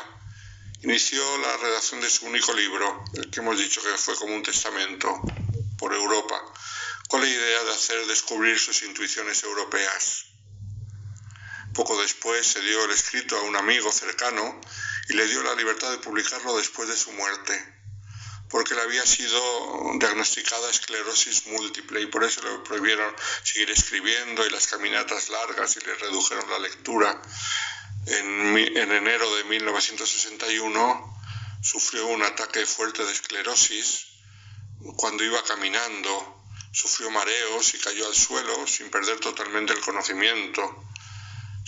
inició la redacción de su único libro, el que hemos dicho que fue como un testamento por Europa, con la idea de hacer descubrir sus intuiciones europeas. Poco después se dio el escrito a un amigo cercano y le dio la libertad de publicarlo después de su muerte porque le había sido diagnosticada esclerosis múltiple y por eso le prohibieron seguir escribiendo y las caminatas largas y le redujeron la lectura. En, en enero de 1961 sufrió un ataque fuerte de esclerosis. Cuando iba caminando, sufrió mareos y cayó al suelo sin perder totalmente el conocimiento.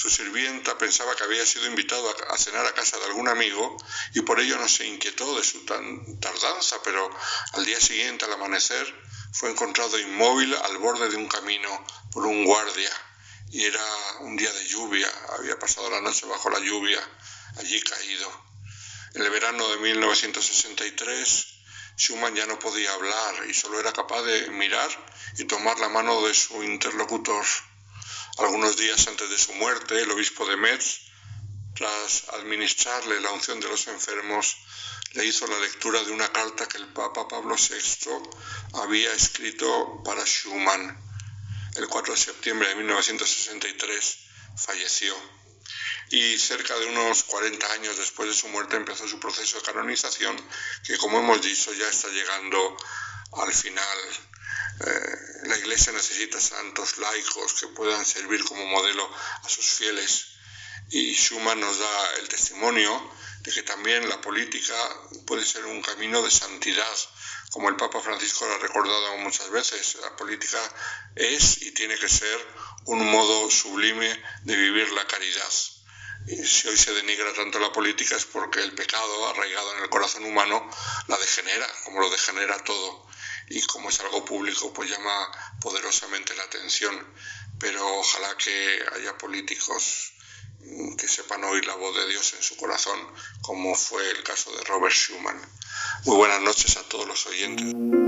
Su sirvienta pensaba que había sido invitado a, cenar a casa de algún amigo y por ello no se inquietó de su tardanza, pero al día siguiente, al amanecer, fue encontrado inmóvil al borde de un camino por un guardia y era un día de lluvia, había pasado la noche bajo la lluvia, allí caído. En el verano de 1963, Schumann ya no podía hablar y solo era capaz de mirar y tomar la mano de su interlocutor. Algunos días antes de su muerte, el obispo de Metz, tras administrarle la unción de los enfermos, le hizo la lectura de una carta que el Papa Pablo VI había escrito para Schumann. El 4 de septiembre de 1963 falleció y cerca de unos 40 años después de su muerte empezó su proceso de canonización que como hemos dicho ya está llegando al final eh, la Iglesia necesita santos laicos que puedan servir como modelo a sus fieles Y Schumann nos da el testimonio de que también la política puede ser un camino de santidad, como el Papa Francisco lo ha recordado muchas veces, la política es y tiene que ser un modo sublime de vivir la caridad. Y si hoy se denigra tanto la política es porque el pecado arraigado en el corazón humano la degenera, como lo degenera todo. Y como es algo público, pues llama poderosamente la atención. Pero ojalá que haya políticos que sepan oír la voz de Dios en su corazón, como fue el caso de Robert Schumann. Muy buenas noches a todos los oyentes.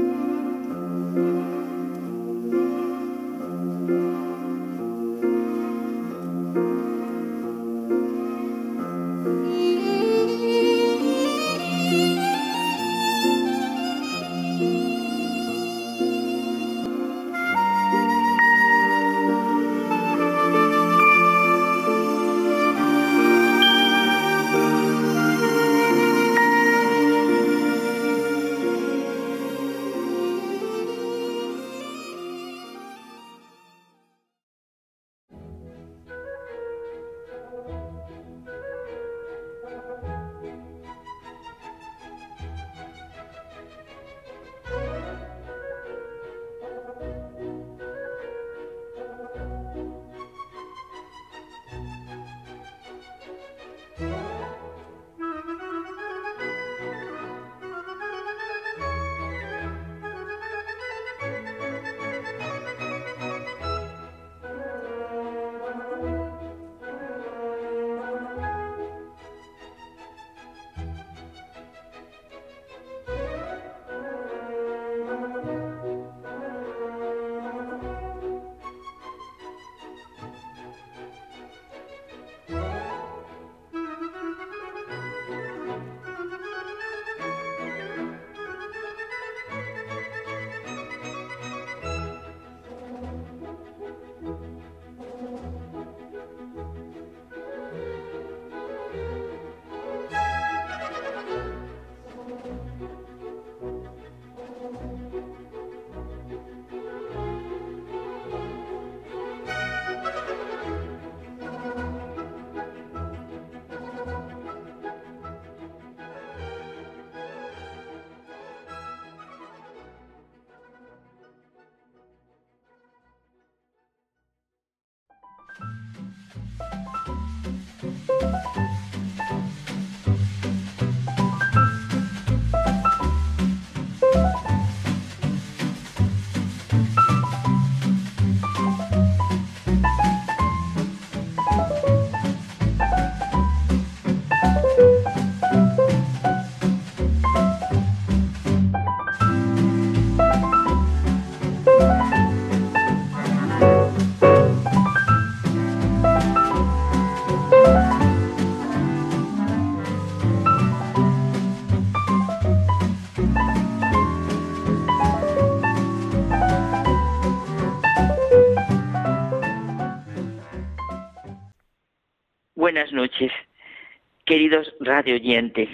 Queridos radio oyentes.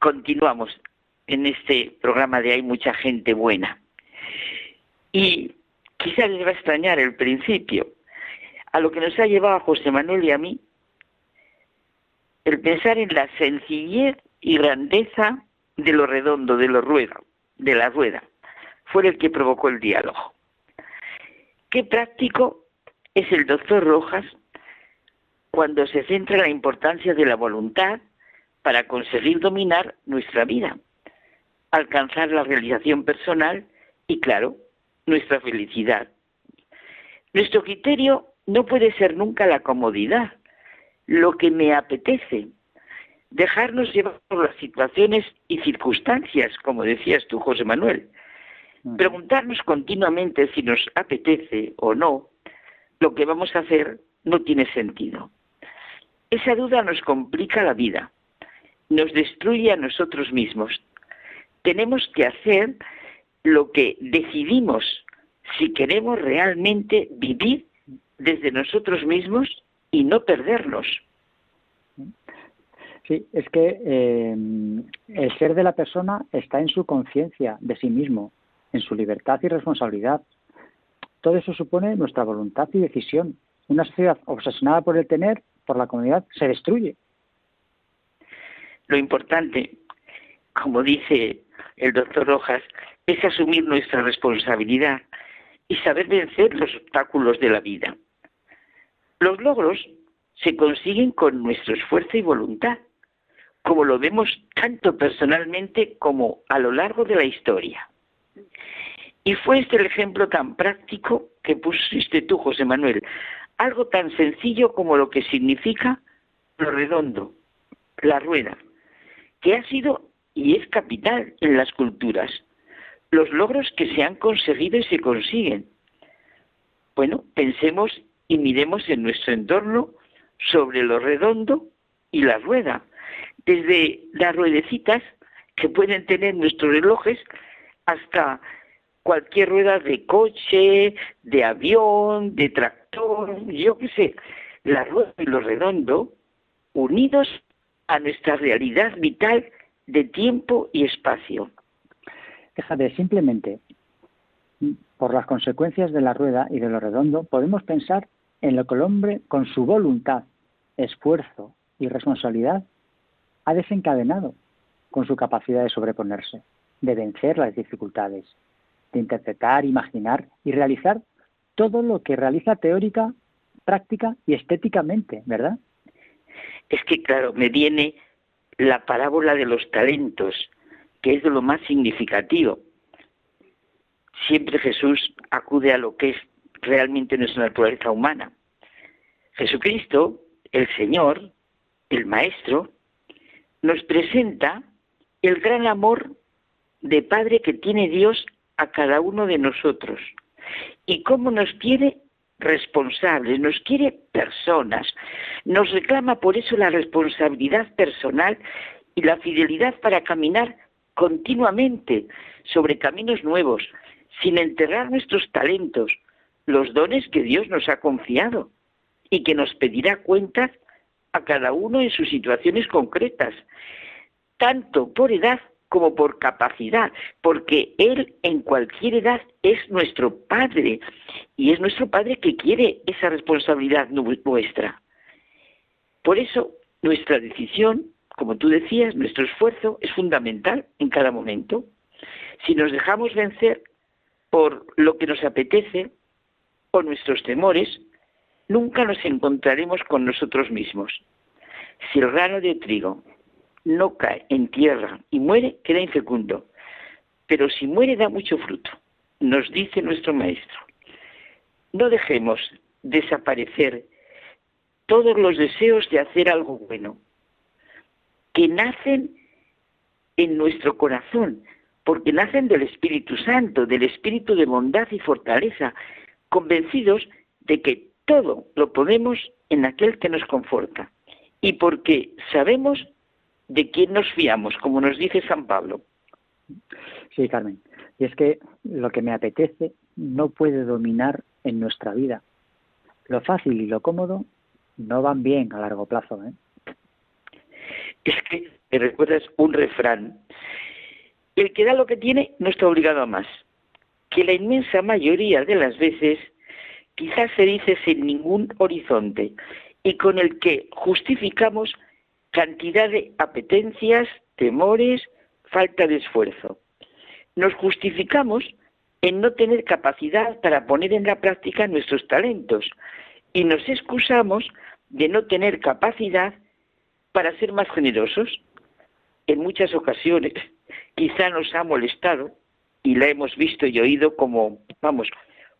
Continuamos en este programa de Hay mucha gente buena. Y quizá les va a extrañar el principio, a lo que nos ha llevado a José Manuel y a mí, el pensar en la sencillez y grandeza de lo redondo, de lo rueda, de la rueda. Fue el que provocó el diálogo. Qué práctico es el doctor Rojas cuando se centra la importancia de la voluntad para conseguir dominar nuestra vida, alcanzar la realización personal y, claro, nuestra felicidad. Nuestro criterio no puede ser nunca la comodidad, lo que me apetece, dejarnos llevar por las situaciones y circunstancias, como decías tú, José Manuel. Preguntarnos continuamente si nos apetece o no, lo que vamos a hacer no tiene sentido. Esa duda nos complica la vida, nos destruye a nosotros mismos. Tenemos que hacer lo que decidimos si queremos realmente vivir desde nosotros mismos y no perdernos. Sí, es que eh, el ser de la persona está en su conciencia de sí mismo, en su libertad y responsabilidad. Todo eso supone nuestra voluntad y decisión. Una sociedad obsesionada por el tener por la comunidad se destruye. Lo importante, como dice el doctor Rojas, es asumir nuestra responsabilidad y saber vencer los obstáculos de la vida. Los logros se consiguen con nuestro esfuerzo y voluntad, como lo vemos tanto personalmente como a lo largo de la historia. Y fue este el ejemplo tan práctico que pusiste tú, José Manuel, algo tan sencillo como lo que significa lo redondo, la rueda, que ha sido y es capital en las culturas, los logros que se han conseguido y se consiguen. Bueno, pensemos y miremos en nuestro entorno sobre lo redondo y la rueda, desde las ruedecitas que pueden tener nuestros relojes hasta cualquier rueda de coche, de avión, de tractor, yo qué sé, la rueda y lo redondo, unidos a nuestra realidad vital de tiempo y espacio. Fíjate, simplemente por las consecuencias de la rueda y de lo redondo, podemos pensar en lo que el hombre, con su voluntad, esfuerzo y responsabilidad, ha desencadenado con su capacidad de sobreponerse, de vencer las dificultades, de interpretar, imaginar y realizar todo lo que realiza teórica, práctica y estéticamente, ¿verdad? Es que, claro, me viene la parábola de los talentos, que es de lo más significativo. Siempre Jesús acude a lo que es realmente nuestra naturaleza humana. Jesucristo, el Señor, el Maestro, nos presenta el gran amor de Padre que tiene Dios a cada uno de nosotros y cómo nos quiere responsables, nos quiere personas, nos reclama por eso la responsabilidad personal y la fidelidad para caminar continuamente sobre caminos nuevos, sin enterrar nuestros talentos, los dones que Dios nos ha confiado y que nos pedirá cuentas a cada uno en sus situaciones concretas, tanto por edad como por capacidad, porque Él en cualquier edad es nuestro Padre y es nuestro Padre que quiere esa responsabilidad nuestra. Por eso nuestra decisión, como tú decías, nuestro esfuerzo es fundamental en cada momento. Si nos dejamos vencer por lo que nos apetece o nuestros temores, nunca nos encontraremos con nosotros mismos. Si el grano de trigo no cae en tierra y muere, queda infecundo. Pero si muere da mucho fruto, nos dice nuestro Maestro. No dejemos desaparecer todos los deseos de hacer algo bueno, que nacen en nuestro corazón, porque nacen del Espíritu Santo, del Espíritu de bondad y fortaleza, convencidos de que todo lo podemos en aquel que nos conforta, y porque sabemos de quién nos fiamos, como nos dice San Pablo. Sí, Carmen. Y es que lo que me apetece no puede dominar en nuestra vida. Lo fácil y lo cómodo no van bien a largo plazo. ¿eh? Es que me recuerdas un refrán. El que da lo que tiene no está obligado a más. Que la inmensa mayoría de las veces quizás se dice sin ningún horizonte y con el que justificamos cantidad de apetencias, temores, falta de esfuerzo. Nos justificamos en no tener capacidad para poner en la práctica nuestros talentos y nos excusamos de no tener capacidad para ser más generosos. En muchas ocasiones quizá nos ha molestado y la hemos visto y oído como, vamos,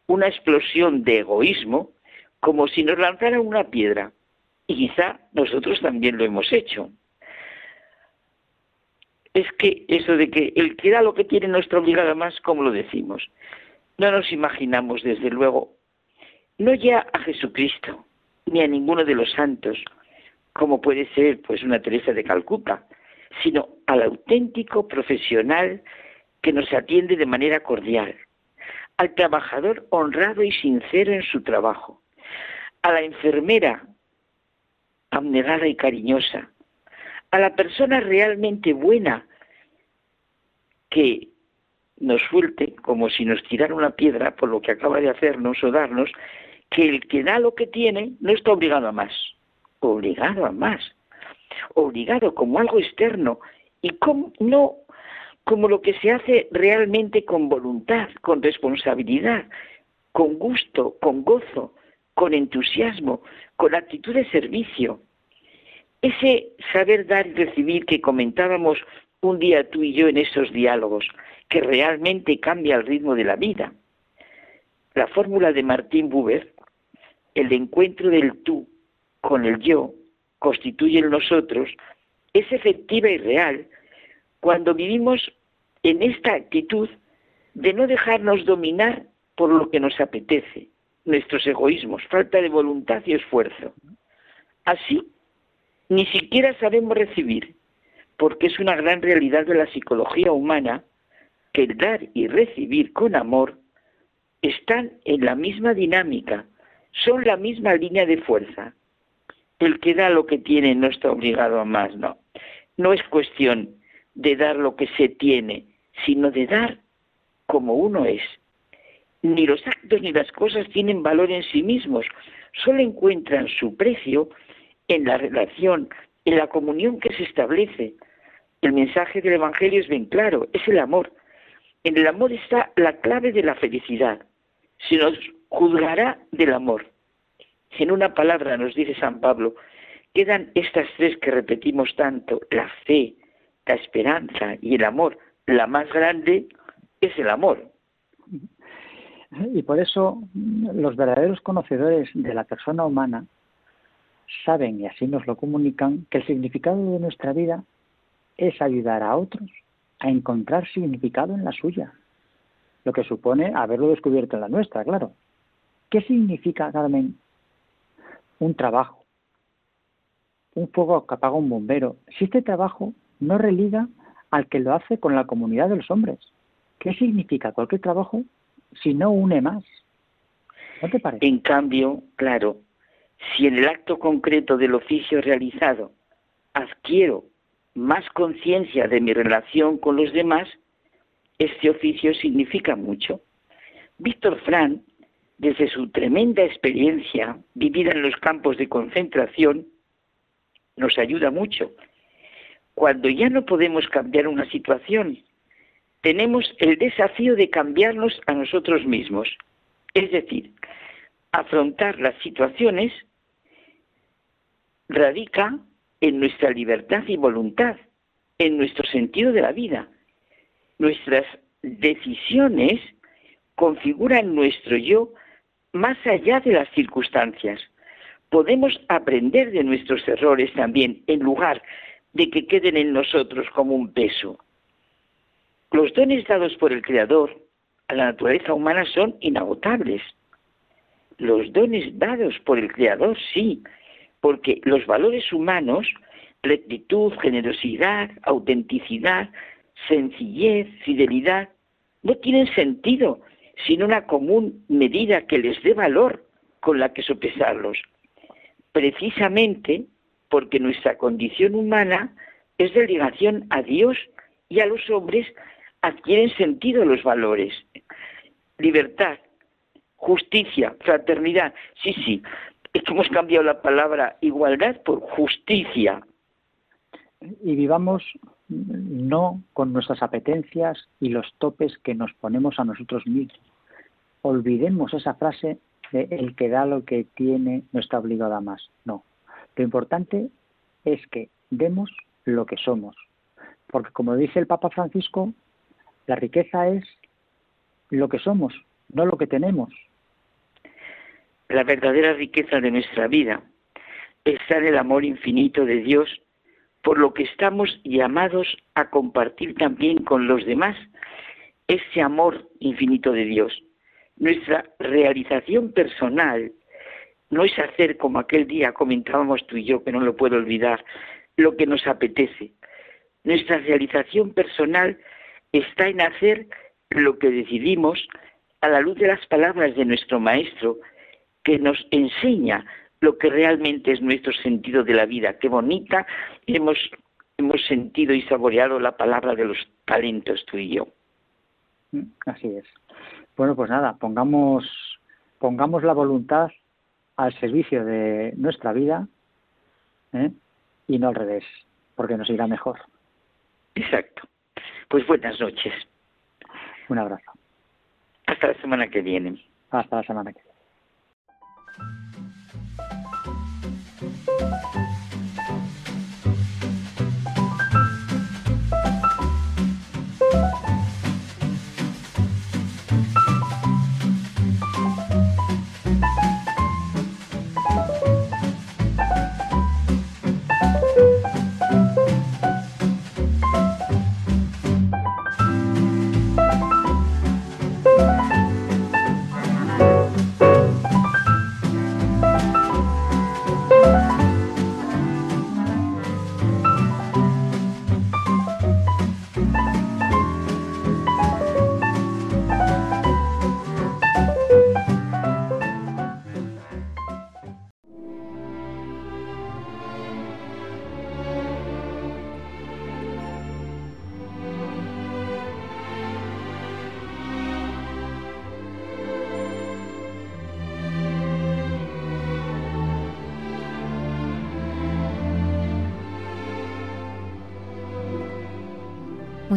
una explosión de egoísmo, como si nos lanzaran una piedra y quizá nosotros también lo hemos hecho. Es que eso de que el que da lo que tiene no está obligado más, como lo decimos. No nos imaginamos, desde luego, no ya a Jesucristo, ni a ninguno de los santos, como puede ser pues una Teresa de Calcuta, sino al auténtico profesional que nos atiende de manera cordial, al trabajador honrado y sincero en su trabajo, a la enfermera abnegada y cariñosa, a la persona realmente buena que nos suelte como si nos tirara una piedra por lo que acaba de hacernos o darnos, que el que da lo que tiene no está obligado a más. obligado a más, obligado como algo externo. Y como, no como lo que se hace realmente con voluntad, con responsabilidad, con gusto, con gozo, con entusiasmo, con actitud de servicio. Ese saber dar y recibir que comentábamos un día tú y yo en esos diálogos, que realmente cambia el ritmo de la vida. La fórmula de Martín Buber, el encuentro del tú con el yo, constituye el nosotros, es efectiva y real cuando vivimos en esta actitud de no dejarnos dominar por lo que nos apetece, nuestros egoísmos, falta de voluntad y esfuerzo. Así, ni siquiera sabemos recibir, porque es una gran realidad de la psicología humana que el dar y recibir con amor están en la misma dinámica, son la misma línea de fuerza. El que da lo que tiene no está obligado a más, no. No es cuestión de dar lo que se tiene, sino de dar como uno es. Ni los actos ni las cosas tienen valor en sí mismos, solo encuentran su precio en la relación, en la comunión que se establece. El mensaje del Evangelio es bien claro, es el amor. En el amor está la clave de la felicidad. Se nos juzgará del amor. En una palabra nos dice San Pablo, quedan estas tres que repetimos tanto, la fe, la esperanza y el amor. La más grande es el amor. Y por eso los verdaderos conocedores de la persona humana saben, y así nos lo comunican, que el significado de nuestra vida es ayudar a otros a encontrar significado en la suya, lo que supone haberlo descubierto en la nuestra, claro. ¿Qué significa, Carmen, un trabajo? Un fuego que apaga un bombero. Si este trabajo no religa al que lo hace con la comunidad de los hombres. ¿Qué significa cualquier trabajo si no une más? ¿No te parece? En cambio, claro, si en el acto concreto del oficio realizado adquiero más conciencia de mi relación con los demás, este oficio significa mucho. Víctor Frank, desde su tremenda experiencia vivida en los campos de concentración, nos ayuda mucho. Cuando ya no podemos cambiar una situación, tenemos el desafío de cambiarnos a nosotros mismos. Es decir, afrontar las situaciones radica en nuestra libertad y voluntad, en nuestro sentido de la vida. Nuestras decisiones configuran nuestro yo más allá de las circunstancias. Podemos aprender de nuestros errores también, en lugar de que queden en nosotros como un peso. Los dones dados por el Creador a la naturaleza humana son inagotables. Los dones dados por el Creador sí, porque los valores humanos, rectitud, generosidad, autenticidad, sencillez, fidelidad, no tienen sentido sin una común medida que les dé valor con la que sopesarlos. Precisamente porque nuestra condición humana es de ligación a Dios y a los hombres adquieren sentido los valores. Libertad, justicia, fraternidad. Sí, sí, hemos cambiado la palabra igualdad por justicia. Y vivamos no con nuestras apetencias y los topes que nos ponemos a nosotros mismos. Olvidemos esa frase de el que da lo que tiene no está obligado a más. No. Lo importante es que demos lo que somos. Porque como dice el Papa Francisco, la riqueza es lo que somos, no lo que tenemos la verdadera riqueza de nuestra vida está en el amor infinito de Dios, por lo que estamos llamados a compartir también con los demás ese amor infinito de Dios. Nuestra realización personal no es hacer como aquel día comentábamos tú y yo, que no lo puedo olvidar, lo que nos apetece. Nuestra realización personal está en hacer lo que decidimos a la luz de las palabras de nuestro Maestro, que nos enseña lo que realmente es nuestro sentido de la vida. Qué bonita hemos, hemos sentido y saboreado la palabra de los talentos tú y yo. Mm, así es. Bueno, pues nada, pongamos, pongamos la voluntad al servicio de nuestra vida ¿eh? y no al revés, porque nos irá mejor. Exacto. Pues buenas noches. Un abrazo. Hasta la semana que viene. Hasta la semana que viene.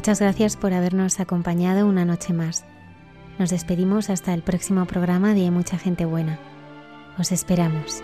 Muchas gracias por habernos acompañado una noche más. Nos despedimos hasta el próximo programa de Mucha Gente Buena. Os esperamos.